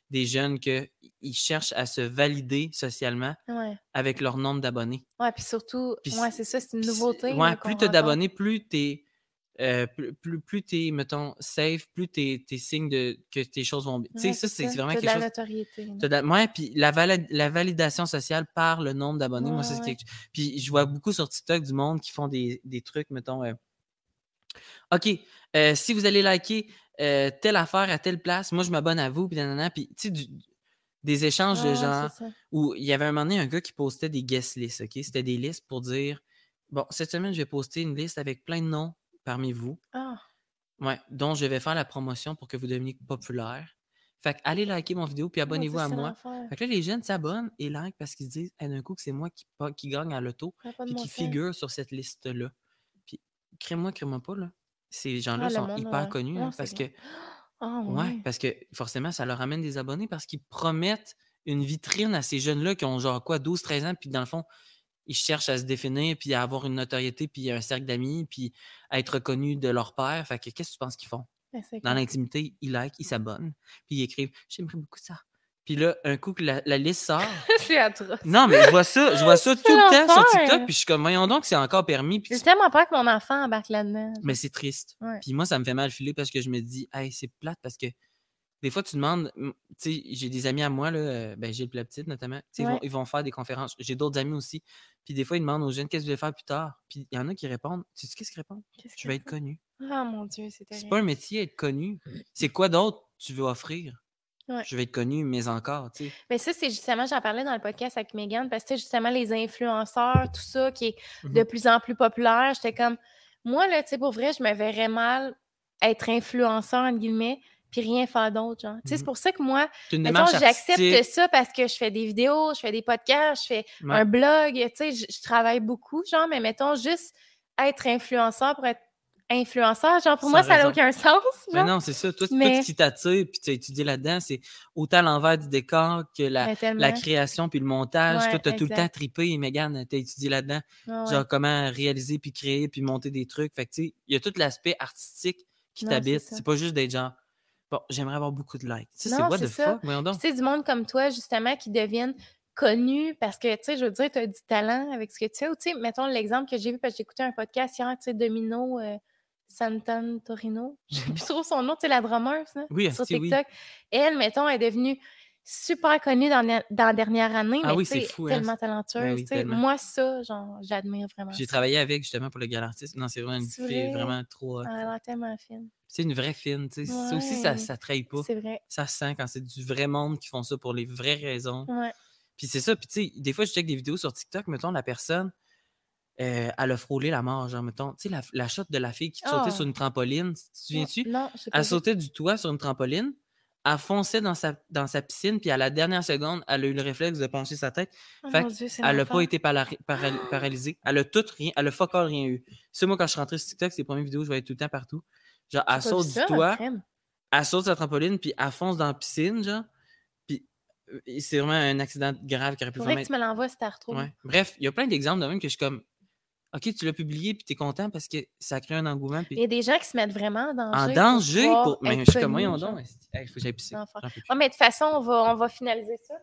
des jeunes qu'ils cherchent à se valider socialement ouais. avec leur nombre d'abonnés. Ouais, puis surtout, ouais, c'est- ça, c'est une nouveauté. Ouais, là, plus tu as d'abonnés, plus tu es. Plus, plus, plus t'es, mettons, safe, plus t'es, t'es signe de, que tes choses vont bien. Tu sais, ça, c'est vraiment de quelque la chose. notoriété. là. t'as de la- Ouais, puis la, vala- la validation sociale par le nombre d'abonnés, moi, c'est quelque Puis je vois beaucoup sur TikTok du monde qui font des, des trucs, mettons, euh, OK, euh, si vous allez liker euh, telle affaire à telle place, moi, je m'abonne à vous, puis nanana. Puis, tu sais, du- des échanges de genre où il y avait un moment donné un gars qui postait des guest lists, OK? C'était des listes pour dire Bon, cette semaine, je vais poster une liste avec plein de noms parmi vous, Ah, ouais, dont je vais faire la promotion pour que vous deveniez populaire. Fait que allez liker mon vidéo puis abonnez-vous à moi. Fait que là, les jeunes s'abonnent et like parce qu'ils se disent Hey, d'un coup que c'est moi qui, qui gagne à l'auto puis qui figure sur cette liste-là. Puis crée-moi, crée-moi pas, là. Ces gens-là Ah, sont monde, hyper ouais. connus parce que. [gasps] Ah, Ouais, ouais. parce que forcément, ça leur amène des abonnés parce qu'ils promettent une vitrine à ces jeunes-là qui ont genre quoi, 12, 13 ans, puis dans le fond, ils cherchent à se définir, puis à avoir une notoriété, puis un cercle d'amis, puis à être reconnus de leur père. Fait que qu'est-ce que tu penses qu'ils font? Ben, Dans l'intimité, ils like, ils s'abonnent, puis ils écrivent J'aimerais beaucoup ça. Puis là, un coup que la, la liste sort. [laughs] c'est atroce. non, mais je vois ça, je vois ça [laughs] tout le temps sur. TikTok, puis je suis comme, voyons donc, c'est encore permis. J'ai tellement peur que mon enfant embarque là-dedans. mais c'est triste. Ouais. Puis moi, ça me fait mal filer parce que je me dis, hey, c'est plate parce que des fois, tu demandes, tu sais, j'ai des amis à moi, là, euh, ben, Gilles la petite notamment, ils, vont, ils vont faire des conférences. J'ai d'autres amis aussi. Puis des fois, ils demandent aux jeunes, qu'est-ce que vous voulez faire plus tard? Puis il y en a qui répondent, tu sais qu'est-ce qu'ils répondent? Qu'est-ce Je vais être connu. Ah, mon Dieu, c'est C'est pas un métier, être connu. C'est quoi d'autre tu veux offrir? Ouais. Je vais être connu, mais encore, tu sais. Mais ça, c'est justement, j'en parlais dans le podcast avec Megan, parce que justement, les influenceurs, tout ça, qui est de Mhm. plus en plus populaire, j'étais comme, moi, là, tu sais, pour vrai, je me verrais mal être influenceur, entre guillemets, puis rien faire d'autre, genre. Tu sais, c'est Mhm. pour ça que moi, j'accepte ça parce que je fais des vidéos, je fais des podcasts, je fais Ouais. un blog, tu sais, je, je travaille beaucoup, genre, mais mettons, juste être influenceur pour être influenceur, genre, pour Sans moi, ça n'a aucun sens, Mais non, c'est ça. Toi, Mais- tout ce qui t'attire, puis tu as étudié là-dedans, c'est autant l'envers du décor que la, la création puis le montage. Ouais, Toi, tu as tout le temps trippé, Megan, tu as étudié là-dedans. Ah ouais. Genre comment réaliser puis créer puis monter des trucs. Fait que tu sais, il y a tout l'aspect artistique qui t'habite. C'est pas juste d'être genre, bon, j'aimerais avoir beaucoup de likes. Tu sais, c'est what c'est the ça. fuck, tu sais, du monde comme toi, justement, qui deviennent connus parce que, tu sais, je veux dire, tu as du talent avec ce que tu fais. Ou, tu sais, mettons l'exemple que j'ai vu parce que j'ai écouté un podcast hier, tu sais, Domino euh, Santan Torino. Je sais Mhm. plus trop son nom, tu sais, la drummeuse, là, Oui, sur asti, oui. TikTok. Elle, mettons, est devenue super connue dans, la- dans la dernière année, Ah mais oui, c'est fou, hein. tellement talentueuse. Ben oui, tellement. Moi, ça, j'admire vraiment. J'ai travaillé avec justement pour le gala artiste. Non, c'est vraiment une fille vrai? vraiment trop. hot. Elle l'air tellement fine. C'est une vraie fine. tu sais. Ça aussi, ça, ça trahit pas. C'est vrai. Ça se sent quand c'est du vrai monde qui font ça pour les vraies raisons. Ouais. Puis c'est ça. Puis tu sais, des fois, je check des vidéos sur TikTok, mettons, la personne, euh, elle a frôlé la mort. Genre, mettons, tu sais, la, la shot de la fille qui sautait Ah. sur une trampoline. Tu te souviens-tu? Non, je sais pas. Elle sautait du toit sur une trampoline, elle fonçait dans sa, dans sa piscine, puis à la dernière seconde, elle a eu le réflexe de pencher sa tête. Oh fait Dieu, c'est Elle n'a pas été paralysée. Elle a tout rien, elle a fuck all rien eu. Ça, moi, quand je suis rentré sur TikTok, c'est les premières vidéos, je être tout le temps partout. Genre, elle saute ça, du toit, crème. elle saute la trampoline, puis elle fonce dans la piscine, genre. Puis euh, c'est vraiment un accident grave qui aurait pu vraiment que tu me l'envoies si. Ouais. Bref, il y a plein d'exemples de même que je suis comme, OK, tu l'as publié, puis t'es content parce que ça crée un engouement. Puis... Il y a des gens qui se mettent vraiment en danger. En danger pour. Mais je suis comme, genre. donc. Il faut que j'aille pisser. Mais de toute façon, on va, on va finaliser ça.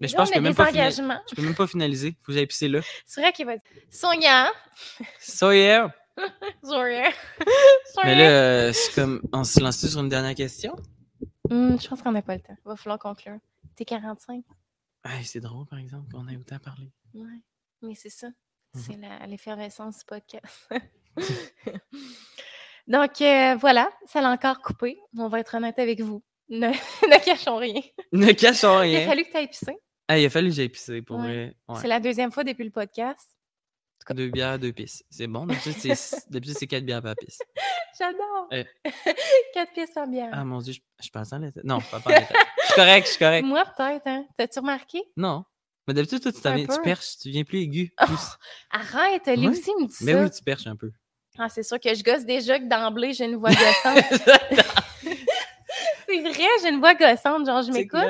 Mais je Là, pense que je peux même pas finaliser. Je peux même pas finaliser. Faut que j'aille pisser là. [laughs] C'est vrai qu'il va dire Sonia. [laughs] So yeah. Sonia. Mais là, euh, c'est comme. On se lance sur une dernière question? Hmm, je pense qu'on n'a pas le temps. Il va falloir conclure. T'es 45. Hey, c'est drôle, par exemple, qu'on ait autant parlé. Ouais. Mais c'est ça. Mhm. C'est l'effervescence du podcast. [laughs] [laughs] Donc, euh, voilà. Ça l'a encore coupé. On va être honnête avec vous. Ne, [laughs] ne cachons rien. Ne cachons Il a rien. fallu que tu ailles pisser. Hey, il a fallu que j'aille pisser pour Ouais. vrai. Ouais. C'est la deuxième fois depuis le podcast. Deux bières, deux pisses. C'est bon. D'habitude, c'est quatre bières par pisse. J'adore. Eh. Quatre pièces par bière. Ah mon dieu, je, je dans la tête. Non, pas par la tête. Je suis correct, je suis correct. Moi, peut-être, hein. T'as-tu remarqué? Non. Mais d'habitude, toi, tu, t'en viens- tu perches, tu viens plus aigu. Oh, Arrête, lui Ouais. aussi me dit Mais ça. oui, tu perches un peu. Ah, c'est sûr que je gosse déjà que d'emblée, j'ai une voix gossante. [laughs] c'est vrai, j'ai une voix gossante. Genre, je m'écoute.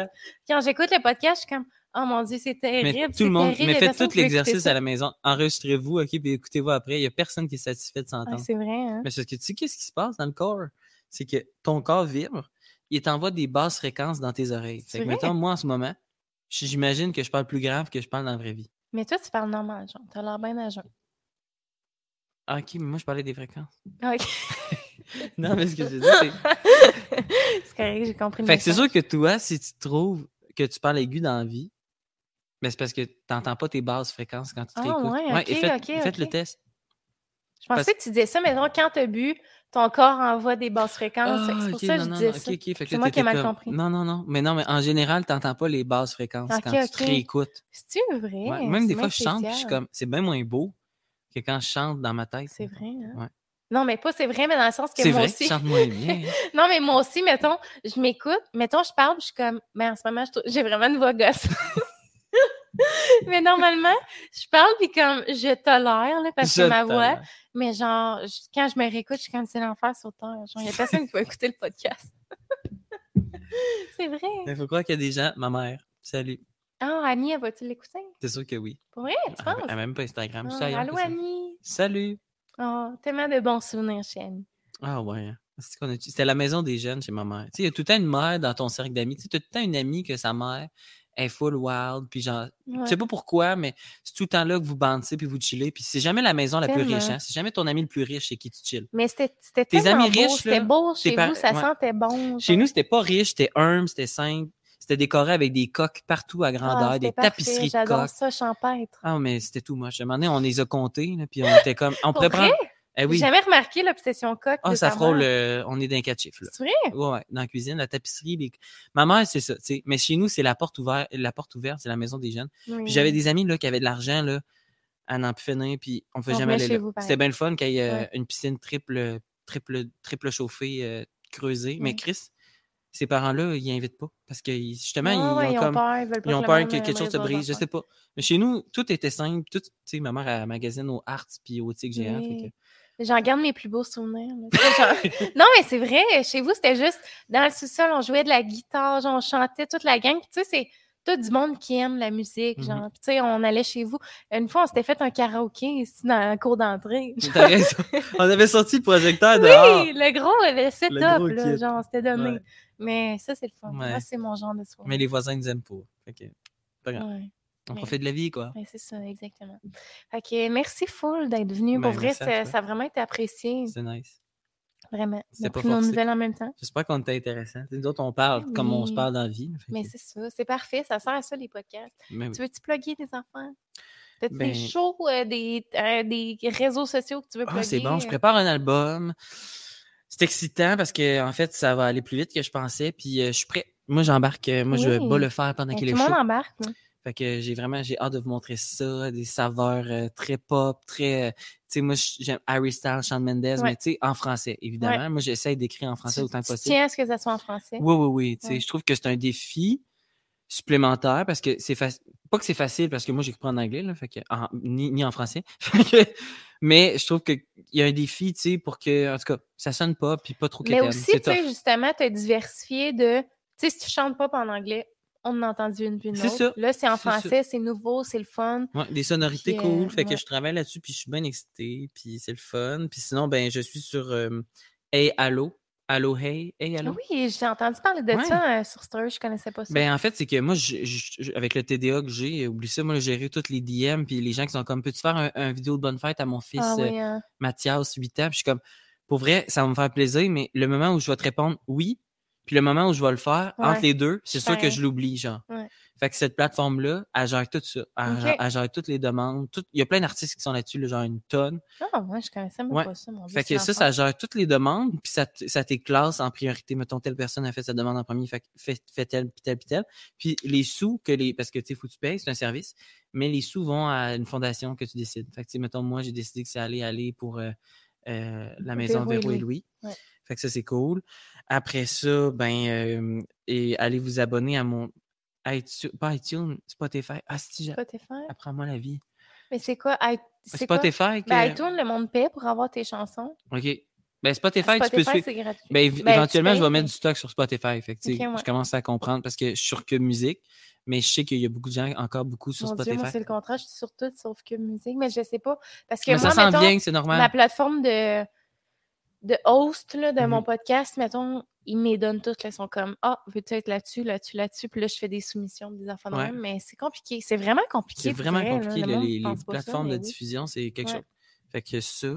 Quand j'écoute le podcast, je suis comme, oh mon Dieu, c'est terrible. Mais tout le monde, terrible, mais faites tout l'exercice à la maison. Enregistrez-vous, OK, puis écoutez-vous après. Il n'y a personne qui est satisfait de Ah, s'entendre. c'est vrai, hein? mais c'est parce que tu sais, qu'est-ce qui se passe dans le corps? C'est que ton corps vibre, il t'envoie des basses fréquences dans tes oreilles. C'est Fait que, vrai? mettons, moi, en ce moment, j'imagine que je parle plus grave que je parle dans la vraie vie. Mais toi, tu parles normal, genre. T'as l'air bien à jeun. Ah, OK, mais moi, je parlais des fréquences. Ah, Ok. [laughs] Non, mais ce que je dire, c'est... [laughs] c'est correct, j'ai compris. Fait que c'est sûr que toi, si tu trouves que tu parles aigu dans la vie, ben c'est parce que tu n'entends pas tes basses fréquences quand tu Ah, t'écoutes. ouais, ok, et faites, le test. Je pensais que tu disais ça, mais non, quand tu as bu, ton corps envoie des basses fréquences. Ah, c'est pour ok, ça que je non, non, ça. C'est moi qui ai mal comme- compris. Non, non, non. Mais non, mais en général, t'entends pas les basses fréquences quand tu te réécoutes. C'est-tu vrai? Ouais, Même des C'est fois, je chante, puis je suis comme, c'est bien moins beau que quand je chante dans ma tête. C'est vrai, hein? Ouais. Non, mais pas c'est vrai, mais dans le sens que C'est moi vrai, aussi. tu chantes moins [laughs] bien. Non, mais moi aussi, mettons, je m'écoute, mettons, je parle, puis je suis comme, mais en ce moment, je j'ai vraiment une voix gosse. [laughs] [laughs] mais normalement, je parle, puis comme, je tolère, là, parce Je que ma voix, mais genre, je- quand je me réécoute, je suis comme, c'est l'enfer sur terre. Genre, il y a personne qui va écouter le podcast. [laughs] c'est vrai. Il faut croire qu'il y a des gens. Ma mère, salut. Ah, Annie, elle va-tu l'écouter? C'est sûr que oui. Pour vrai, tu Elle penses? elle a même pas Instagram. Ailleurs allô. Annie? Salut. Oh, tellement de bons souvenirs chez Annie. Ah ouais. hein. C'était la maison des jeunes chez ma mère. Tu sais, il y a tout le temps une mère dans ton cercle d'amis. Tu sais, t'as tout le temps une amie que sa mère est full wild. Puis genre, Ouais. tu sais pas pourquoi, mais c'est tout le temps là que vous bandez puis vous chillez. Puis c'est jamais la maison la plus riche. Hein? C'est jamais ton ami le plus riche chez qui tu chilles. Mais c'était Tes amis beau, riches, c'était beau chez par- vous, ça ouais. sentait bon. Chez genre. nous, c'était pas riche, c'était humble, c'était simple. C'était décoré avec des coques partout à grandeur, Ah, des parfait, tapisseries de coques. ça, champêtre. Ah, mais c'était tout moche. À un moment donné, on les a comptés, là, puis on était comme. On Pour pourrait prendre. Eh J'ai jamais remarqué l'obsession coque. Ah, de ça frôle. euh, on est d'un quatre chiffres. C'est vrai? Ouais, dans la cuisine, la tapisserie. les- Ma mère, c'est ça. Mais chez nous, c'est la porte ouverte, la porte ouverte, c'est la maison des jeunes. Oui. Puis j'avais des amis, là, qui avaient de l'argent, là, à n'en plus finir, puis on ne On jamais aller là. C'était bien le fun qu'il y ait euh, Ouais. une piscine triple, triple, triple chauffée, euh, creusée. Mais. Chris, ces parents-là, ils invitent pas. Parce que justement, ils, ouais, ont ils ont comme. peur, ils ont que peur que euh, quelque chose se brise je sais pas. Mais chez nous, tout était simple. Tout, ma mère, elle magasine au Arts puis au Tic Géant. fait Oui. J'en garde mes plus beaux souvenirs. genre- [laughs] non, mais c'est vrai, chez vous, c'était juste dans le sous-sol, on jouait de la guitare, genre, on chantait toute la gang. Puis, tu sais, c'est tout du monde qui aime la musique. Mhm. Genre, Puis, tu sais, on allait chez vous. Une fois, on s'était fait un karaoké ici dans la cour d'entrée. [laughs] T'as raison. On avait sorti le projecteur dehors. Oui, le gros avait setup, Le là, genre, c'était donné. Ouais. Mais ça, c'est le fun. Ouais. Moi, c'est mon genre de soirée. Mais les voisins nous aiment pas. Que, pas grave. Ouais. On profite de la vie, quoi. Ouais, c'est ça, exactement. Fait que merci full d'être venu. Ben, Pour vrai, ça, a vraiment été apprécié. C'est nice. Vraiment. A pas nos nouvelles en même temps. J'espère qu'on était intéressant. Nous autres, on parle comme on se parle dans la vie. Mais c'est ça, c'est parfait. Ça sert à ça, les podcasts. oui. Tu veux-tu plugger des enfants? T'as-tu Ben- des shows, euh, des, euh, des réseaux sociaux que tu veux Ah, plugger? c'est bon, je prépare un album. C'est excitant parce que en fait, ça va aller plus vite que je pensais. Puis euh, je suis prêt. Moi, j'embarque. euh, Moi, je vais Oui. pas le faire pendant Ben, qu'il tout est le chaud. monde embarque. Fait que j'ai vraiment j'ai hâte de vous montrer ça, des saveurs euh, très pop, très euh, tu sais moi j'aime Harry Styles, Shawn Mendes, Ouais. mais tu sais en français évidemment. Ouais. Moi j'essaie d'écrire en français Tu- autant que tu possible. tiens à ce que ça soit en français? Oui oui oui, tu sais Ouais. je trouve que c'est un défi supplémentaire parce que c'est facile pas que c'est facile parce que moi j'écris pas en anglais là, fait que en- ni, ni en français. [laughs] Mais je trouve que il y a un défi, tu sais pour que en tout cas ça sonne pas puis pas trop Mais aussi, tu sais, justement, te diversifier de. Tu sais, si tu chantes pas en anglais, on en a entendu une puis une C'est autre. ça, Là, c'est en français, c'est nouveau, c'est le fun. Ouais, des sonorités Puis, cool. euh, fait que je travaille là-dessus, puis je suis bien excitée, puis c'est le fun. Puis sinon, ben, je suis sur euh, Hey Allo. Allo Hey. Hey Allo. Oui, j'ai entendu parler de Ouais. ça euh, sur Story, je connaissais pas ça. Ben, en fait, c'est que moi, je- je- je- avec le TDA que j'ai, oublie ça, moi, j'ai toutes les DM, puis les gens qui sont comme, peux-tu faire un, un vidéo de bonne fête à mon fils ah euh, oui, hein. Mathias, 8 ans? Puis je suis comme, pour vrai, ça va me faire plaisir, mais le moment où je vais te répondre oui, puis le moment où je vais le faire, entre Ouais. les deux, c'est sûr que Pareil. je l'oublie, genre. Ouais. Fait que cette plateforme-là, elle gère tout ça. Elle, gère- elle gère toutes les demandes. tout- Il y a plein d'artistes qui sont là-dessus, là, genre une tonne. Ah, moi, je connaissais même Ouais. pas ça, mon. Fait que ça, ça gère toutes les demandes, puis ça, ça t'éclasse en priorité. Mettons, telle personne a fait sa demande en premier, fait que fais, fais telle, puis telle, puis telle. Puis les sous que les. Parce que tu sais, faut que tu payes, c'est un service, mais les sous vont à une fondation que tu décides. Fait que, tu sais, mettons, moi, j'ai décidé que ça allait aller pour euh, euh, la maison Véro et. Louis. Ouais. Fait que ça, c'est cool. Après ça, ben, euh, et allez vous abonner à mon. iTunes, pas iTunes, Spotify. Ah, si, Spotify. apprends-moi la vie. Mais c'est quoi? i- C'est quoi? Spotify, que... Ben, iTunes, le monde paie pour avoir tes chansons. OK. Ben, Spotify, tu peux Spotify, suivre. c'est gratuit. Ben, Ben, tu éventuellement, je vais mettre du stock sur Spotify. Fait que, ouais. Je commence à comprendre parce que je suis sur que musique, mais je sais qu'il y a beaucoup de gens encore beaucoup sur Mon Dieu, moi, Spotify. c'est le contraire. Je suis sur tout sauf que musique, mais je sais pas. Parce que mais moi, ça s'en mettons, vient, c'est ma normal. plateforme de, de host là, de mon Mhm. podcast, mettons, ils me les donnent toutes. Là, ils sont comme Ah, veux-tu être là-dessus, là-dessus, là-dessus? Puis là, je fais des soumissions, des enfants de Ouais. même, mais c'est compliqué. C'est vraiment compliqué. C'est vraiment vrai, compliqué, là, les, les ça, plateformes de oui. diffusion, c'est quelque Ouais. chose. Fait que ça.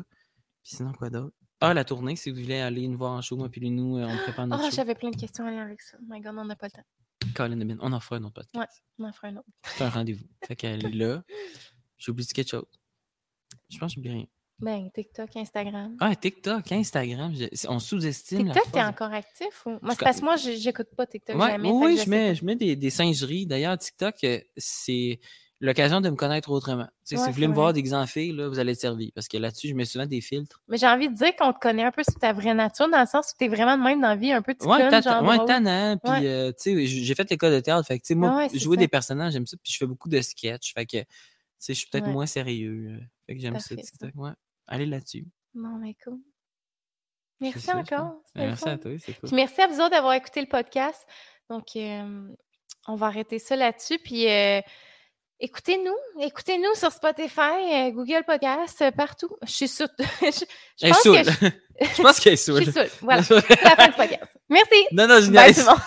Puis sinon, quoi d'autre? Ah, la tournée, si vous voulez aller nous voir en show, moi puis nous, euh, on prépare notre Ah, show. j'avais plein de questions à lire avec ça. Oh my god, on n'a pas le temps. Colin On en fera un autre podcast. On en fera un autre. C'est un rendez-vous. Fait qu'elle est là. J'ai oublié quelque chose? Je pense que j'oublie rien. Ben, TikTok, Instagram. Ah, TikTok, Instagram, je- on sous-estime la TikTok, t'es force. encore actif ou? Moi, c'est parce que moi, j'ai- j'écoute pas TikTok Ouais, jamais. oui, fait que je sais mets, pas. je mets des, des singeries. D'ailleurs, TikTok, euh, c'est l'occasion de me connaître autrement. Tu sais, Ouais, si vous c'est voulez me vrai. voir déguisé en fille, là, vous allez être servi. Parce que là-dessus, je mets souvent des filtres. Mais j'ai envie de dire qu'on te connaît un peu sur ta vraie nature, dans le sens où t'es vraiment de même dans la vie, un peu petit Ouais, tata- genre ouais, drôle. tannant. Puis, Ouais. euh, tu sais, j- j'ai fait l'école de théâtre. Fait que, tu sais, moi, Ah ouais, c'est jouer ça. des personnages, j'aime ça. Puis, je fais beaucoup de sketchs. Fait que, tu sais, je suis peut-être Ouais. moins sérieux. euh, Fait que j'aime ça. TikTok. Ouais. Allez là-dessus. Bon, mais cool. C'est Merci je encore. Merci à toi, c'est cool. Puis merci à vous autres d'avoir écouté le podcast. Donc, euh, on va arrêter ça là-dessus. Puis, euh, écoutez-nous. Écoutez-nous sur Spotify, euh, Google Podcast, partout. Je suis sûre. je, [laughs] je pense saoule. que je, [laughs] Je pense qu'elle est je saoule. suis sûre. Voilà. [laughs] C'est la fin du podcast. Merci. non, non, je Bye niaise. tout le monde.